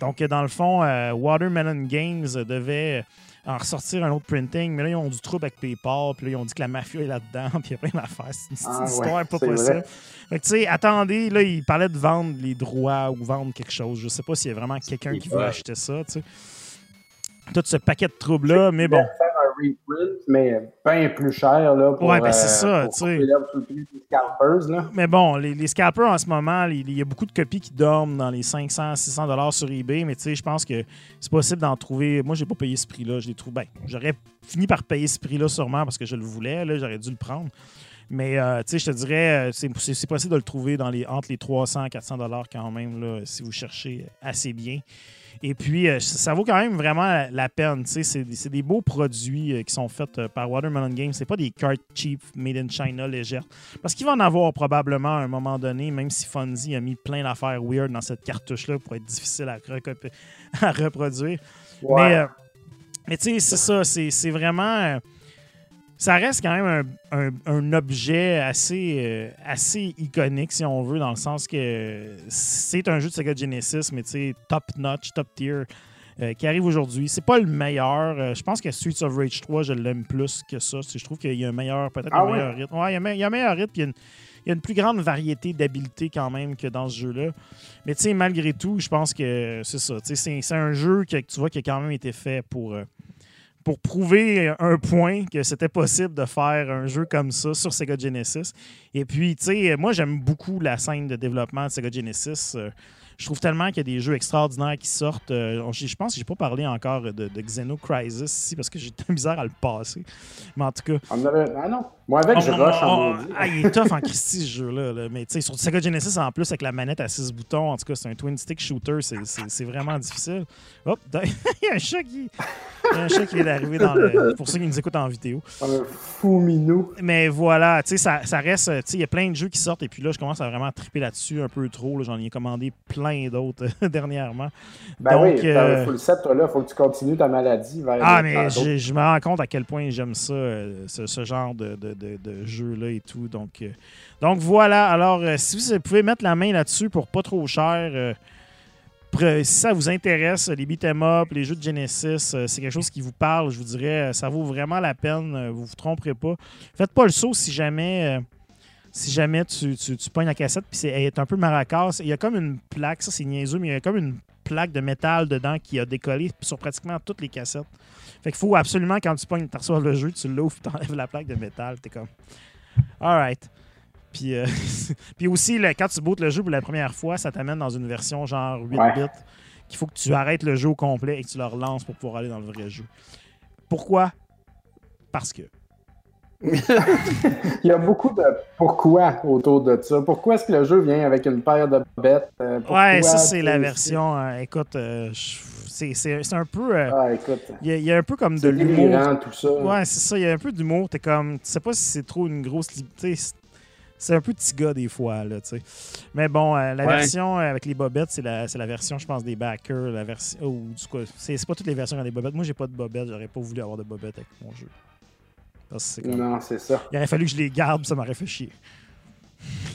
Donc, dans le fond, euh, Watermelon Games devait en ressortir un autre printing, mais là, ils ont du trouble avec PayPal, puis là, ils ont dit que la mafia est là-dedans, (laughs) puis il y a plein d'affaires. C'est une, Ah ouais, histoire pas possible. que, tu sais, attendez, là, il parlait de vendre les droits ou vendre quelque chose. Je sais pas s'il y a vraiment quelqu'un qui veut acheter ça, tu sais. Tout ce paquet de troubles-là, mais bon. Un reprint, mais bien plus cher. Là, pour, Ouais, ben, c'est euh, ça, pour scalpers. Là. Mais bon, les, les scalpers en ce moment, il y a beaucoup de copies qui dorment dans les 500, 600 dollars sur eBay, mais tu sais, je pense que c'est possible d'en trouver. Moi, j'ai pas payé ce prix-là. Je l'ai trouvé. Ben, j'aurais fini par payer ce prix-là sûrement parce que je le voulais. Là, j'aurais dû le prendre. Mais euh, tu sais, je te dirais, euh, c'est c'est- c'est possible de le trouver dans les, entre les 300 et 400 dollars quand même, là, si vous cherchez assez bien. Et puis, euh, ça vaut quand même vraiment la, peine. C'est des beaux produits euh, qui sont faits euh, par Watermelon Games. C'est pas des cartes cheap, made in China, légères. Parce qu'il va en avoir probablement à un moment donné, même si Fonzie a mis plein d'affaires weird dans cette cartouche-là pour être difficile à, (laughs) à reproduire. Ouais. Mais, euh, mais tu sais, c'est ça. C'est vraiment. Ça reste quand même un, un- un objet assez, euh, assez iconique, si on veut, dans le sens que c'est un jeu de Sega Genesis, mais tu sais, top notch, top tier, euh, qui arrive aujourd'hui. C'est pas le meilleur. Euh, je pense que Streets of Rage 3, je l'aime plus que ça. Je trouve qu'il y a un meilleur, peut-être Ah un ouais? meilleur rythme. Ouais, il y a, me- il y a un meilleur rythme, il y a une, il y a une plus grande variété d'habiletés quand même que dans ce jeu-là. Mais tu sais, malgré tout, je pense que c'est ça. C'est c'est un jeu que tu vois qui a quand même été fait pour, euh, pour prouver un point que c'était possible de faire un jeu comme ça sur Sega Genesis. Et puis, tu sais, moi, j'aime beaucoup la scène de développement de Sega Genesis. Euh, Je trouve tellement qu'il y a des jeux extraordinaires qui sortent. Euh, Je pense que j'ai pas parlé encore de, de Xeno Crisis ici parce que j'ai de misère à le passer. Mais en tout cas, Ah non. Moi, avec, je on- rush en maudit. ah, il est tough en (laughs) Christie, ce jeu-là. là. Mais tu sais, sur Sega Genesis, en plus, avec la manette à 6 boutons, en tout cas, c'est un twin stick shooter, c'est- vraiment difficile. Hop, (laughs) il y a un chat qui, il y a un chat qui vient d'arriver dans le. Pour ceux qui nous écoutent en vidéo. Un fou minou. Mais voilà, tu sais, ça, ça reste. Tu sais, il y a plein de jeux qui sortent et puis là, je commence à vraiment triper là-dessus un peu trop. J'en ai commandé plein d'autres (laughs) dernièrement. Ben Donc, oui, euh, un full set, toi, là. Faut que tu continues ta maladie vers Ah, mais je, je me rends compte à quel point j'aime ça, euh, ce, ce genre de, de, de- jeu-là et tout. Donc, euh, voilà. Alors, euh, si vous pouvez mettre la main là-dessus pour pas trop cher, euh, si ça vous intéresse, les beat'em up, les jeux de Genesis, c'est quelque chose qui vous parle, je vous dirais, ça vaut vraiment la peine. vous vous tromperez pas. Faites pas le saut si jamais. si jamais tu, tu, pognes la cassette puis c'est elle est un peu maracas, il y a comme une plaque, ça c'est niaiseux, mais il y a comme une plaque de métal dedans qui a décollé sur pratiquement toutes les cassettes. Fait qu'il faut absolument, quand tu pognes, tu reçois le jeu, tu l'ouvres, (laughs) tu enlèves la plaque de métal, t'es comme. Alright. Puis, euh, (laughs) puis aussi, le- quand tu bootes le jeu pour la première fois, ça t'amène dans une version genre 8 Ouais. bits qu'il faut que tu arrêtes le jeu au complet et que tu le relances pour pouvoir aller dans le vrai jeu. Pourquoi? Parce que. (laughs) Il y a beaucoup de pourquoi autour de ça. Pourquoi est-ce que le jeu vient avec une paire de bêtes? Euh, pourquoi, Ouais, ça, c'est la version. euh, écoute, euh, je- c'est c'est- c'est un peu. euh, Ah, écoute. Il y, a- il y a un peu comme de l'humour. tout ça. Ouais, c'est ça. Il y a un peu d'humour. T'es comme. Tu sais pas si c'est trop une grosse. li- tu sais, c'est- un peu petit gars des fois, là, tu sais. Mais bon, euh, la Ouais. version euh, avec les bobettes, c'est la, c'est la version, je pense, des backers. La version. Oh, du coup, c'est c'est pas toutes les versions qui ont des bobettes. Moi, j'ai pas de bobettes. J'aurais pas voulu avoir de bobettes avec mon jeu. Parce que c'est comme- Non, c'est ça. Il aurait fallu que je les garde, ça m'aurait fait chier.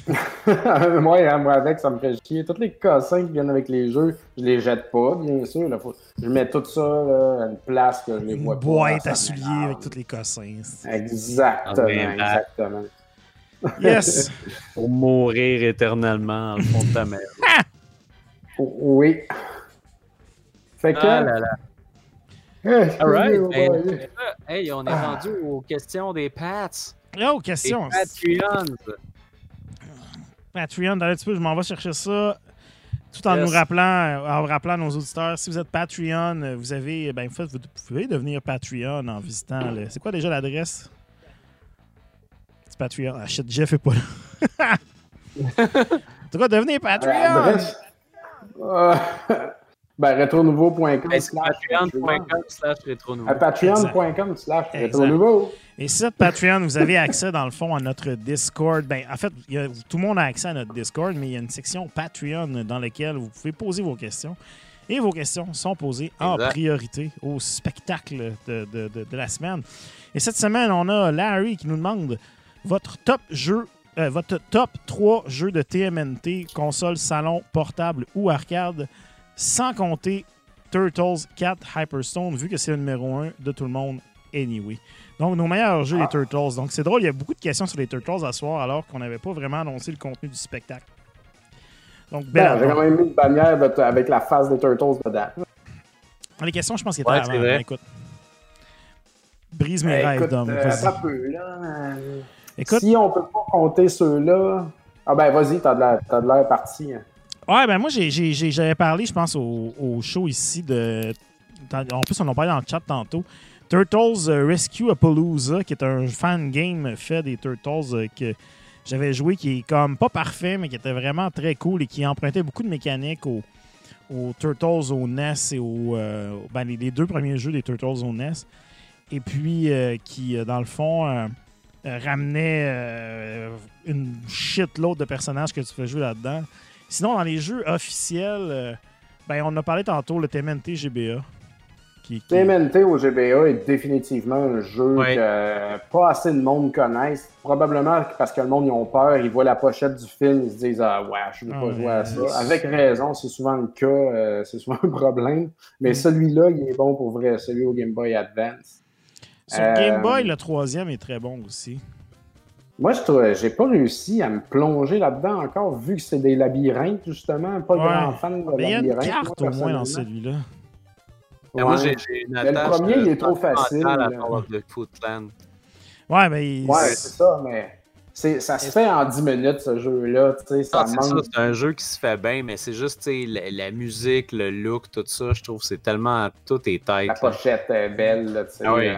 (laughs) moi, hein, moi, avec, ça me fait chier. Tous les cassins qui viennent avec les jeux, je les jette pas, bien sûr. là. Faut- Je mets tout ça là, à une place que je les Une vois pas. boîte à souliers avec tous les cossins. Exactement, Ah, ben. exactement. (laughs) Yes! Pour mourir éternellement dans le fond de ta mère. (laughs) Oui. Fait que. Ah là là. Eh, All right. Ben, hey, on est Ah. rendu aux questions des Pats. Des questions. Patreons. Patreon, dans un petit peu, je m'en vais chercher ça. Tout en Yes. nous rappelant, euh, en rappelant à nos auditeurs, si vous êtes Patreon, euh, vous avez, ben, en fait, vous pouvez devenir Patreon en visitant le. C'est quoi déjà l'adresse? C'est Patreon. Ah shit, Jeff est pas là. (laughs) en tout cas, devenez Patreon! Ben, retronouveau.com slash patreon.com slash retronouveau. Et sur Patreon, vous avez accès, dans le fond, à notre Discord. Ben, en fait, il y a- tout le monde a accès à notre Discord, mais il y a une section Patreon dans laquelle vous pouvez poser vos questions. Et vos questions sont posées en Exact. priorité au spectacle de, de- de- de la semaine. Et cette semaine, on a Larry qui nous demande votre top jeu, euh, votre top 3 jeux de TMNT, console, salon, portable ou arcade, sans compter Turtles 4 Hyperstone, vu que c'est le numéro 1 de tout le monde anyway. Donc, nos meilleurs jeux, les Turtles. Donc, c'est drôle, il y a beaucoup de questions sur les Turtles à soir, alors qu'on n'avait pas vraiment annoncé le contenu du spectacle. Donc, Ben, belle J'ai quand même mis une bannière de- avec la face des Turtles dedans. Les questions, je pense qu'il était Ouais, avant. hein, écoute. Brise mes Ben, rêves, Dom. euh, Écoute, Si on peut pas compter ceux-là. Ah ben vas-y, t'as de l'air- t'as de l'air parti. hein. Ouais, ben moi, j'avais parlé, je pense, au, show ici de. En plus, on en parlait dans le chat tantôt. Turtles euh, Rescue Appaloosa, qui est un fan game fait des Turtles euh, que j'avais joué, qui est comme pas parfait, mais qui était vraiment très cool et qui empruntait beaucoup de mécaniques aux, Turtles au NES et aux. euh, ben, les, deux premiers jeux des Turtles au NES. Et puis, qui, dans le fond. ramenait une shitload de personnages que tu fais jouer là-dedans. Sinon, dans les jeux officiels, euh, ben, on a parlé tantôt, le TMNT GBA. Qui, qui- TMNT au GBA est définitivement un jeu Ouais. que pas assez de monde connaissent. Probablement parce que le monde ils ont peur, ils voient la pochette du film, ils se disent Ah ouais, je veux pas Ah, jouer à ça. Avec raison, c'est souvent le cas, euh, c'est souvent un problème. Mais Mm. celui-là, il est bon pour vrai, celui au Game Boy Advance. Sur Euh, Game Boy, le troisième est très bon aussi. Moi, je trouve, j'ai pas réussi à me plonger là-dedans encore, vu que c'est des labyrinthes, justement. Pas Ouais. grand fan de Mais il y a une labyrinthes. carte moi, au moins dans celui-là. Moi, j'ai une Mais le premier, il est euh, trop facile, à of the Footland. Ouais, il- Ouais, c'est ça, mais c'est, ça se fait en 10 minutes, ce jeu-là. Ça Ah, c'est ça, manque. c'est un jeu qui se fait bien, mais c'est juste tu sais, la, la musique, le look, tout ça, je trouve que c'est tellement tout est tête. La pochette est belle, là, tu sais. Ah oui. euh.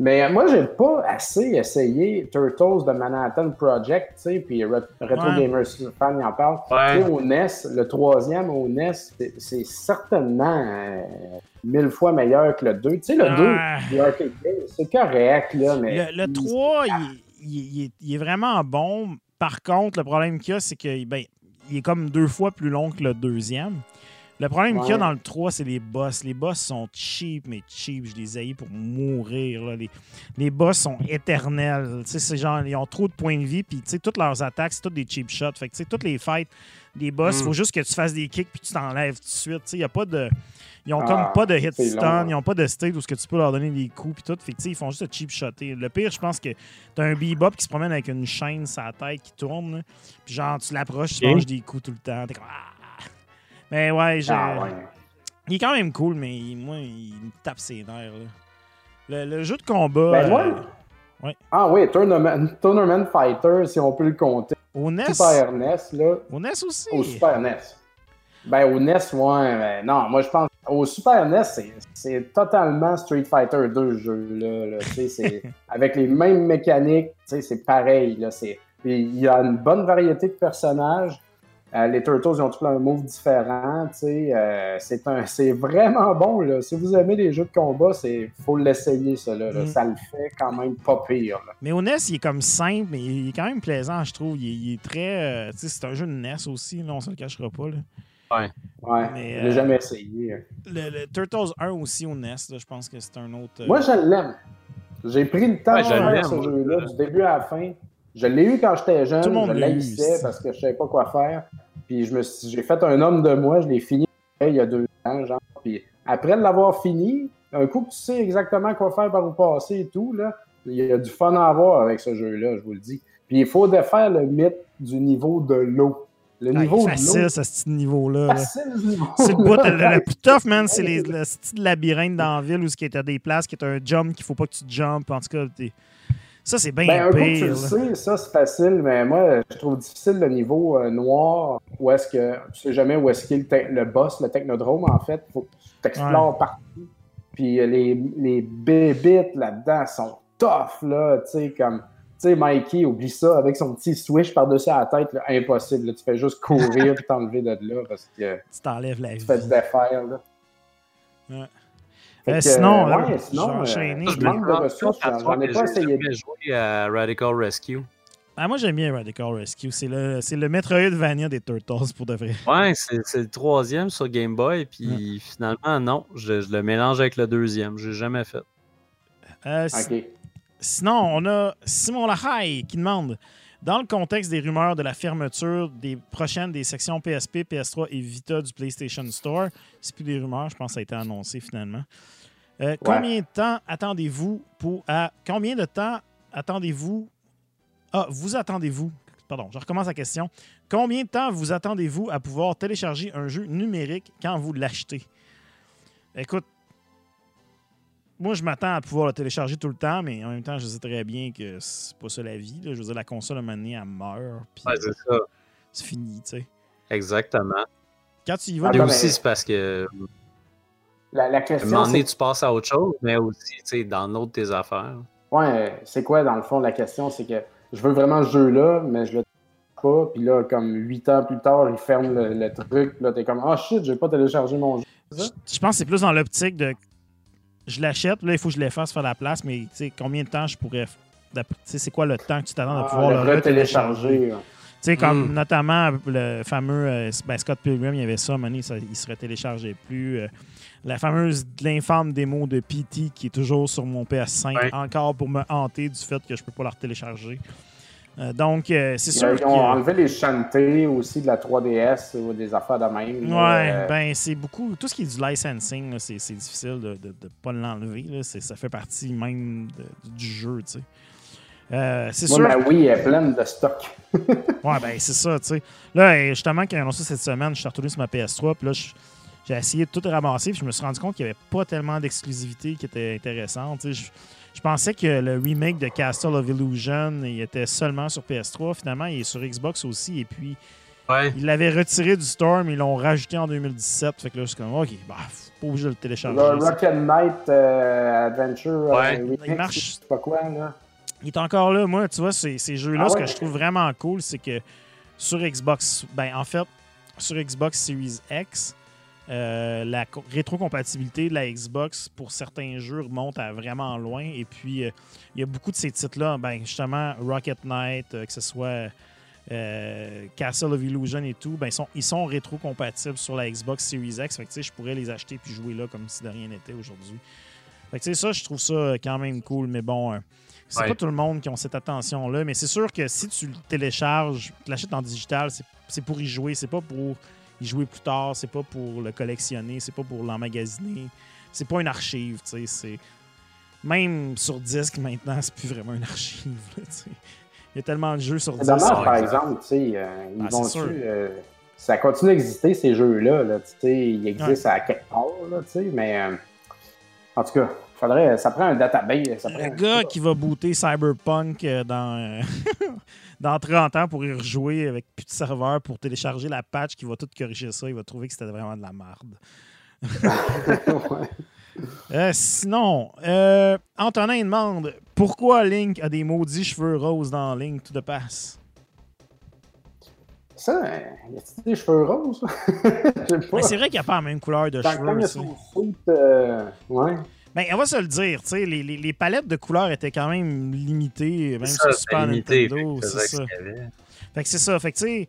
Mais moi, j'ai pas assez essayé Turtles de Manhattan Project, tu sais, puis Re- Retro Ouais. Gamers Fan, il en parle. Ouais. Au NES, le troisième au NES, c'est, c'est certainement euh, mille fois meilleur que le 2. Tu sais, le Ah. 2, le arcade game, c'est correct, là, mais... Le, le 3, il, il- il est, il est vraiment bon. Par contre, le problème qu'il y a, c'est qu'il ben, il est comme deux fois plus long que le deuxième. Le problème qu'il y a dans le 3, c'est les boss. Les boss sont cheap, mais cheap. Je les haïs pour mourir. là. Les, les boss sont éternels. C'est genre, ils ont trop de points de vie. Puis, toutes leurs attaques, c'est toutes des cheap shots. Fait que, tu sais, toutes les fights des boss, il Mm. faut juste que tu fasses des kicks puis tu t'enlèves tout de suite. Il y a pas de. Ils ont Ah, comme pas de hit stun, long, hein. ils ont pas de state où ce que tu peux leur donner des coups puis tout. Fait que, ils font juste te cheap shotter. Le pire, je pense que t'as un bebop qui se promène avec une chaîne sur la tête qui tourne. Puis genre, tu l'approches, tu manges des coups tout le temps. T'es comme ah! Mais ouais, j'ai- Ah, ouais. il est quand même cool, mais il- moi, il me tape ses nerfs. là. Le, le jeu de combat. Ben, moi, euh, ouais. Ah oui, Tournament, Tournament Fighter, si on peut le compter. au NES. Super NES, là. Au NES aussi? Au Super NES. Ben, au NES, ouais, mais non, moi je pense. Au Super NES, c'est- c'est totalement Street Fighter 2 ce jeu-là. là. C'est- (laughs) avec les mêmes mécaniques, c'est pareil. Là, Il y a une bonne variété de personnages. Euh, les Turtles, ils ont tous un move différent. euh, c'est un- c'est vraiment bon. Là. Si vous aimez les jeux de combat, il faut l'essayer, ça. Là, là. Mm. Ça le fait quand même pas pire. là. Mais au NES, il est comme simple, mais il est quand même plaisant, je trouve. Il est, il est très. euh, c'est un jeu de NES aussi, là, on se le cachera pas. Là. Ouais, Mais, je l'ai euh, jamais essayé. Le, le Turtles 1 aussi au NES, je pense que c'est un autre. euh, Moi, je l'aime. J'ai pris le temps Ouais, de je faire ce jeu-là, du début à la fin. Je l'ai eu quand j'étais jeune, Tout le monde je l'haïssais parce que je savais pas quoi faire. Puis je me suis- j'ai fait un homme de moi, je l'ai fini il y a deux ans, genre. Puis après l'avoir fini, un coup que tu sais exactement quoi faire par où passer et tout, là, il y a du fun à avoir avec ce jeu-là, je vous le dis. Puis il faut défaire le mythe du niveau de l'eau. Le ah, niveau de l'eau. facile, ce petit niveau-là. ce niveau. C'est le bout le, le plus tough, man, c'est les- le style labyrinthe dans la ville où il y a des places qui est un jump qu'il faut pas que tu jumpes. En tout cas, ça, c'est bien Ben, un coup tu le sais, ça c'est facile, mais moi je trouve difficile le niveau euh, noir où est-ce que tu sais jamais où est-ce qu'il est le, le boss, le technodrome en fait. Faut que tu t'explores partout. Puis euh, les, les bébites là-dedans sont tough, là, tu sais, comme sais, Mikey, oublie ça, avec son petit switch par-dessus la tête, là, impossible. là. tu fais juste courir et t'enlever de là parce que Tu t'enlèves la tu vie. fais te défaire. Là. Ouais. Euh, que, sinon, euh, là, ouais, je sinon, euh, je manque de ressources, j'en ai pas essayé. jamais joué à Radical Rescue. Ah, moi, j'aime bien Radical Rescue. C'est le, c'est le Metroidvania des Turtles, pour de vrai. Ouais, c'est c'est le troisième sur Game Boy, puis finalement, non, je, je le mélange avec le deuxième. J'ai jamais fait. Euh, si-. Sinon, on a Simon Lahaye qui demande Dans le contexte des rumeurs de la fermeture des prochaines des sections PSP, PS3 et Vita du PlayStation Store, c'est plus des rumeurs, je pense que ça a été annoncé finalement. Euh, Combien de temps attendez-vous pour. À, combien de temps attendez-vous. Ah, vous attendez-vous. Pardon, je recommence la question. Combien de temps vous attendez-vous à pouvoir télécharger un jeu numérique quand vous l'achetez? Écoute, moi, je m'attends à pouvoir le télécharger tout le temps, mais en même temps, je sais très bien que c'est pas ça la vie. là. Je veux dire, la console, à un moment donné, elle meurt, puis Ouais, c'est ça. c'est fini, tu sais. Exactement. Quand tu y vas, non, aussi, mais- c'est parce que La, la à un moment donné, tu passes à autre chose, mais aussi, tu sais, dans d'autres tes affaires. ouais, c'est quoi, dans le fond, la question, c'est que je veux vraiment ce jeu-là, mais je le pas, puis là, comme huit ans plus tard, ils ferment le, le truc, puis là, t'es comme, ah shit, j'ai pas téléchargé mon jeu. je, je pense que c'est plus dans l'optique de. Je l'achète, là, il faut que je l'efface, faire la place, mais tu sais, combien de temps je pourrais. Tu sais, c'est quoi le temps que tu t'attends de Ah, pouvoir le, le télécharger? retélécharger. Tu sais, comme Mm. notamment le fameux euh, ben, Scott Pilgrim, il y avait ça, donné, ça, il se téléchargeait plus. Euh, la fameuse, l'infâme démo de PT qui est toujours sur mon PS5, Ouais. encore pour me hanter du fait que je peux pas la retélécharger. Euh, donc, euh, c'est Ils, sûr ils ont que. enlevé les chantés aussi de la 3DS ou des affaires de même. Ouais, ben c'est beaucoup. Tout ce qui est du licensing, c'est difficile de ne pas l'enlever. Ça fait partie même de- du jeu, tu sais. Euh, c'est moi, sûr. ma Wii est pleine de stock. (laughs) Ouais, ben c'est ça, tu sais. Là, euh, justement, quand ils ont annoncé cette semaine, je suis retourné sur ma PS3, puis là, j'ai essayé de tout ramasser, puis je me suis rendu compte qu'il n'y avait pas tellement d'exclusivité qui était intéressante. Je, je pensais que le remake de Castle of Illusion, il était seulement sur PS3. Finalement, il est sur Xbox aussi, et puis Ouais. ils l'avaient retiré du store, mais ils l'ont rajouté en 2017. Fait que là, je suis comme, OK, bah, pas obligé de le télécharger. Le Rocket Knight euh, Adventure, Ouais. euh, remix, Il marche. je sais pas quoi, là. Il est encore là. Moi, tu vois, ces, ces jeux-là, Ah ce que je trouve vraiment cool, c'est que sur Xbox, ben en fait, sur Xbox Series X, euh, la co- rétrocompatibilité de la Xbox pour certains jeux remonte à vraiment loin. Et puis, euh, il y a beaucoup de ces titres-là, ben, justement, Rocket Knight, euh, que ce soit Castle of Illusion et tout, ben, ils sont, ils sont rétrocompatibles sur la Xbox Series X. Fait que, tu sais, je pourrais les acheter puis jouer là comme si de rien n'était aujourd'hui. Fait que, tu sais, ça, je trouve ça quand même cool. Mais bon, c'est Ouais. pas tout le monde qui a cette attention-là. Mais c'est sûr que si tu le télécharges, tu l'achètes en digital, c'est- c'est pour y jouer. C'est pas pour y jouer plus tard. C'est pas pour le collectionner. C'est pas pour l'emmagasiner. C'est pas une archive, tu sais. c'est- Même sur disque maintenant, c'est plus vraiment une archive. là, tu. Il y a tellement de jeux sur disque. dommage, par exemple, tu sais, euh, ils Ah, sûr. dessus, euh, ça continue d'exister, ces jeux-là, là, tu sais, ils existent à quelque part, là, tu sais, mais euh, en tout cas, faudrait, ça prend un database. Ça prend Le un- gars qui va booter Cyberpunk euh, dans, euh, (laughs) dans 30 ans pour y rejouer avec plus de serveur pour télécharger la patch qui va tout corriger ça, il va trouver que c'était vraiment de la merde. Ouais. (laughs) Euh, sinon, euh, Antonin demande pourquoi Link a des maudits cheveux roses dans Link to the Pass. Ça, euh, y a-t-il des cheveux roses? (laughs) Mais c'est vrai qu'il n'y a pas la même couleur de Dans cheveux. il y a son euh, ouais. Ben, on va se le dire, tu sais, les, les- les palettes de couleurs étaient quand même limitées, même Ça, sur c'est Super limité, Nintendo. C'est ça. Fait que c'est ça. Fait que tu sais,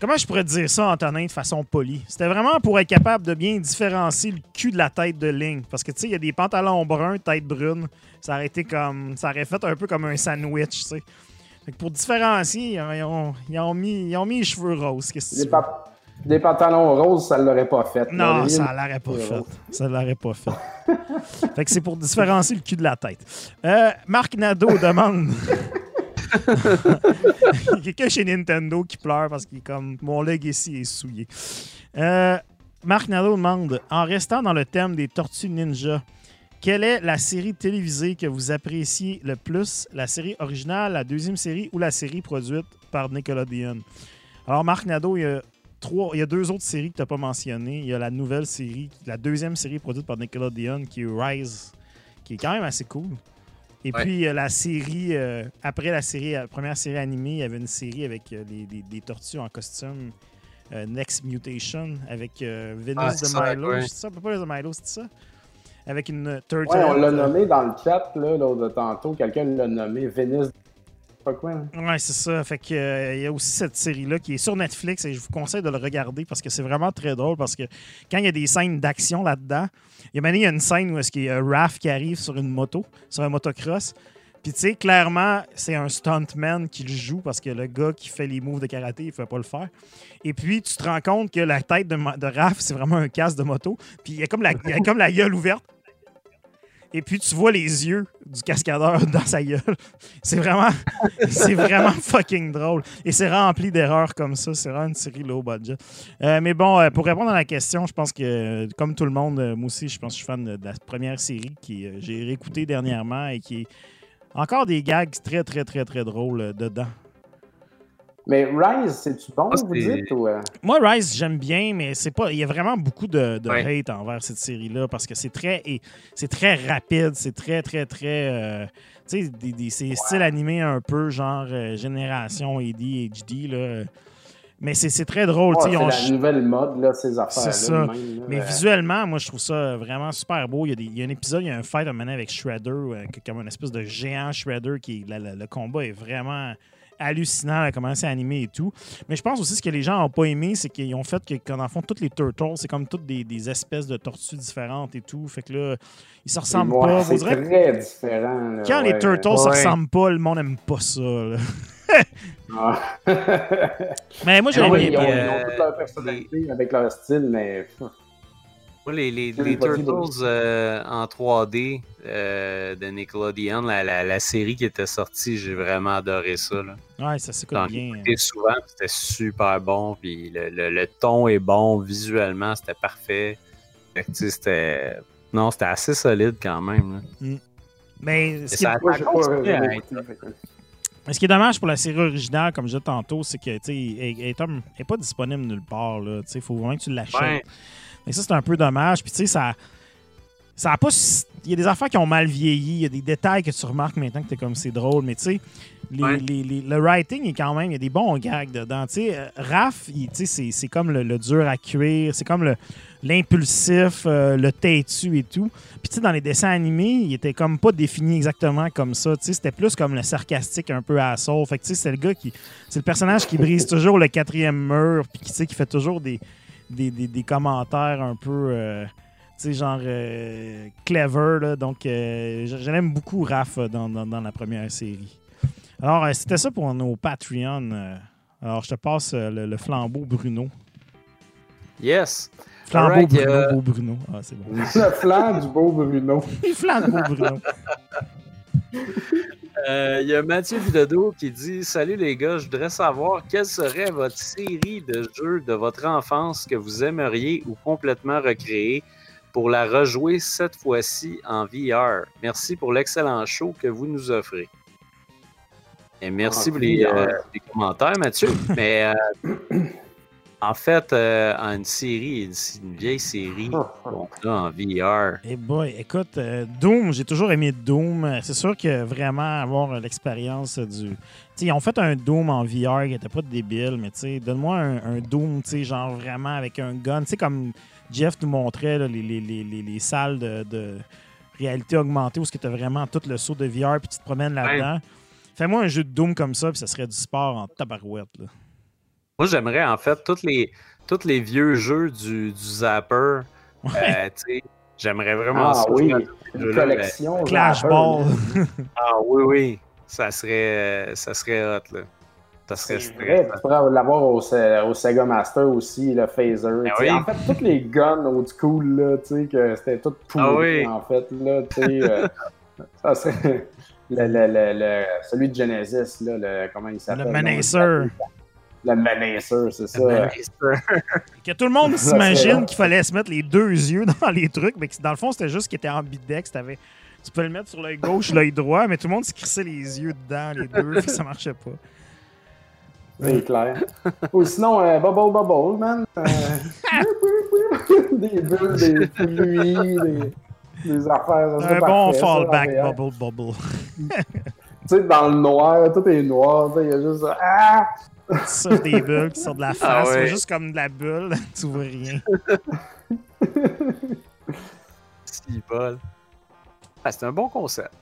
comment je pourrais te dire ça, Antonin, de façon polie? C'était vraiment pour être capable de bien différencier le cul de la tête de Link. Parce que tu sais, il y a des pantalons bruns, tête brune. Ça aurait été comme. Ça aurait fait un peu comme un sandwich, tu sais. Fait que pour différencier, ils ont, ils ont mis, ils ont mis les cheveux roses. Qu'est-ce que tu des pantalons roses, ça l'aurait pas fait. Non, ça l'aurait pas fait. roses. Ça l'aurait pas fait. fait que c'est pour différencier le cul de la tête. Euh, Marc Nadeau demande. (laughs) Il y a quelqu'un chez Nintendo qui pleure parce qu'il est comme mon legacy est souillé. Euh, Marc Nadeau demande En restant dans le thème des Tortues Ninja, quelle est la série télévisée que vous appréciez le plus? La série originale, la deuxième série ou la série produite par Nickelodeon? Alors, Marc Nadeau, il y a, trois, il y a deux autres séries que tu n'as pas mentionnées. Il y a la nouvelle série, la deuxième série produite par Nickelodeon qui est Rise, qui est quand même assez cool. Et Ouais. puis euh, la série, euh, après la série, la première série animée, il y avait une série avec euh, des, des- des tortues en costume. euh, Next Mutation avec euh, Venus Ah, de c'est ça, Milo. ouais. C'est ça, pas de Milo, c'est ça? Avec une Ouais, turtle. on l'a nommé dans le chat, là, l'autre de tantôt. Quelqu'un l'a nommé Vénus. Hein? Ouais, c'est ça. Fait que euh, il y a aussi cette série-là qui est sur Netflix et je vous conseille de le regarder parce que c'est vraiment très drôle parce que quand il y a des scènes d'action là-dedans, il y a une scène où est-ce qu'il y a Raph qui arrive sur une moto, sur un motocross. Puis tu sais, clairement, c'est un stuntman qui le joue parce que le gars qui fait les moves de karaté, il fait pas le faire. Et puis tu te rends compte que la tête de, Raph, c'est vraiment un casque de moto. Puis il a comme la, il y a comme la gueule ouverte. Et puis tu vois les yeux du cascadeur (laughs) dans sa gueule. C'est vraiment, c'est vraiment fucking drôle. Et c'est rempli d'erreurs comme ça. C'est vraiment une série low budget. Euh, mais bon, euh, pour répondre à la question, je pense que, euh, comme tout le monde, moi aussi, je pense que je suis fan de, de la première série qui euh, j'ai réécouté dernièrement et qui est encore des gags très, très, très, très drôles dedans. Mais Rise, c'est-tu bon, Ah, vous dites? Ou, euh? Moi, Rise, j'aime bien, mais c'est pas. Il y a vraiment beaucoup de, de Ouais. hate envers cette série-là parce que c'est très et c'est très rapide, c'est très, très, très. euh, tu sais, des, des- c'est style animé un peu genre euh, génération ADHD, là. Mais c'est c'est très drôle. tu Ouais, c'est la nouvelle mode, là, ces affaires-là. C'est ça. de même, là. mais Euh, visuellement, moi, je trouve ça vraiment super beau. Il y a, des- il y a un épisode, il y a un fight à un donné avec Shredder, euh, comme une espèce de géant Shredder. Qui est- la- la- le combat est vraiment hallucinant, à commencer à animer et tout. Mais je pense aussi ce que les gens n'ont pas aimé, c'est qu'ils ont fait que, qu'en en font toutes les Turtles, c'est comme toutes des, des espèces de tortues différentes et tout. Fait que là, ils se ressemblent ouais, pas. C'est très différent. là, quand les ouais. Turtles se Ouais. ressemblent pas, le monde n'aime pas ça. là. (laughs) Ah. Mais moi, j'ai Ah aimé. ils ont, ils ont euh, toute leur personnalité avec leur style, mais Moi, les, les, Oui, les Turtles euh, en 3D euh, de Nickelodeon, la, la, la série qui était sortie, j'ai vraiment adoré ça. Là. Ouais, ça s'écoute bien. écouté souvent, c'était super bon, puis le, le, le ton est bon, visuellement, c'était parfait. Fait que, tu sais, c'était... Non, c'était assez solide quand même. là. Mais ce ça, moi, Mais ce qui est dommage pour la série originale, comme je disais tantôt, c'est que tu sais, elle elle est comme- elle est pas disponible nulle part. Il faut vraiment que tu l'achètes. Ouais. Mais ça, c'est un peu dommage. Puis tu sais, ça. Ça a pas. Il y a des affaires qui ont mal vieilli. Il y a des détails que tu remarques maintenant que t'es comme c'est drôle. Mais tu sais, les- Ouais. les- les- le writing est quand même. Il y a des bons gags dedans. Tu sais, euh, Raph, il- tu sais, c'est comme le, le dur à cuire. C'est comme le l'impulsif, euh, le têtu et tout. Puis tu sais, dans les dessins animés, il était comme pas défini exactement comme ça. Tu sais, c'était plus comme le sarcastique un peu à assaut. Fait que tu sais, c'est le gars qui. C'est le personnage qui brise toujours le quatrième mur. Puis qui, tu sais, qui fait toujours des, des, des- des commentaires un peu. euh, tu sais, genre euh, clever. Là. Donc, euh, l'aime beaucoup, Raph, dans, dans- dans la première série. Alors, euh, c'était ça pour nos Patreon. alors, je te passe le, le flambeau Bruno. Yes! Flambeau Bruno, euh, beau Bruno. Ah, c'est bon. Le flanc du beau Bruno. (laughs) Flambeau Bruno. (laughs) Euh, Il y a Mathieu Bilodeau qui dit Salut les gars, je voudrais savoir quelle serait votre série de jeux de votre enfance que vous aimeriez ou complètement recréer pour la rejouer cette fois-ci en VR. Merci pour l'excellent show que vous nous offrez. Et merci pour les, euh, les commentaires, Mathieu. Mais euh, (clears throat) en fait, euh, en une série, une, une vieille série qu'on a en VR. Eh boy, écoute, euh, Doom, j'ai toujours aimé Doom. C'est sûr que vraiment avoir l'expérience du. Sais, ils ont fait un Doom en VR qui était pas débile, mais tu sais, donne-moi un, un Doom, tu genre vraiment avec un gun. Tu sais, comme Jeff nous montrait là, les, les- les- les- les salles de, de réalité augmentée où tu as vraiment tout le saut de VR puis tu te promènes là-dedans. Fais-moi un jeu de Doom comme ça, puis ça serait du sport en tabarouette. Là. Moi, j'aimerais en fait tous les, tous les vieux jeux du, du Zapper. Ouais. euh, tu sais, j'aimerais vraiment Ah ça. oui, une mais- collection. Clash Ball. (laughs) Ah oui, oui. Ça serait, ça serait hot, là. Ça serait C'est très- vrai, tu pourrais l'avoir au, Se- au Sega Master aussi, le Phaser. oui. En fait, tous les guns old school, là, tu sais, que c'était tout pourri, Ah oui. en fait, là, tu sais, euh, (laughs) ça serait le, le, le, le- celui de Genesis, là, le, comment il s'appelle? Le non, Le Menacer, c'est ça. (laughs) Que tout le monde (laughs) s'imagine qu'il fallait se mettre les deux yeux dans les trucs, mais que dans le fond, c'était juste qu'il était ambidex. T'avais- Tu pouvais le mettre sur l'œil gauche, (laughs) l'œil droit, mais tout le monde se crissait les yeux dedans, les deux, puis ça marchait pas. C'est clair. Ou sinon, euh, Bubble Bubble, man. euh, des bulles, des fluides, des... des affaires. ça Un bon fallback bubble bubble. Tu sais, dans le noir, tout est noir, tu sais, il y a juste ça. Ah! (laughs) Ça, des bulles qui sortent de la face. Ah ouais. C'est juste comme de la bulle. (laughs) tu vois rien. Si bol. Ah, c'est un bon concept.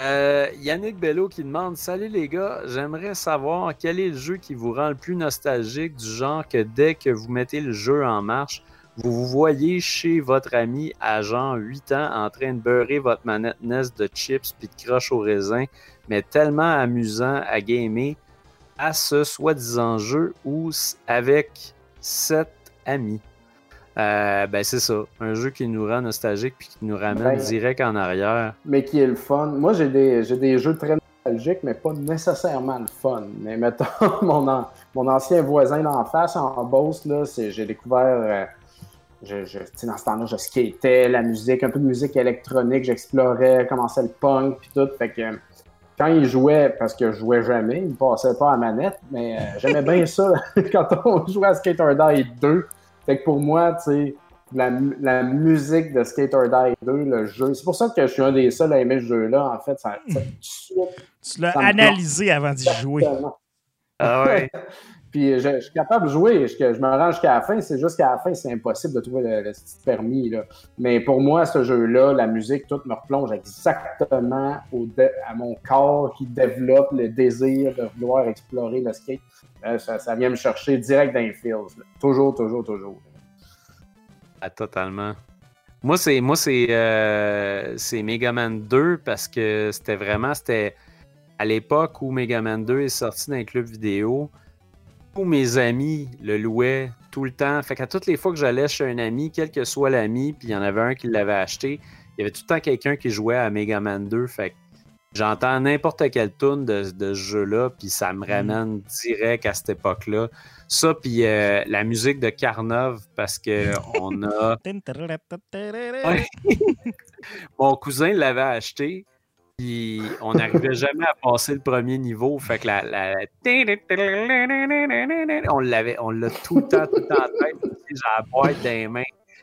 Euh, Yannick Bello qui demande Salut les gars, j'aimerais savoir quel est le jeu qui vous rend le plus nostalgique, du genre que dès que vous mettez le jeu en marche, vous vous voyez chez votre ami à genre 8 ans en train de beurrer votre manette NES de chips puis de croche au raisin, mais tellement amusant à gamer à ce soi-disant jeu ou avec sept amis. Euh, ben c'est ça, un jeu qui nous rend nostalgique puis qui nous ramène Ben- direct en arrière. mais qui est le fun. Moi, j'ai des, j'ai des jeux très nostalgiques, mais pas nécessairement le fun. Mais mettons, (laughs) mon, an- mon ancien voisin d'en face, en Beauce, là, c'est, j'ai découvert. euh, je, je- tu sais, dans ce temps-là, je skatais, la musique, un peu de musique électronique, j'explorais, commençais le punk, puis tout. Fait que quand il jouait, parce que je jouais jamais, il me passait pas à manette, mais euh, j'aimais bien ça (laughs) quand on jouait à Skate or Die 2. Fait que pour moi, tu sais, la, la musique de Skate or Die 2, le jeu, c'est pour ça que je suis un des seuls à aimer ce jeu-là, en fait. Ça, ça, Tu l'as analysé avant d'y jouer. Ah ouais. (laughs) Puis je, je suis capable de jouer, je, je me rends jusqu'à la fin, c'est juste qu'à la fin, c'est impossible de trouver le, petit permis. Là. Mais pour moi, ce jeu-là, la musique, tout me replonge exactement à mon corps qui développe le désir de vouloir explorer le skate. Euh, ça, vient me chercher direct dans les là. Toujours, toujours, toujours. Ah, totalement. Moi, c'est moi c'est euh, Mega Man 2 parce que c'était vraiment c'était à l'époque où Mega Man 2 est sorti dans les clubs vidéo. Tous mes amis le louaient tout le temps. Fait qu'à toutes les fois que j'allais chez un ami, quel que soit l'ami, puis il y en avait un qui l'avait acheté, il y avait tout le temps quelqu'un qui jouait à Mega Man 2. Fait que j'entends n'importe quelle tune de, de ce jeu-là, puis ça me ramène direct à cette époque-là. Ça, puis euh, la musique de Carnov, parce que (laughs) on a. (laughs) Mon cousin l'avait acheté, puis on n'arrivait jamais à passer le premier niveau. Fait que la. la- On l'avait, on l'a tout le temps, tout le temps en tête. J'ai la boîte dans les mains,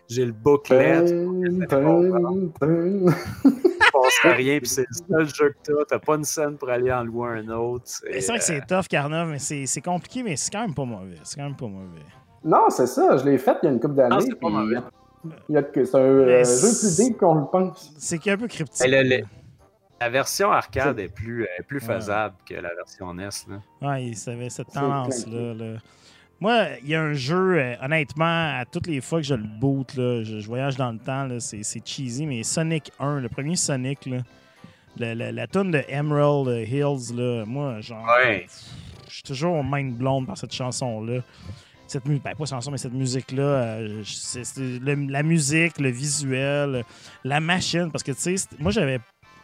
j'ai le booklet, Tum, tum, tum. il passe rien, puis c'est le seul jeu que t'as. T'as pas une scène pour aller en louer un autre. C'est vrai que c'est tough, Carnov, mais c'est c'est compliqué, mais c'est quand même pas mauvais. C'est quand même pas mauvais. Non, c'est ça, je l'ai fait il y a une couple d'années. C'est pas puis mauvais. il y a que- C'est un euh, jeu plus deep qu'on le pense. C'est un peu cryptique. La version arcade est plus, est plus Ouais. faisable que la version NES. Là. Ouais, il savait cette tendance-là. là. Moi, il y a un jeu, euh, honnêtement, à toutes les fois que je le boot, là, je, je voyage dans le temps, là, c'est c'est cheesy, mais Sonic 1, le premier Sonic, là, la, la, la tune de Emerald Hills, là, moi, genre, Ouais. je suis toujours mind blown par cette chanson-là. Cette mu- ben, pas chanson, mais cette musique-là, euh, je- c'est- c'est le- la musique, le visuel, la machine, parce que, tu sais, moi, j'avais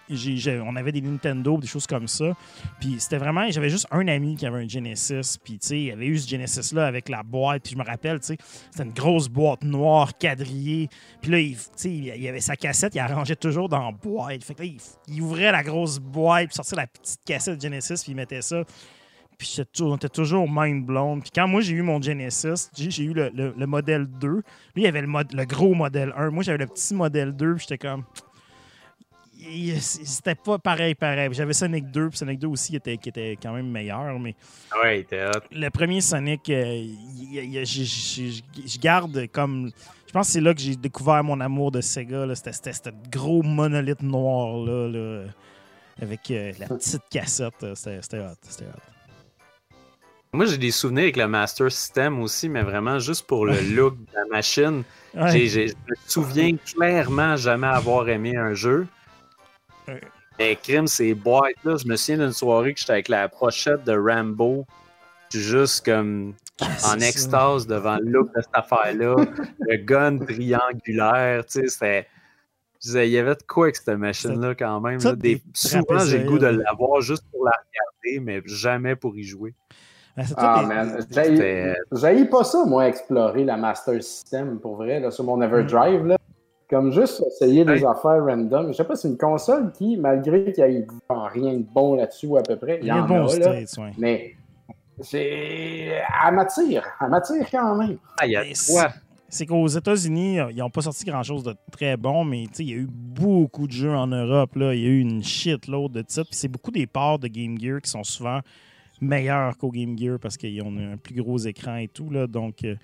on avait des Nintendo, des choses comme ça. Puis c'était vraiment, j'avais juste un ami qui avait un Genesis. Puis tu sais, il avait eu ce Genesis-là avec la boîte. Puis je me rappelle, tu sais, c'était une grosse boîte noire quadrillée. Puis là, il, il avait sa cassette, il la rangeait toujours dans la boîte. Fait que là, il, ouvrait la grosse boîte, puis sortait la petite cassette Genesis, puis il mettait ça. Puis on était toujours mind blown. Puis quand moi j'ai eu mon Genesis, j'ai eu le, le- le modèle 2. Lui, il avait le, le gros modèle 1. Moi, j'avais le petit modèle 2. Puis j'étais comme. C'était pas pareil, pareil. J'avais Sonic 2. Puis Sonic 2 aussi qui était, qui était quand même meilleur. Mais Ouais, il était hot. le premier Sonic, euh, je garde comme. Je pense que c'est là que j'ai découvert mon amour de Sega. C'était ce gros monolithe noir là, là, avec euh, la petite cassette. C'était hot. C'était hot. Moi, j'ai des souvenirs avec le Master System aussi, mais vraiment juste pour le look de la machine. Ouais. Je me souviens clairement jamais avoir aimé un jeu. Mais crime, ces boîtes-là, je me souviens d'une soirée que j'étais avec la pochette de Rambo. Je suis juste comme en C'est ça. extase devant le look de cette affaire-là. le gun triangulaire, tu sais, c'était. Il y avait de quoi avec cette machine-là quand même. Là. Des- souvent, j'ai le goût de l'avoir juste pour la regarder, mais jamais pour y jouer. Ben, Ah, des- man. J'haïs pas ça, moi, explorer la Master System, pour vrai, là, sur mon Everdrive. Là. Comme juste essayer des affaires random. Je sais pas, c'est une console qui, malgré qu'il y ait rien de bon là-dessus ou à peu près, il y a en de bons a, là, states, ouais. mais c'est... Elle m'attire. Elle m'attire quand même. Ah, il y a Mais de quoi? c'est qu'aux États-Unis, ils n'ont pas sorti grand-chose de très bon, mais il y a eu beaucoup de jeux en Europe. Là. Il y a eu une shitload de titres. Puis c'est beaucoup des parts de Game Gear qui sont souvent meilleurs qu'au Game Gear parce qu'ils ont un plus gros écran et tout. Là. Donc, euh,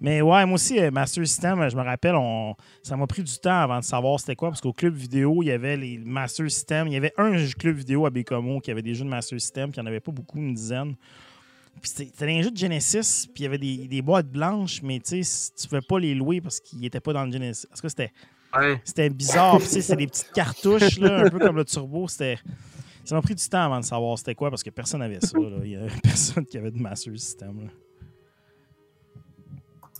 mais ouais, moi aussi, euh, Master System, je me rappelle, on, ça m'a pris du temps avant de savoir c'était quoi, parce qu'au club vidéo, il y avait les Master System. Il y avait un club vidéo à Bécomo qui avait des jeux de Master System, puis il n'y en avait pas beaucoup, une dizaine. Puis c'était un jeu de Genesis, puis il y avait des, des boîtes blanches, mais tu sais, tu pouvais pas les louer parce qu'ils n'étaient pas dans le Genesis. Parce que c'était. C'était bizarre. tu sais, c'était des petites cartouches, là, un peu comme le turbo. C'était. Ça m'a pris du temps avant de savoir c'était quoi parce que personne n'avait ça. Là. Il y avait (laughs) personne qui avait de Master System. Là.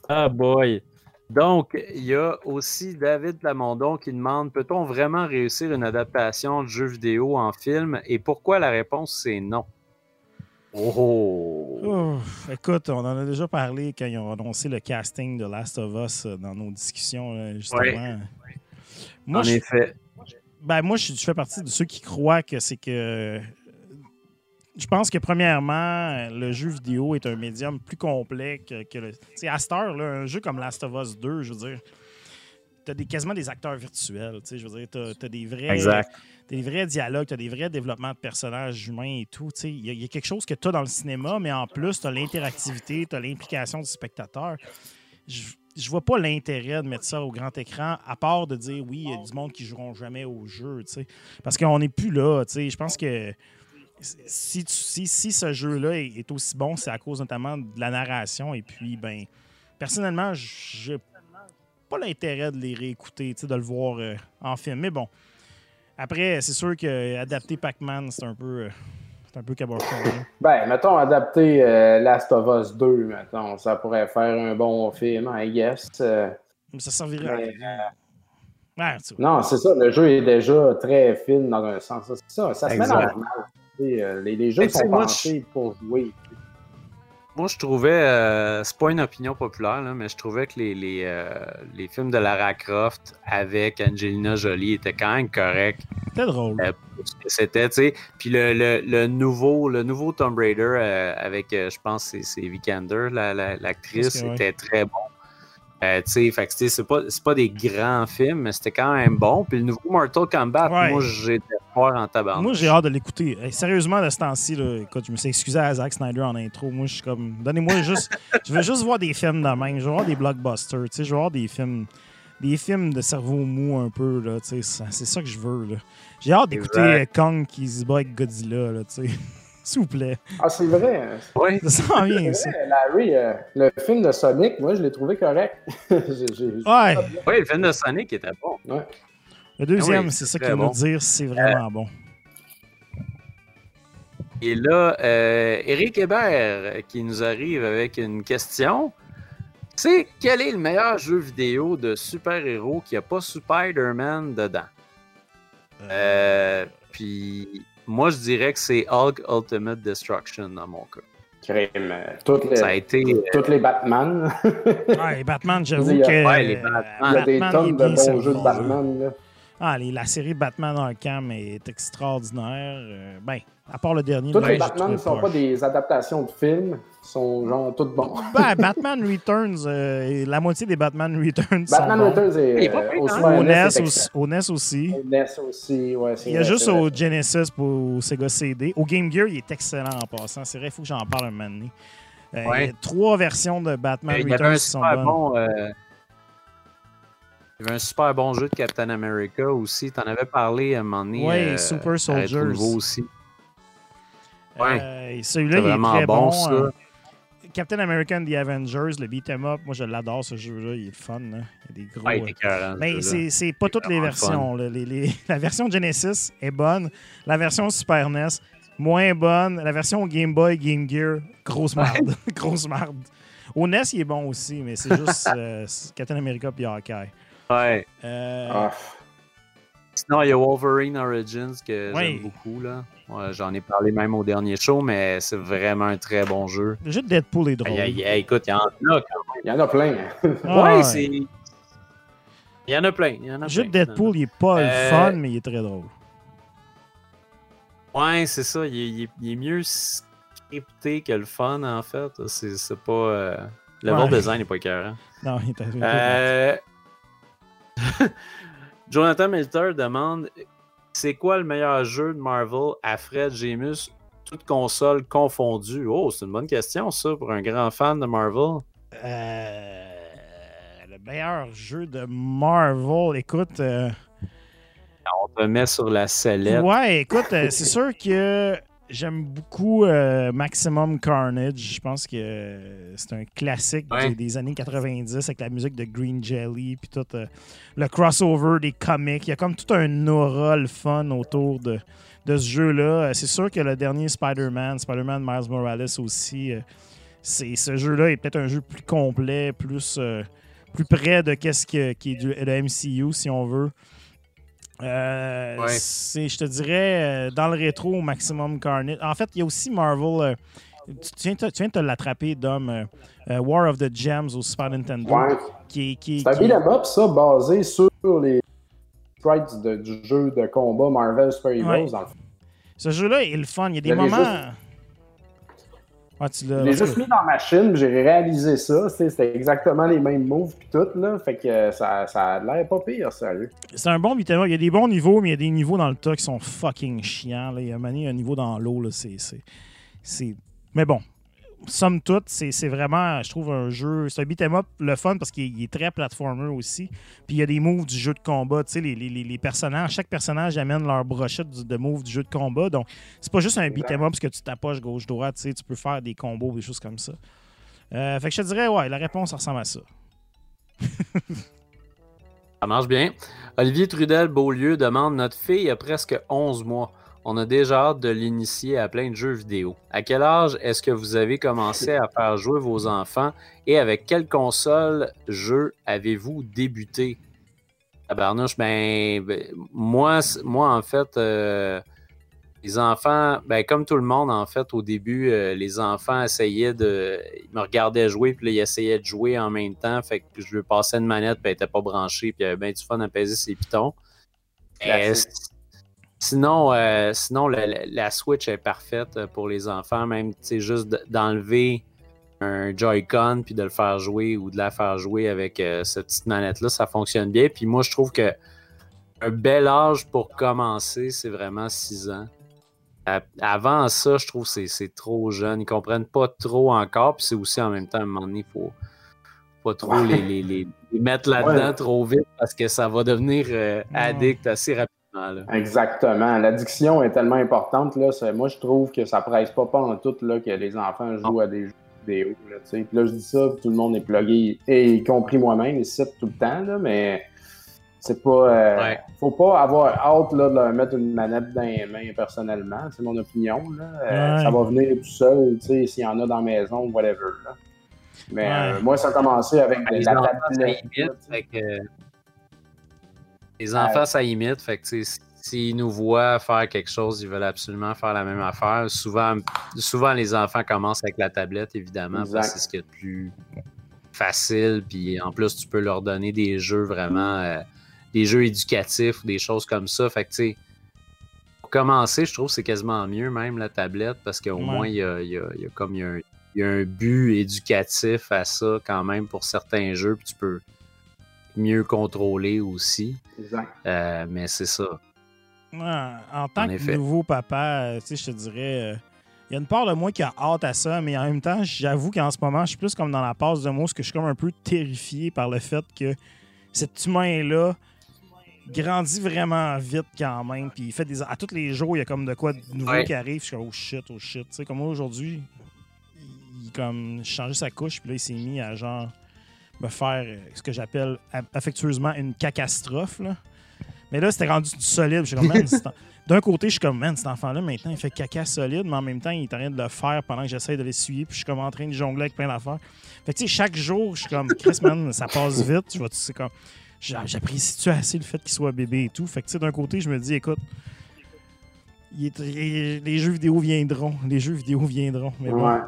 Ah boy. Donc, il y a aussi David Lamondon qui demande peut-on vraiment réussir une adaptation de jeu vidéo en film? Et pourquoi la réponse c'est non? Oh. Écoute, on en a déjà parlé quand ils ont annoncé le casting de Last of Us euh, dans nos discussions, justement. Moi, en effet. Ben, moi, je, fais partie de ceux qui croient que c'est que je pense que premièrement, le jeu vidéo est un médium plus complet que, le. Tu sais, à Star, un jeu comme Last of Us 2, je veux dire, tu as des, quasiment des acteurs virtuels. Tu sais, je veux dire, tu as, des vrais. Des vrais dialogues, tu as des vrais développements de personnages humains et tout. Il y, a quelque chose que tu as dans le cinéma, mais en plus, tu as l'interactivité, tu as l'implication du spectateur. Je, je vois pas l'intérêt de mettre ça au grand écran, à part de dire oui, il y a du monde qui joueront jamais au jeu. Parce qu'on n'est plus là. Je pense que si, si, ce jeu-là est, aussi bon, c'est à cause notamment de la narration. Et puis, ben, personnellement, j'ai pas l'intérêt de les réécouter, de le voir euh, en film. Mais bon, après, c'est sûr que adapter Pac-Man, c'est un peu. Euh, c'est un peu cabochon. Ben, mettons, adapter euh, Last of Us 2, mettons, ça pourrait faire un bon film, I guess. Mais ça servirait à non, c'est ça. Le jeu est déjà très fin dans un sens. C'est ça. Ça se met dans. Euh, les, les, jeux sont pensés pour jouer. Moi, je trouvais, euh, c'est pas une opinion populaire, mais je trouvais que les, les, euh, les, films de Lara Croft avec Angelina Jolie étaient quand même corrects. C'était drôle. c'était, tu sais. Puis le, le, le, nouveau, le nouveau Tomb Raider avec, je pense, c'est Vikander, l'actrice, la, était très bon. Euh, c'est pas, pas des grands films, mais c'était quand même bon. Puis le nouveau Mortal Kombat, moi, j'ai fort en tabac. Moi, j'ai hâte de l'écouter. sérieusement, de ce temps-ci, écoute, je me suis excusé à Zack Snyder en intro. Moi, je suis comme, donnez-moi juste, (laughs) je veux juste voir des films de même. Je veux voir des blockbusters, je veux voir des films, des films de cerveau mou un peu, là, c'est ça que je veux, J'ai hâte d'écouter Kong qui se bat avec Godzilla, là, tu sais. S'il vous plaît. Ah, c'est vrai. Oui. Ça sent bien, ça. Larry, euh, le film de Sonic, moi, je l'ai trouvé correct. (laughs) ouais. Oui, le film de Sonic était bon. Ouais. Le deuxième, c'est ça qu'il va dire, c'est vraiment euh, bon. Et là, euh, Eric Hébert qui nous arrive avec une question. C'est quel est le meilleur jeu vidéo de super-héros qui n'a pas Spider-Man dedans? Euh, puis moi, je dirais que c'est Hulk Ultimate Destruction dans mon cas. Crème. Toutes les, ça a été, toutes les Batman. ouais, les Batman, j'avoue (laughs) que. Ouais, les Batman. Il y a des tonnes de bons jeux de Batman. Là. Ah, la série Batman Arkham est extraordinaire. Euh, ben, à part le dernier. Tous les Batman ne sont pas des adaptations de films, sont genre tous bons. (laughs) Ben, Batman Returns, euh, la moitié des Batman Returns Batman sont Returns est, euh, au, hein? NES, aussi, au, NES aussi. Au NES aussi, ouais. Il y a juste au Genesis pour au Sega CD. Au Game Gear, il est excellent en passant. C'est vrai, il faut que j'en parle un moment donné. Euh, Il y a trois versions de Batman Returns qui sont bonnes. Bon, il y avait un super bon jeu de Captain America aussi. Tu en avais parlé à un moment donné. Oui, Super Soldiers. aussi. Ouais. Euh, Celui-là, il est très bon. ça. Euh, Captain American The Avengers, le beat'em up, moi je l'adore ce jeu-là, il est fun. Là. Il y a des gros. Ouais, il est mais c'est pas toutes les versions. Les, les... (laughs) La version Genesis est bonne. La version Super NES, moins bonne. La version Game Boy, Game Gear, grosse merde. (laughs) grosse merde. Au NES, il est bon aussi, mais c'est juste (laughs) euh, Captain America et Hawkeye. Ouais. Euh... Ah. Sinon, il y a Wolverine Origins que j'aime beaucoup. là. J'en ai parlé même au dernier show, mais c'est vraiment un très bon jeu. Le jeu de Deadpool est drôle. écoute, il y en a quand même. Il y en a plein. ouais, c'est. Il y en a plein. le jeu de Deadpool, il est pas le euh, fun, mais il est très drôle. Ouais, c'est ça. Il est, mieux scripté que le fun, en fait. C'est pas. Euh, Le Ouais. level design n'est pas écœurant. Non, il est Euh... (laughs) Jonathan Milter demande c'est quoi le meilleur jeu de Marvel à Fred Gemus, toute console confondue? Oh, c'est une bonne question, ça, pour un grand fan de Marvel. Euh, le meilleur jeu de Marvel, écoute. euh, On te met sur la sellette. ouais, écoute, euh, c'est sûr que j'aime beaucoup euh, Maximum Carnage. Je pense que euh, c'est un classique Ouais. des, des années 90 avec la musique de Green Jelly puis tout euh, le crossover des comics. Il y a comme tout un aura le fun autour de, de ce jeu-là. C'est sûr que le dernier Spider-Man, Spider-Man Miles Morales aussi, c'est ce jeu-là est peut-être un jeu plus complet, plus, plus près de qu'est-ce que- qui est du, le MCU, si on veut. Euh, Ouais. c'est, je te dirais, euh, dans le rétro au maximum Carnage. En fait, il y a aussi Marvel. euh, tu, viens, de- tu viens de te l'attraper, Dom. War of the Gems au Super Nintendo. Ouais. Qui, est- qui, C'est un qui- up, ça, basé sur les sprites de- du jeu de combat Marvel Super Heroes, Ouais. dans le fond. ce jeu-là est le fun. Il y a des moments. Ouais, tu l'as- Je l'ai juste mis dans ma machine, j'ai réalisé ça. C'était exactement les mêmes moves puis tout, là. Fait que euh, ça, ça a l'air pas pire, sérieux. C'est un bon beat'em. Il y a des bons niveaux, mais il y a des niveaux dans le tas qui sont fucking chiants. Là. Il y a un, niveau dans l'eau. là, c'est- Mais bon, somme toute, c'est, vraiment, je trouve, un jeu. C'est un beat'em up le fun parce qu'il est, très platformer aussi. Puis il y a des moves du jeu de combat. Tu sais, les, les- les- les personnages, chaque personnage amène leur brochette de moves du jeu de combat. Donc, c'est pas juste un beat'em up parce que tu t'approches gauche-droite. Tu sais, tu peux faire des combos, des choses comme ça. Euh, fait que je te dirais, ouais, la réponse ça ressemble à ça. (laughs) Ça marche bien. Olivier Trudel Beaulieu demande Notre fille a presque 11 mois. On a déjà hâte de l'initier à plein de jeux vidéo. À quel âge est-ce que vous avez commencé à faire jouer vos enfants et avec quelle console jeu avez-vous débuté? Tabarnouche, ben, ben, moi, moi, en fait, euh, les enfants, ben, comme tout le monde, en fait, au début, euh, les enfants essayaient de. Ils me regardaient jouer, puis là, ils essayaient de jouer en même temps. Fait que je lui passais une manette, puis elle était pas branchée, puis il y avait bien du fun à peser ses pitons. Euh, sinon, euh, sinon la, Switch est parfaite pour les enfants, même, tu sais, juste d'enlever un Joy-Con puis de le faire jouer ou de la faire jouer avec euh, cette petite manette-là, ça fonctionne bien. Puis moi, je trouve que un bel âge pour commencer, c'est vraiment 6 ans. À- Avant ça, je trouve que c'est- trop jeune. Ils comprennent pas trop encore. Puis c'est aussi en même temps, à un moment donné, il faut pas trop Ouais. les, les- les- les mettre là-dedans Ouais. trop vite parce que ça va devenir euh, addict assez rapidement. Là. Exactement. L'addiction est tellement importante. Là, moi, je trouve que ça presse pas pas en tout là, que les enfants jouent à des jeux vidéo. Là, tu sais. Puis là, je dis ça, puis tout le monde est plugué, et y compris moi-même, ici tout le temps. Là, mais c'est pas. euh, Ouais. Faut pas avoir hâte là, de leur mettre une manette dans les mains personnellement. C'est mon opinion. Là. Euh, Ouais. Ça va venir tout seul, tu sais, s'il y en a dans la maison, whatever. Là. Mais Ouais. euh, moi, ça a commencé avec de Les la tablette. Les enfants, ça imite. Fait que, s'ils nous voient faire quelque chose, ils veulent absolument faire la même affaire. Souvent, souvent les enfants commencent avec la tablette, évidemment, Exact. parce que c'est ce qu'il y a de plus facile. Puis en plus, tu peux leur donner des jeux vraiment, euh, des jeux éducatifs ou des choses comme ça. Fait que, tu sais, pour commencer, je trouve que c'est quasiment mieux, même la tablette, parce qu'au Ouais. moins, il y a, y a- il y a comme y a un, y a un but éducatif à ça quand même pour certains jeux, puis tu peux mieux contrôler aussi. Exact. Euh, mais c'est ça. En tant En que effet. nouveau papa, euh, tu sais, je te dirais, euh, il y a une part de moi qui a hâte à ça, mais en même temps, j'avoue qu'en ce moment, je suis plus comme dans la passe de mots, parce que je suis comme un peu terrifié par le fait que cet humain-là grandit vraiment vite quand même, puis il fait des... À tous les jours, il y a comme de quoi de nouveau Ouais. qui arrive, je suis comme, oh shit, oh shit. Tu sais, comme moi, aujourd'hui, il, il comme changé sa couche, puis là, il s'est mis à genre me faire euh, ce que j'appelle affectueusement une cacastrophe, là. Mais là, c'était rendu du solide. Je suis comme, man, (laughs) c'est en- D'un côté, je suis comme, man, cet enfant-là, maintenant, il fait caca solide, mais en même temps, il est en train de le faire pendant que j'essaie de l'essuyer, puis je suis comme en train de jongler avec plein d'affaires. Fait que, tu sais, chaque jour, je suis comme, Chris, man, ça passe vite. Je vois, c'est comme, j'a- j'apprécie-tu assez le fait qu'il soit bébé et tout? Fait que, tu sais, d'un côté, je me dis, écoute, il est- il- les jeux vidéo viendront. Les jeux vidéo viendront. Mais bon, Ouais.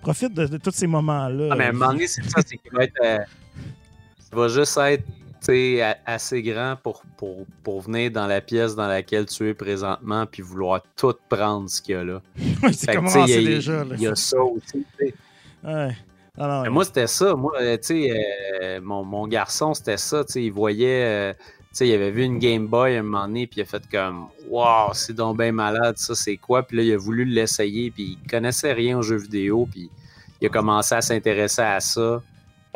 Profite de, de tous ces moments-là. Ah, mais à un moment donné, c'est ça, c'est qu'il va être. euh, il va juste être assez grand pour, pour, pour venir dans la pièce dans laquelle tu es présentement puis vouloir tout prendre ce qu'il y a là. (laughs) C'est Fait que, tu sais, commencé il y a- déjà. Il y a ça aussi. Ouais. Moi, c'était ça. Moi, euh, tu sais, euh, mon, mon garçon, c'était ça. Tu sais, il voyait. euh, sais, il avait vu une Game Boy à un moment donné, puis il a fait comme Waouh, c'est donc bien malade, ça, c'est quoi? Puis là, il a voulu l'essayer, puis il connaissait rien aux jeux vidéo, puis il a commencé à s'intéresser à ça.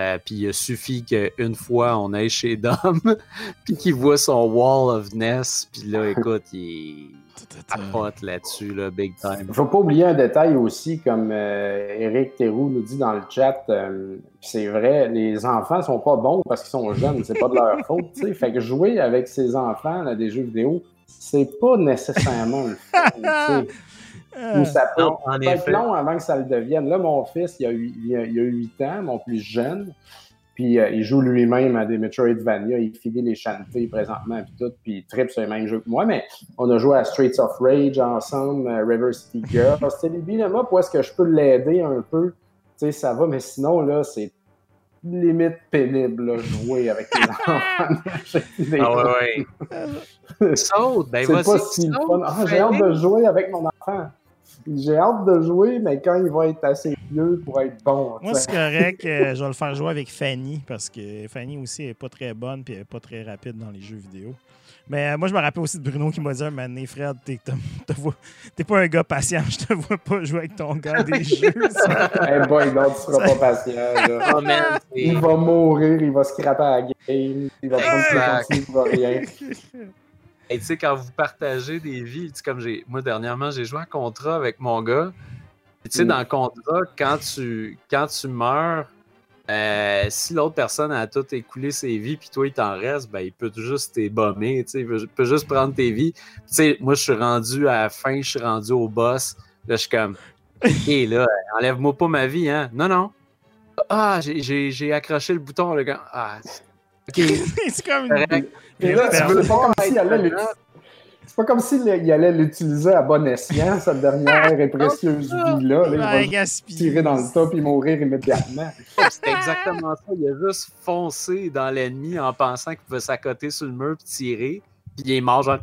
Euh, puis il a suffi qu'une fois on aille chez Dom, (laughs) puis qu'il voit son Wall of Ness, puis là, (laughs) écoute, il capote là-dessus, là, big time. Il faut pas oublier un détail aussi, comme euh, Eric Théroux nous dit dans le chat, euh, c'est vrai, les enfants sont pas bons parce qu'ils sont jeunes, c'est pas de leur (laughs) faute. tu sais. Fait que jouer avec ses enfants à des jeux vidéo, c'est pas nécessairement le fun. Ou ça peut, Non, en être long avant que ça le devienne. Là, mon fils, il a, huit- il a, il a 8 ans, mon plus jeune. Puis euh, il joue lui-même à des Metroidvania. Il finit les chanter présentement, puis tout. Puis il tripe sur les mêmes jeux que moi. Mais on a joué à Streets of Rage ensemble, euh, River City Girls. C'est les où est-ce que je peux l'aider un peu. Tu sais, ça va. Mais sinon, là, c'est limite pénible, là, jouer avec les (laughs) enfants. (laughs) Ah ouais, ouais. Saute, ben C'est pas si fun. Ah, j'ai hâte de jouer avec mon enfant. J'ai hâte de jouer, mais quand il va être assez vieux pour être bon. Moi, c'est correct. euh, (laughs) je vais le faire jouer avec Fanny parce que Fanny aussi est pas très bonne et elle est pas très rapide dans les jeux vidéo. Mais euh, moi, je me rappelle aussi de Bruno qui m'a dit un donné, Fred, t'es pas un gars patient, je te vois pas jouer avec ton gars des (laughs) jeux. ça. (laughs) Eh boy, non, tu seras pas patient. là. Oh, man, Il va mourir, il va scraper à la game, il va prendre ses conseils pour rien. Et tu sais, quand vous partagez des vies, tu sais, comme j'ai. Moi, dernièrement, j'ai joué un contrat avec mon gars. Tu sais, Mm. dans le contrat, quand tu, quand tu meurs, euh, si l'autre personne a tout écoulé ses vies, puis toi, il t'en reste, ben, il peut juste t'ébommer, tu sais, il peut, peut juste prendre tes vies. Puis, Tu sais, moi, je suis rendu à la fin, je suis rendu au boss. Là, je suis comme, OK, là, (laughs) enlève-moi pas ma vie, hein. Non, non. Ah, j'ai accroché le bouton, le gars. Ah, OK. (laughs) c'est comme une... Et là, tu veux pas comme s'il allait. C'est pas comme s'il allait l'utiliser à bon escient, cette dernière et précieuse (laughs) vie-là. Là, il va gaspille. tirer dans le tas et mourir immédiatement. C'était exactement ça. Il a juste foncé dans l'ennemi en pensant qu'il pouvait s'accoter sur le mur puis tirer. Puis il est mort, genre.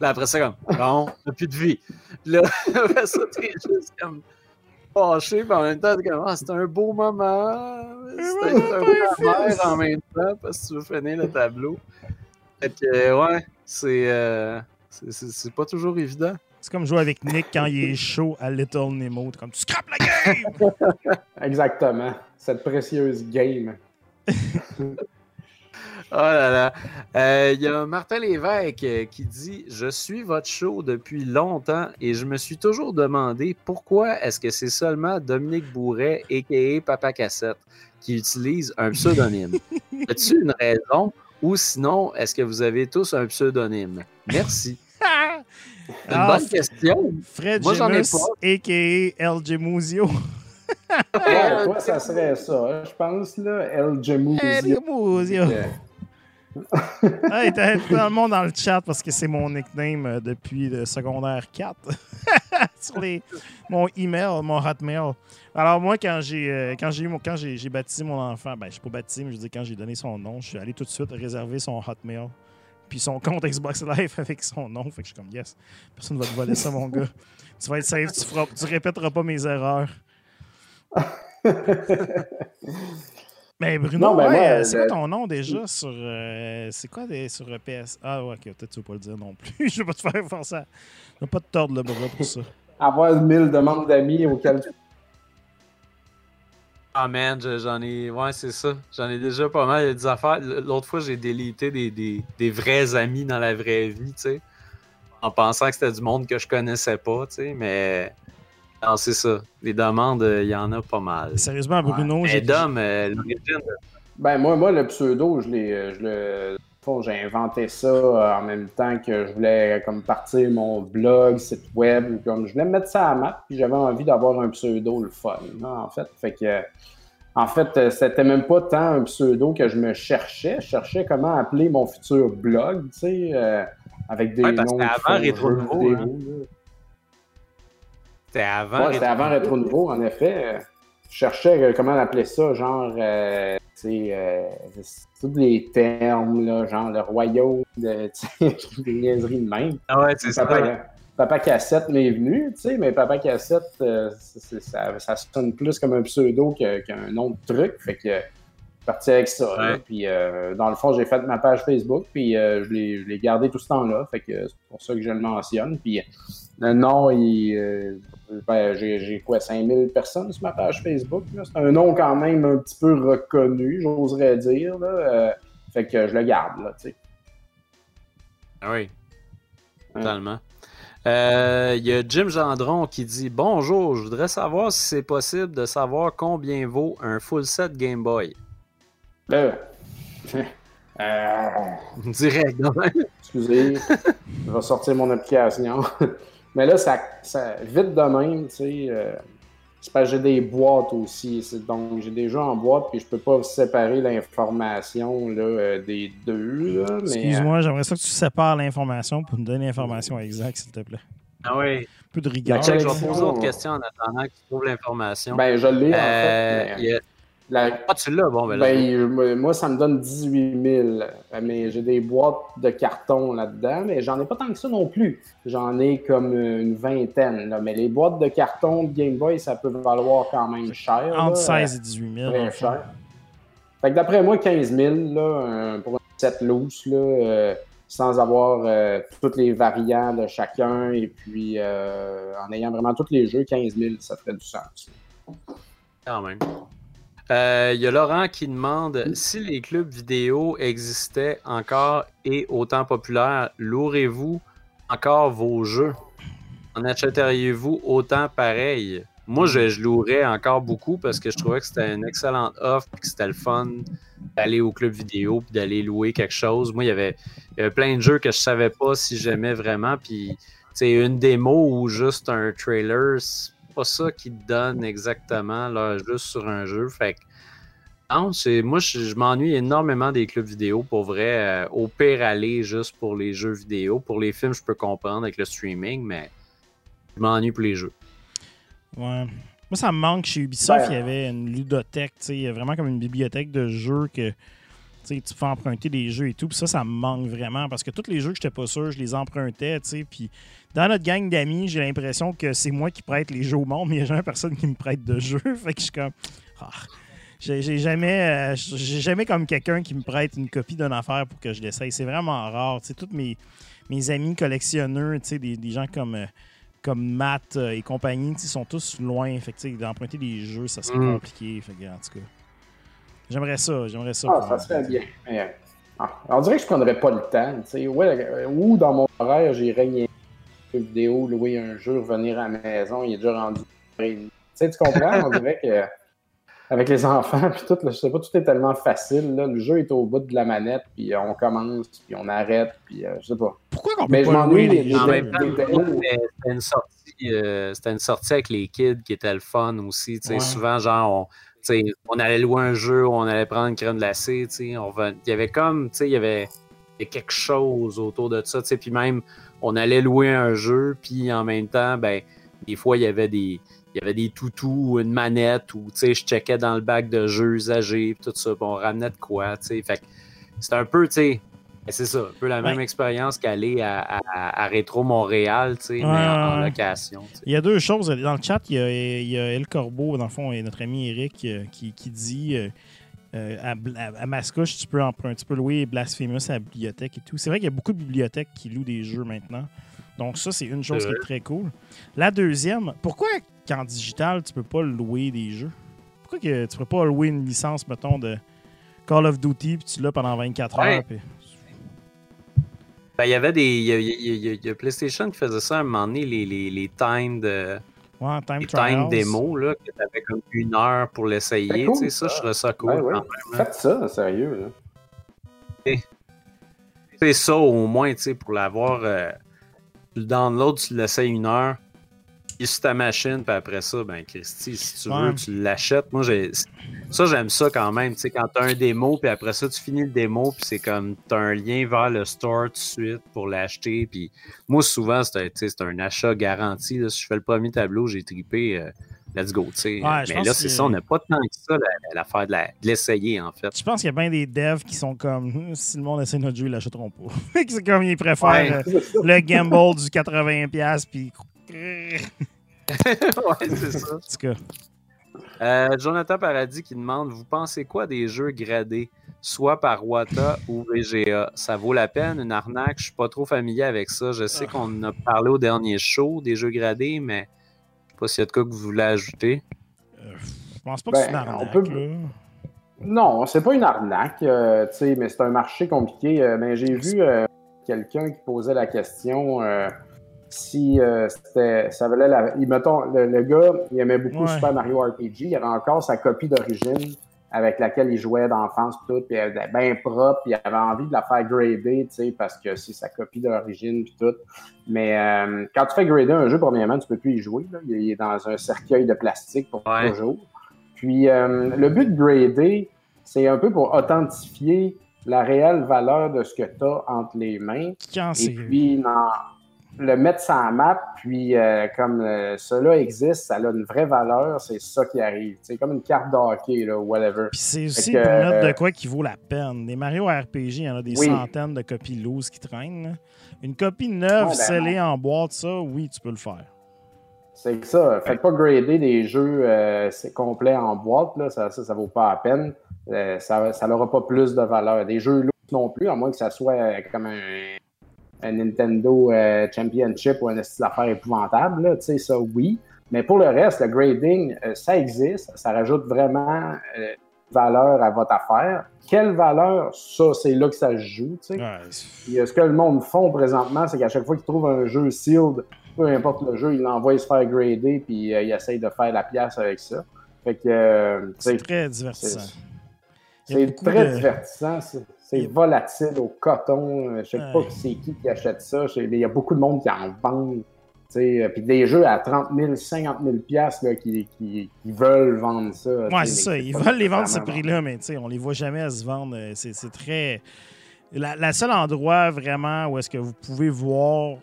Là, après ça, comme, bon, t'as plus de vie. Là, (laughs) après ça, t'es juste comme fâché, mais en même temps, comme, ah, c'était un beau moment. C'était un peu amer en même temps parce que tu veux finir le tableau. Fait que, euh, ouais, c'est. euh, c'est- c'est c'est pas toujours évident. C'est comme jouer avec Nick quand il est chaud à Little Nemo. T'es comme, tu scrapes la (laughs) game! Exactement. Cette précieuse game. (laughs) Oh là là. Euh, Il y a Martin Lévesque euh, qui dit Je suis votre show depuis longtemps et je me suis toujours demandé pourquoi est-ce que c'est seulement Dominique Bourret, a.k.a. Papa Cassette, qui utilise un pseudonyme? (laughs) As-tu une raison? Ou sinon, est-ce que vous avez tous un pseudonyme? Merci. (laughs) Une Ah, bonne question. Fred Moi, j'en ai Gemus, a.k.a. LG Muzio. Ouais, (laughs) toi, ça serait ça, hein, je pense, là. LG Muzio. (laughs) Hey, t'as tout le monde dans le chat parce que c'est mon nickname euh, depuis le secondaire 4. (laughs) Sur les, mon email, mon hotmail. Alors moi, quand j'ai euh, quand j'ai baptisé mon enfant, ben je suis pas baptisé, mais je dire quand j'ai donné son nom, je suis allé tout de suite réserver son hotmail. Puis son compte Xbox Live (laughs) avec son nom. Fait que je suis comme yes, personne va te voler ça, mon gars. Tu vas être safe, tu, feras, répéteras pas mes erreurs. Mais Bruno, Non, ben ouais, moi, euh, c'est quoi ton nom déjà sur. euh, c'est quoi des, sur euh, PS Ah, ouais, ok, peut-être tu veux pas le dire non plus. (laughs) je vais pas te faire forcer. à- Je vais pas te tordre le bras pour ça. Avoir 1000 demandes d'amis auxquelles tu Ah man, je- j'en ai. Ouais, c'est ça. J'en ai déjà pas mal. Il y a des affaires. L'autre fois, j'ai délité des, des, des vrais amis dans la vraie vie, tu sais. En pensant que c'était du monde que je connaissais pas, tu sais. Mais. Non, c'est ça. Les demandes, euh, il y en a pas mal. Sérieusement, Bruno, Mais j'ai. Dom, euh, l'origine. Ben, moi, moi, le pseudo, je l'ai. euh, Je le... j'ai inventé ça euh, en même temps que je voulais comme partir mon blog, site web, comme je voulais mettre ça à map, puis j'avais envie d'avoir un pseudo le fun, hein, en fait. Fait que en fait, euh, c'était même pas tant un pseudo que je me cherchais, je cherchais comment appeler mon futur blog, tu sais, euh, avec des Ouais, parce noms que qui c'était avant Rétro C'était avant. Ouais, c'était avant Rétro Nouveau, en effet. Euh, Je cherchais euh, comment appeler ça, genre, euh, tu sais, euh, c'est tous les termes, là, genre le royaume, de, (laughs) tu sais, des niaiseries de même. Ah ouais, c'est ça. Papa, Cassette m'est venu, tu sais, mais Papa Cassette, euh, ça, ça, sonne plus comme un pseudo qu'un autre truc. Fait que parti avec ça. puis euh, dans le fond, j'ai fait ma page Facebook, puis euh, je l'ai gardé tout ce temps-là. Fait que c'est pour ça que je le mentionne. Puis le nom, il, ben, j'ai quoi, 5000 personnes sur ma page Facebook. C'est un nom quand même un petit peu reconnu, j'oserais dire. Là. fait que je le garde, là, tu sais. Ah oui, totalement. Euh, il y a Jim Gendron qui dit Bonjour, je voudrais savoir si c'est possible de savoir combien vaut un full set Game Boy. Euh, (laughs) euh, Direct, non? Excusez, je vais sortir mon application. (laughs) Mais là, ça, ça vite de même, tu sais. Euh, c'est parce que j'ai des boîtes aussi. Donc, j'ai des jeux en boîte, puis je peux pas séparer l'information euh, des deux. Excuse-moi, euh, j'aimerais ça que tu sépares l'information pour me donner l'information exacte, s'il te plaît. Ah oui. Un peu de rigueur. je vais poser d'autres questions en attendant que tu trouves l'information. Ben, je l'ai, en fait. Euh, ah, tu l'as, bon, ben, ben moi, ça me donne 18 000. Mais j'ai des boîtes de carton là-dedans, mais j'en ai pas tant que ça non plus. J'en ai comme une vingtaine. Mais les boîtes de carton de Game Boy, ça peut valoir quand même cher. Entre 16 et 18 000. Très cher. Fait que d'après moi, 15 000 là, pour un set loose, là, euh, sans avoir euh, toutes les variants de chacun et puis euh, en ayant vraiment tous les jeux, 15 000, ça ferait du sens. Quand même. Il euh, y a Laurent qui demande si les clubs vidéo existaient encore et autant populaires, louerez-vous encore vos jeux? En achèteriez-vous autant pareil? Moi, je, louerais encore beaucoup parce que je trouvais que c'était une excellente offre et que c'était le fun d'aller au club vidéo puis d'aller louer quelque chose. Moi, il y, avait, plein de jeux que je savais pas si j'aimais vraiment. Puis, c'est une démo ou juste un trailer, pas ça qui te donne exactement là, juste sur un jeu. Fait que, moi, je, m'ennuie énormément des clubs vidéo pour vrai. Euh, au pire, aller juste pour les jeux vidéo. Pour les films, je peux comprendre avec le streaming, mais je m'ennuie pour les jeux. Ouais. Moi, ça me manque chez Ubisoft, il y avait une ludothèque, il y a vraiment comme une bibliothèque de jeux que tu peux emprunter des jeux et tout. Puis ça, ça me manque vraiment parce que tous les jeux que j'étais pas sûr, je les empruntais. Puis dans notre gang d'amis, j'ai l'impression que c'est moi qui prête les jeux au monde, mais il n'y a jamais personne qui me prête de jeux. (laughs) fait que je suis comme. Ah, j'ai jamais, euh, j'ai jamais comme quelqu'un qui me prête une copie d'une affaire pour que je l'essaye. C'est vraiment rare. tous mes, mes amis collectionneurs, des, des gens comme, euh, comme Matt euh, et compagnie, sont tous loin. Fait d'emprunter des jeux, ça serait mm. compliqué. Fait en tout cas, j'aimerais ça. J'aimerais ça. Ah, ça serait bien. Ah, on dirait que je prendrais pas le temps. Ouais, ou dans mon horaire, j'irais une vidéo, louer un jeu, revenir à la maison, il est déjà rendu. Tu sais, tu comprends? On dirait que avec les enfants, puis tout, je sais pas, tout est tellement facile. Là. Le jeu est au bout de la manette, puis on commence, puis on arrête, puis euh, je sais pas. Pourquoi on peut Mais je m'ennuie les, En même temps, c'était une sortie, euh, c'était une sortie avec les kids qui était le fun aussi. Souvent, genre, on, allait louer un jeu, on allait prendre une crème glacée, on va... il y avait comme, il y avait quelque chose autour de ça, puis même, on allait louer un jeu, puis en même temps, ben, des fois, il y avait des il y avait des toutous, une manette, ou je checkais dans le bac de jeux usagés, tout ça, on ramenait de quoi, tu Fait c'est un peu, tu sais, c'est ça, un peu la même expérience qu'aller à, à, Rétro Montréal, tu sais, mais en, location. Il y a deux choses. Dans le chat, il y a, il y a El Corbeau, dans le fond, et notre ami Eric, euh, qui, qui dit. Euh, euh, à, à, Mascouche, tu peux, emprunter, tu peux louer Blasphemous à la bibliothèque et tout. C'est vrai qu'il y a beaucoup de bibliothèques qui louent des jeux maintenant. Donc, ça, c'est une chose qui est très cool. La deuxième, pourquoi qu'en digital, tu peux pas louer des jeux? Pourquoi que tu peux pas louer une licence, mettons, de Call of Duty, puis tu l'as pendant 24 heures? Ben, il y avait des. Il y, a, PlayStation qui faisait ça à un moment donné, les, les, les timed. Ouais, time les time démo, là, que tu avais comme une heure pour l'essayer. tu sais, ça, je trouvais ça cool. Ouais, Faites ça, sérieux. C'est ça, au moins, tu sais, pour l'avoir. Euh, le download, tu l'essayes une heure, est sur ta machine, puis après ça, ben Christy, si tu veux, tu l'achètes. Moi, j'ai ça, j'aime ça quand même. Tu sais, quand tu as un démo, puis après ça, tu finis le démo, puis c'est comme tu as un lien vers le store tout de suite pour l'acheter. Puis moi, souvent, c'est un, un, achat garanti. Si je fais le premier tableau, j'ai tripé. Euh, let's go, tu sais. Ouais, mais là, c'est ça, on n'a pas tant que ça, la- l'affaire de la- de l'essayer, en fait. Je pense qu'il y a bien des devs qui sont comme Hum, si le monde essaie notre jeu, ils l'achèteront pas. (laughs) c'est comme ils préfèrent Ouais. euh, le gamble du 80$ puis. (laughs) ouais, c'est ça. En tout cas, Euh, Jonathan Paradis qui demande Vous pensez quoi des jeux gradés, soit par Wata ou VGA Ça vaut la peine, une arnaque Je suis pas trop familier avec ça. Je sais Ah. qu'on en a parlé au dernier show des jeux gradés, mais je sais pas s'il y a de quoi que vous voulez ajouter. euh, je pense pas que Ben, c'est une on arnaque. peut- là. Non, c'est pas une arnaque, euh, tu sais, mais c'est un marché compliqué. Euh, ben, j'ai vu euh, quelqu'un qui posait la question euh, si euh, c'était, ça valait la. il- mettons, le, le gars, il aimait beaucoup Ouais. Super Mario RPG. Il avait encore sa copie d'origine avec laquelle il jouait d'enfance, tout, puis elle était bien propre, puis il avait envie de la faire grader, tu sais, parce que c'est sa copie d'origine, puis tout. Mais euh, quand tu fais grader un jeu, premièrement, tu peux plus y jouer. Là. Il est dans un cercueil de plastique pour Ouais. toujours. Puis euh, le but de grader, c'est un peu pour authentifier la réelle valeur de ce que tu as entre les mains. Quand Et puis, non, le mettre sur la map, puis euh, comme euh, cela existe, ça a une vraie valeur, c'est ça qui arrive. C'est comme une carte de hockey, là, whatever. Puis c'est aussi pour mettre de euh, quoi qui vaut la peine. Des Mario RPG, il y en a des Oui. centaines de copies loose qui traînent. Une copie neuve, Ouais, ben scellée en boîte, ça, oui, tu peux le faire. C'est que ça. Faites pas grader des jeux euh, c'est complet en boîte, là, ça, ça, ça vaut pas la peine. Ça ça n'aura pas plus de valeur. Des jeux lourds non plus, à moins que ça soit comme un, un Nintendo euh, Championship ou un style d'affaires épouvantable. Là, tu sais, ça, oui. Mais pour le reste, le grading, euh, ça existe. Ça rajoute vraiment euh, valeur à votre affaire. Quelle valeur? Ça, c'est là que ça se joue. tu sais. Ouais, ce que le monde font présentement, c'est qu'à chaque fois qu'ils trouvent un jeu sealed, peu importe le jeu, ils l'envoient se faire grader, puis ils essayent de faire la pièce avec ça. Fait que, c'est très divertissant. c'est- très de- divertissant. c'est- C'est volatile au coton. Je sais Ouais. pas c'est qui qui achète ça. Il y a beaucoup de monde qui en vendent. euh, Puis des jeux à 30 000, 50 000 piastres, là, qui, qui, qui veulent vendre ça. mais c'est ça. Ils veulent les vendre à ce prix-là, mais on les voit jamais à se vendre. Euh, C'est c'est très. La, la seule endroit vraiment où est-ce que vous pouvez voir,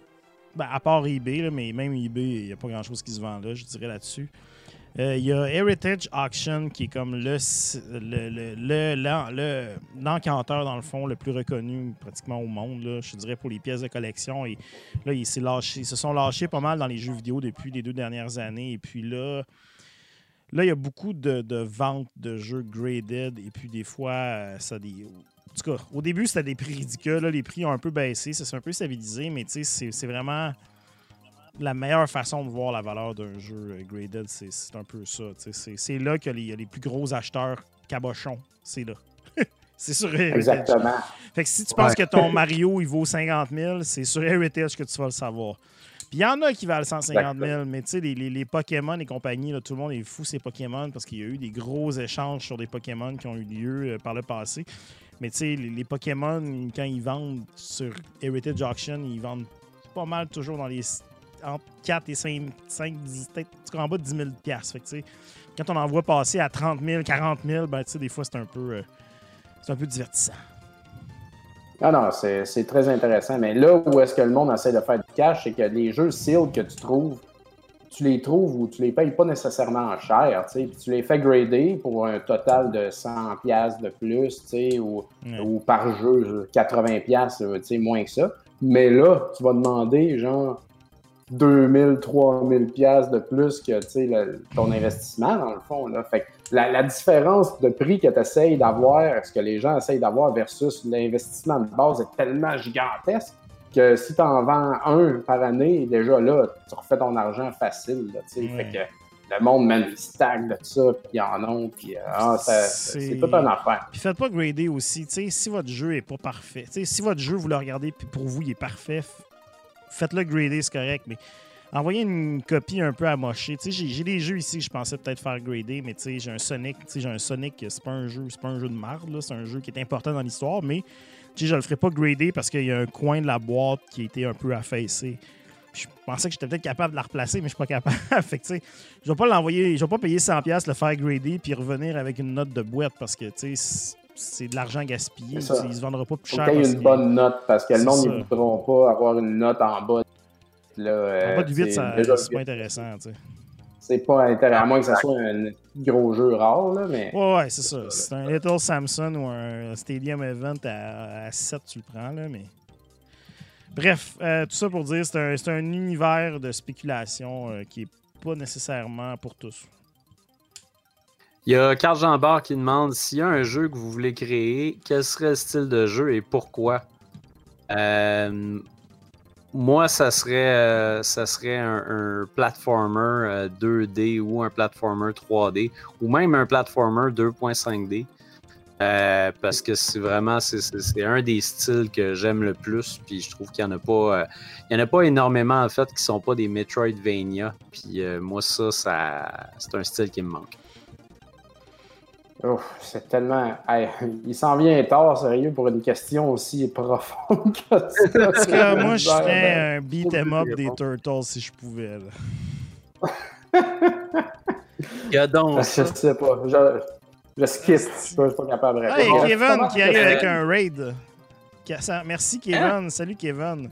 ben, à part eBay, là, mais même eBay, il n'y a pas grand-chose qui se vend là, je dirais là-dessus. Euh, Il y a Heritage Auction qui est comme le s- le- le- l'encanteur, dans le fond, le plus reconnu pratiquement au monde, là, je dirais, pour les pièces de collection. Et là, ils, lâché- ils se sont lâchés pas mal dans les jeux vidéo depuis les deux dernières années. Et puis là, Là, il y a beaucoup de, de ventes de jeux graded et puis des fois, euh, ça des. En tout cas, au début, c'était des prix ridicules. là. les prix ont un peu baissé, ça s'est un peu stabilisé, mais tu sais, c'est- c'est vraiment la meilleure façon de voir la valeur d'un jeu euh, graded. C'est c'est un peu ça. tu sais. C'est c'est là qu'il y a les- il y a les plus gros acheteurs cabochons. C'est là. (laughs) c'est sur Heritage. Exactement. Fait que si tu penses que ton Mario, il vaut 50 000, c'est sur Heritage que tu vas le savoir. Puis il y en a qui valent 150 000, mais tu sais, les, les- les Pokémon et compagnie, là, tout le monde est fou ces Pokémon parce qu'il y a eu des gros échanges sur des Pokémon qui ont eu lieu euh, par le passé. Mais tu sais, les, les Pokémon, quand ils vendent sur Heritage Auction, ils vendent pas mal toujours dans les entre 4 et 5, 5 10, peut-être en bas de 10 000 piastres. Fait que, tu sais, quand on en voit passer à 30 000, 40 000, ben, tu sais, des fois, c'est un peu... euh, c'est un peu divertissant. Ah non, c'est c'est très intéressant. Mais là où est-ce que le monde essaie de faire du cash, c'est que les jeux sealed que tu trouves, tu les trouves ou tu les payes pas nécessairement cher, tu sais, puis tu les fais grader pour un total de 100 pièces de plus, tu sais, ou, par jeu, 80 pièces, tu sais, moins que ça. Mais là, tu vas demander genre 2000, 3000 pièces de plus que, tu sais, le- ton investissement dans le fond, là. Fait que la, la différence de prix que tu essayes d'avoir, ce que les gens essayent d'avoir versus l'investissement de base est tellement gigantesque que si tu en vends un par année, déjà là, tu refais ton argent facile. Là, tu sais. Ouais. Fait que le monde mène des stacks de ça, puis ils en ont, puis euh, ah, C'est- tout un affaire. Puis faites pas grader aussi. Tu sais, si votre jeu est pas parfait, tu sais, si votre jeu, vous le regardez, puis pour vous, il est parfait, faites-le grader, c'est correct. Mais envoyez une copie un peu amochée. Tu sais, j'ai- des jeux ici je pensais peut-être faire grader, mais j'ai un Sonic. J'ai un Sonic, c'est pas un jeu, c'est pas un jeu de marde, c'est un jeu qui est important dans l'histoire, mais je le ferai pas grader parce qu'il y a un coin de la boîte qui a été un peu affaissé. Je pensais que j'étais peut-être capable de la replacer, mais je suis pas capable. (laughs) fait que, je vais pas l'envoyer, je vais pas payer 100$, le faire grader, puis revenir avec une note de boîte parce que, tu sais, c'est- de l'argent gaspillé. Ça. Il se vendra pas plus Faut cher. qu'il y une bonne note parce que le monde, ça. ne voudront pas avoir une note en bas. Là, En euh, bas de 8, c'est ça- pas intéressant, c'est pas intéressant, à moins que ce soit un gros jeu rare, là, mais. Ouais, ouais, c'est ça. C'est un Little Samson ou un Stadium Event à, à 7, tu le prends, là, mais. Bref, euh, tout ça pour dire, c'est un, c'est un univers de spéculation euh, qui est pas nécessairement pour tous. Il y a Carl Jean qui demande s'il y a un jeu que vous voulez créer, quel serait le style de jeu et pourquoi? Euh, Moi, ça serait, euh, ça serait un, platformer euh, 2D ou un platformer 3D ou même un platformer 2.5D. Euh, parce que c'est vraiment c'est, un des styles que j'aime le plus puis je trouve qu'il y en a pas euh, il y en a pas énormément en fait qui sont pas des Metroidvania puis euh, moi ça ça c'est un style qui me manque Ouf, c'est tellement. Hey, il s'en vient tard, sérieux, pour une question aussi profonde que ça. (laughs) Parce que moi, je ferais un beat 'em up des. Turtles si je pouvais. là. il y a donc (laughs) Je sais pas. Je, je skip. Je suis pas, capable de Hey, répondre. Kevin qui arrive avec un raid. Merci Kevin. Salut Kevin.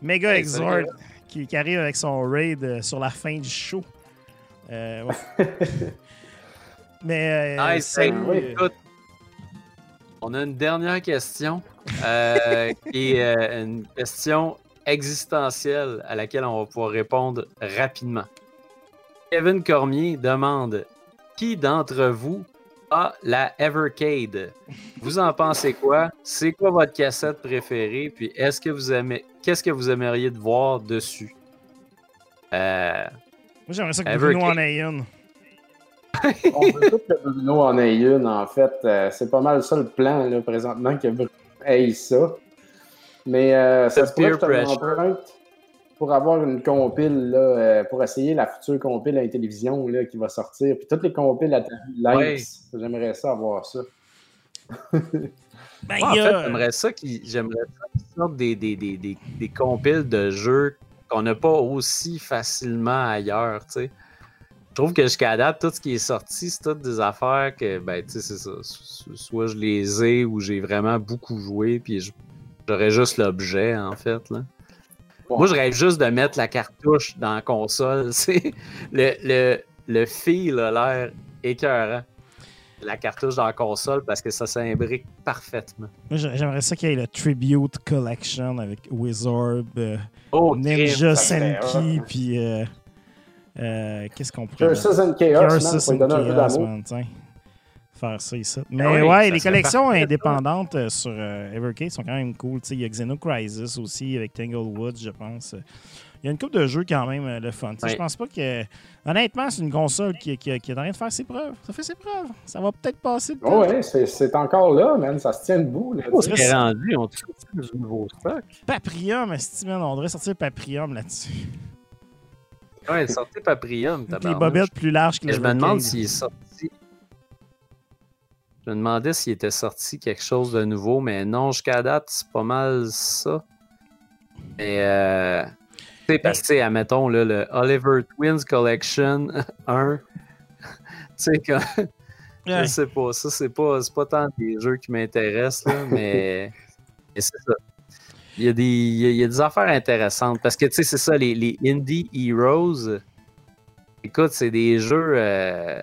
Mega Hey, Exhort qui arrive avec son raid euh, sur la fin du show. Euh, ouais. (laughs) Mais euh, Nice, salut, oui, Écoute, on a une dernière question euh, (laughs) qui est euh, une question existentielle à laquelle on va pouvoir répondre rapidement. Kevin Cormier demande Qui d'entre vous a la Evercade? Vous en pensez quoi? C'est quoi votre cassette préférée? Puis est-ce que vous aimez qu'est-ce que vous aimeriez de voir dessus? Euh, moi j'aimerais ça que Evercade. Bruno en ait une. (laughs) On veut tout que Bruno en ait une, en fait. Euh, c'est pas mal ça le plan, là, présentement, que Bruno ait ça. Mais euh, ça se que pour avoir une compile, là, euh, pour essayer la future compile à la télévision là, qui va sortir. Puis toutes les compiles à Lynx, j'aimerais ça avoir ça. Ben, Moi, en fait, j'aimerais ça qu'ils j'aimerais ça qu'ils sortent des, des, des, des, des compiles de jeux qu'on n'a pas aussi facilement ailleurs, tu sais. Je trouve que jusqu'à date, tout ce qui est sorti, c'est toutes des affaires que, ben, tu sais, c'est ça. So- Soit je les ai ou j'ai vraiment beaucoup joué, puis j'aurais juste l'objet, en fait, là. Bon. Moi, je rêve juste de mettre la cartouche dans la console. (laughs) C'est le, le, le fil a l'air écœurant. La cartouche dans la console parce que ça s'imbrique parfaitement. moi, j'a- j'aimerais ça qu'il y ait le Tribute Collection avec Wizard, euh, Oh, Ninja Senki, puis euh, euh, qu'est-ce qu'on pourrait. Curses and Chaos, man, donner un peu d'amour. Faire ça ici. Mais oui, ouais, les collections parfait, indépendantes euh, sur euh, Evercade sont quand même cool. Tu sais, Il y a Xenocrisis aussi avec Tanglewood, je pense. Il y a une couple de jeux quand même euh, le fun. Ouais. Je pense pas que. Honnêtement, c'est une console qui, qui, qui est en train de faire ses preuves. Ça fait ses preuves. Ça va peut-être passer temps. Oh, ouais, c'est encore là, man. Ça se tient debout. Là, sais. c'est- rendu, on trouve du nouveau stock. Paprium, man, on devrait sortir Paprium là-dessus. Ouais, sortez Paprium, Avec les bobettes plus larges que Je me demande s'il est sorti. Je me demandais s'il était sorti quelque chose de nouveau, mais non, jusqu'à date, c'est pas mal ça. Mais euh. Tu sais, parce que, admettons, là, le Oliver Twins Collection (laughs) 1. (laughs) tu sais, quand. Ouais. Je sais pas, ça, c'est pas, c'est pas tant des jeux qui m'intéressent, là, mais. (laughs) mais c'est ça. Il y, a des, il, y a, il y a des affaires intéressantes parce que, tu sais, c'est ça, les, les Indie Heroes. Écoute, c'est des jeux. euh,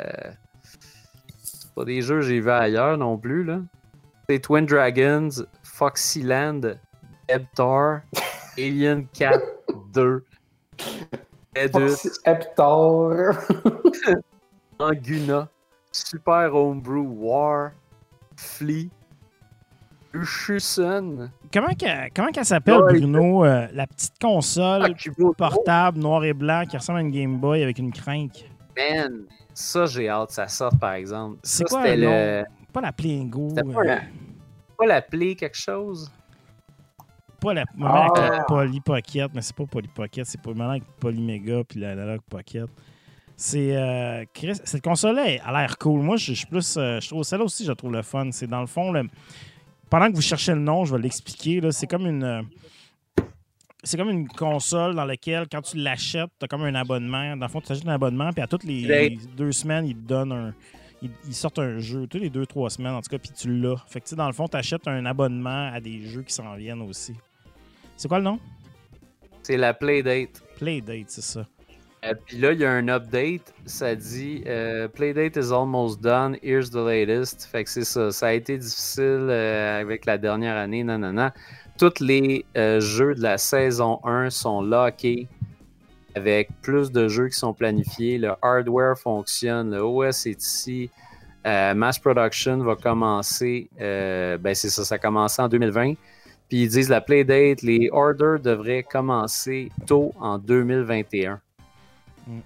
c'est pas des jeux que j'ai vus ailleurs non plus, là. C'est Twin Dragons, Foxyland, Ebtar, (laughs) Alien 4 2, Edus. (laughs) Anguna, Super Homebrew War, Flea, Comment qu'elle comment qu'elle s'appelle, Ouais, Bruno? euh, la petite console Akubo portable noir et blanc qui ressemble à une Game Boy avec une crank. Man, ça j'ai hâte que ça sorte par exemple. C'est quoi c'était le le. Pas la Plingo. C'était pas, euh, la... pas la Play quelque chose? Pas la, Ah. avec la Poly Pocket, mais c'est pas Poly Pocket, c'est pas maintenant avec Poly Mega puis l'analogue Pocket. C'est euh, Chris, cette console-là elle a l'air cool. Moi, je suis plus, euh, je trouve celle-là aussi, je la trouve le fun. C'est dans le fond, le- pendant que vous cherchez le nom, je vais l'expliquer. C'est comme une, euh, c'est comme une console dans laquelle quand tu l'achètes, tu as comme un abonnement. Dans le fond, tu achètes un abonnement, puis à toutes les, deux semaines, ils te donnent un, ils, ils sortent un jeu, tous les deux, trois semaines en tout cas, puis tu l'as. Fait que tu sais, dans le fond, tu achètes un abonnement à des jeux qui s'en viennent aussi. C'est quoi le nom? C'est la Playdate. Playdate, c'est ça. Euh, Puis là, il y a un update. Ça dit euh, Playdate is almost done. Here's the latest. Fait que c'est ça. Ça a été difficile euh, avec la dernière année. Nanana. Tous les euh, jeux de la saison 1 sont lockés avec plus de jeux qui sont planifiés. Le hardware fonctionne. Le OS est ici. Mass production va commencer. ben, c'est ça. Ça a commencé en 2020. Puis ils disent la Playdate, les orders devraient commencer tôt en 2021.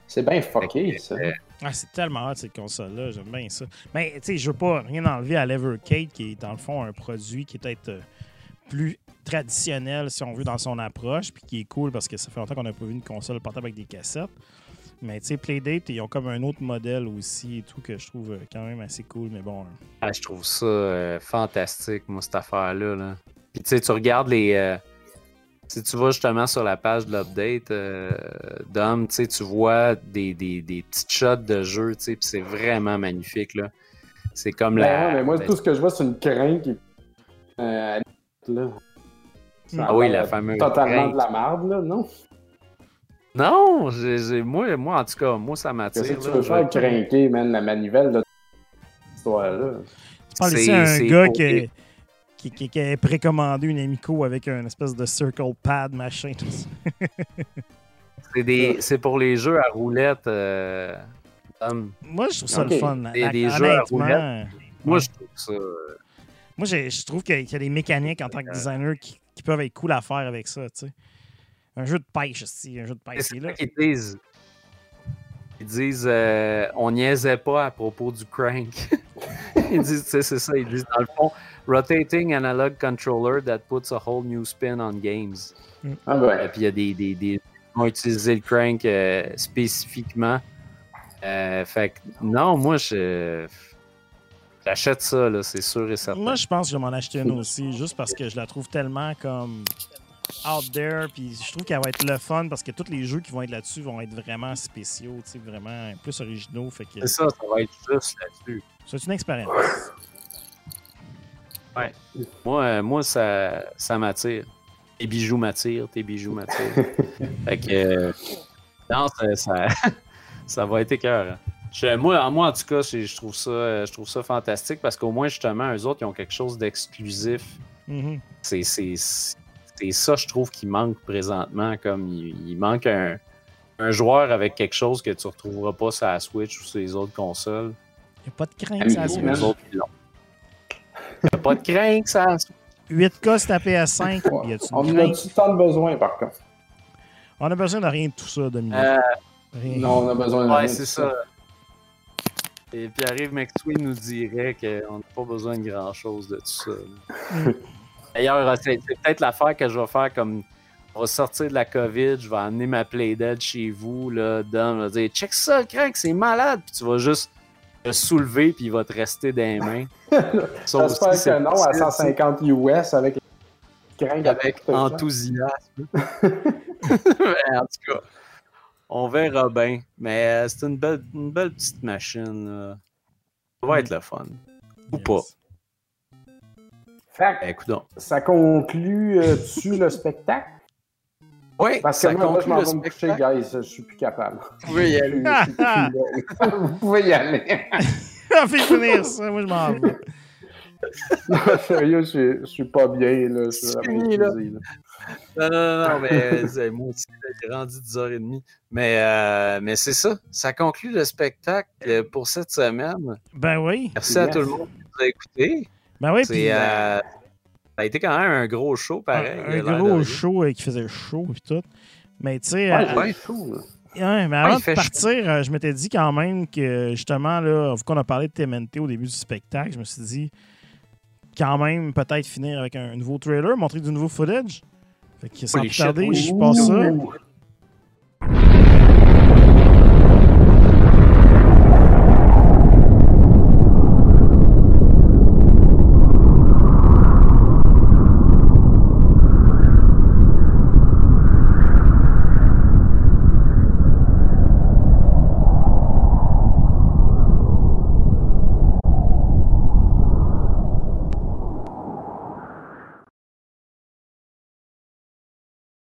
C'est bien fucké, ça. Euh, Ah, c'est tellement hot cette console-là, j'aime bien ça. Mais tu sais, je veux pas rien enlever à l'Evercade, qui est dans le fond un produit qui est peut-être euh, plus traditionnel, si on veut, dans son approche, puis qui est cool parce que ça fait longtemps qu'on n'a pas vu une console portable avec des cassettes. Mais tu sais, Playdate, ils ont comme un autre modèle aussi et tout que je trouve euh, quand même assez cool. Mais bon, hein. Ah, je trouve ça euh, fantastique, moi, cette affaire-là. Là. Puis tu sais, tu regardes les. euh, si tu vas justement sur la page de l'update, euh, Dom, tu tu vois des, des, des petites shots de jeu, tu puis c'est vraiment magnifique, là. C'est comme Ben la. ouais, mais moi, ben, tout ce que je vois, c'est une crainte qui. Euh, là. Ça a Ah oui, la fameuse Totalement crainte. de la merde, là, non? Non, j'ai- j'ai- moi, moi, en tout cas, moi, ça m'attire. Qu'est-ce que tu veux faire craquer, man, la manivelle de cette histoire-là? tu parles ici à un gars qui, qui, qui, qui a précommandé une Amico avec un espèce de circle pad machin. (laughs) C'est des- c'est pour les jeux à roulette. euh. Moi, je trouve ça le fun. Des- jeux à honnêtement, roulette. Moi, Ouais. je trouve ça. euh, Moi, je trouve qu'il y a- qu'il y a des mécaniques en tant que designer qui, qui peuvent être cool à faire avec ça, tu sais. Un jeu de pêche, aussi, un jeu de pêche, C'est là. qu'ils disent. Ils disent euh, on niaisait pas à propos du crank. (laughs) ils disent, c'est ça, ils disent dans le fond, rotating analog controller that puts a whole new spin on games. Ah Et ben, puis il y a des, des, des ils vont utiliser le crank euh, spécifiquement. Euh, fait que non, moi je j'achète ça là, c'est sûr et certain. Moi, je pense que je vais m'en acheter une aussi, juste parce que je la trouve tellement comme out there, puis je trouve qu'elle va être le fun parce que tous les jeux qui vont être là-dessus vont être vraiment spéciaux, tu sais, vraiment plus originaux, fait que c'est ça, ça va être juste là-dessus. c'est une expérience. Moi, euh, moi ça, ça m'attire. Tes bijoux m'attirent, tes bijoux m'attirent. (laughs) fait que. euh, non, ça, ça, (laughs) ça va être écœurant. Je- moi, en- moi, en tout cas, je, je trouve ça, euh, je trouve ça fantastique parce qu'au moins, justement, eux autres, ils ont quelque chose d'exclusif. Mhm. C'est ça, je trouve, qui manque présentement. Comme il, il manque un, un joueur avec quelque chose que tu retrouveras pas sur la Switch ou sur les autres consoles. Il n'y a pas de crainte, ça. Les autres, ils pas de crainte, ça. 8K, c'est à PS5. Ouais. Y a-tu on en a-tu tant de besoin, par contre? On a besoin de rien de tout ça, Dominique. Euh, Rien. Non, on a besoin de rien Ouais, c'est ça. Et Pierre-Yves McSween nous dirait qu'on n'a pas besoin de grand-chose de tout ça. là. D'ailleurs, c'est peut-être l'affaire que je vais faire comme on va sortir de la COVID, je vais amener ma Playdate chez vous, là, Dom va dire check ça, le crank, c'est malade, puis tu vas juste le soulever, puis il va te rester dans les mains. (laughs) J'espère que non, à possible, 150 US avec avec enthousiasme. (laughs) (laughs) En tout cas, on verra bien. Mais euh, c'est une belle, une belle petite machine. là. Ça va être le fun. Ou pas. Fait Ben, ça conclut euh, le spectacle? Oui, Parce que ça moi, moi, je m'en vais me coucher, guys. Je suis plus capable. Vous pouvez y aller. (laughs) (laughs) (laughs) Vous pouvez y aller. On fait finir ça, moi je m'en vais. Non, sérieux, je suis, je suis pas bien. Là. C'est fini, là. là. Non, non, non, mais c'est- moi aussi, j'ai rendu 10h30. Mais, euh, mais c'est ça. Ça conclut le spectacle euh, pour cette semaine. Ben oui. Merci à tout le monde qui nous a écoutés. Ben oui, puis C'est, euh, ça a été quand même un gros show, pareil. un, de gros show euh, qui faisait chaud et tout. Mais tu sais, Ouais, euh, ouais. Ouais, mais avant de partir, euh, je m'étais dit quand même que justement, là, vu qu'on a parlé de TMNT au début du spectacle, je me suis dit quand même peut-être finir avec un nouveau trailer, montrer du nouveau footage. Fait que sans plus tarder, je passe ça.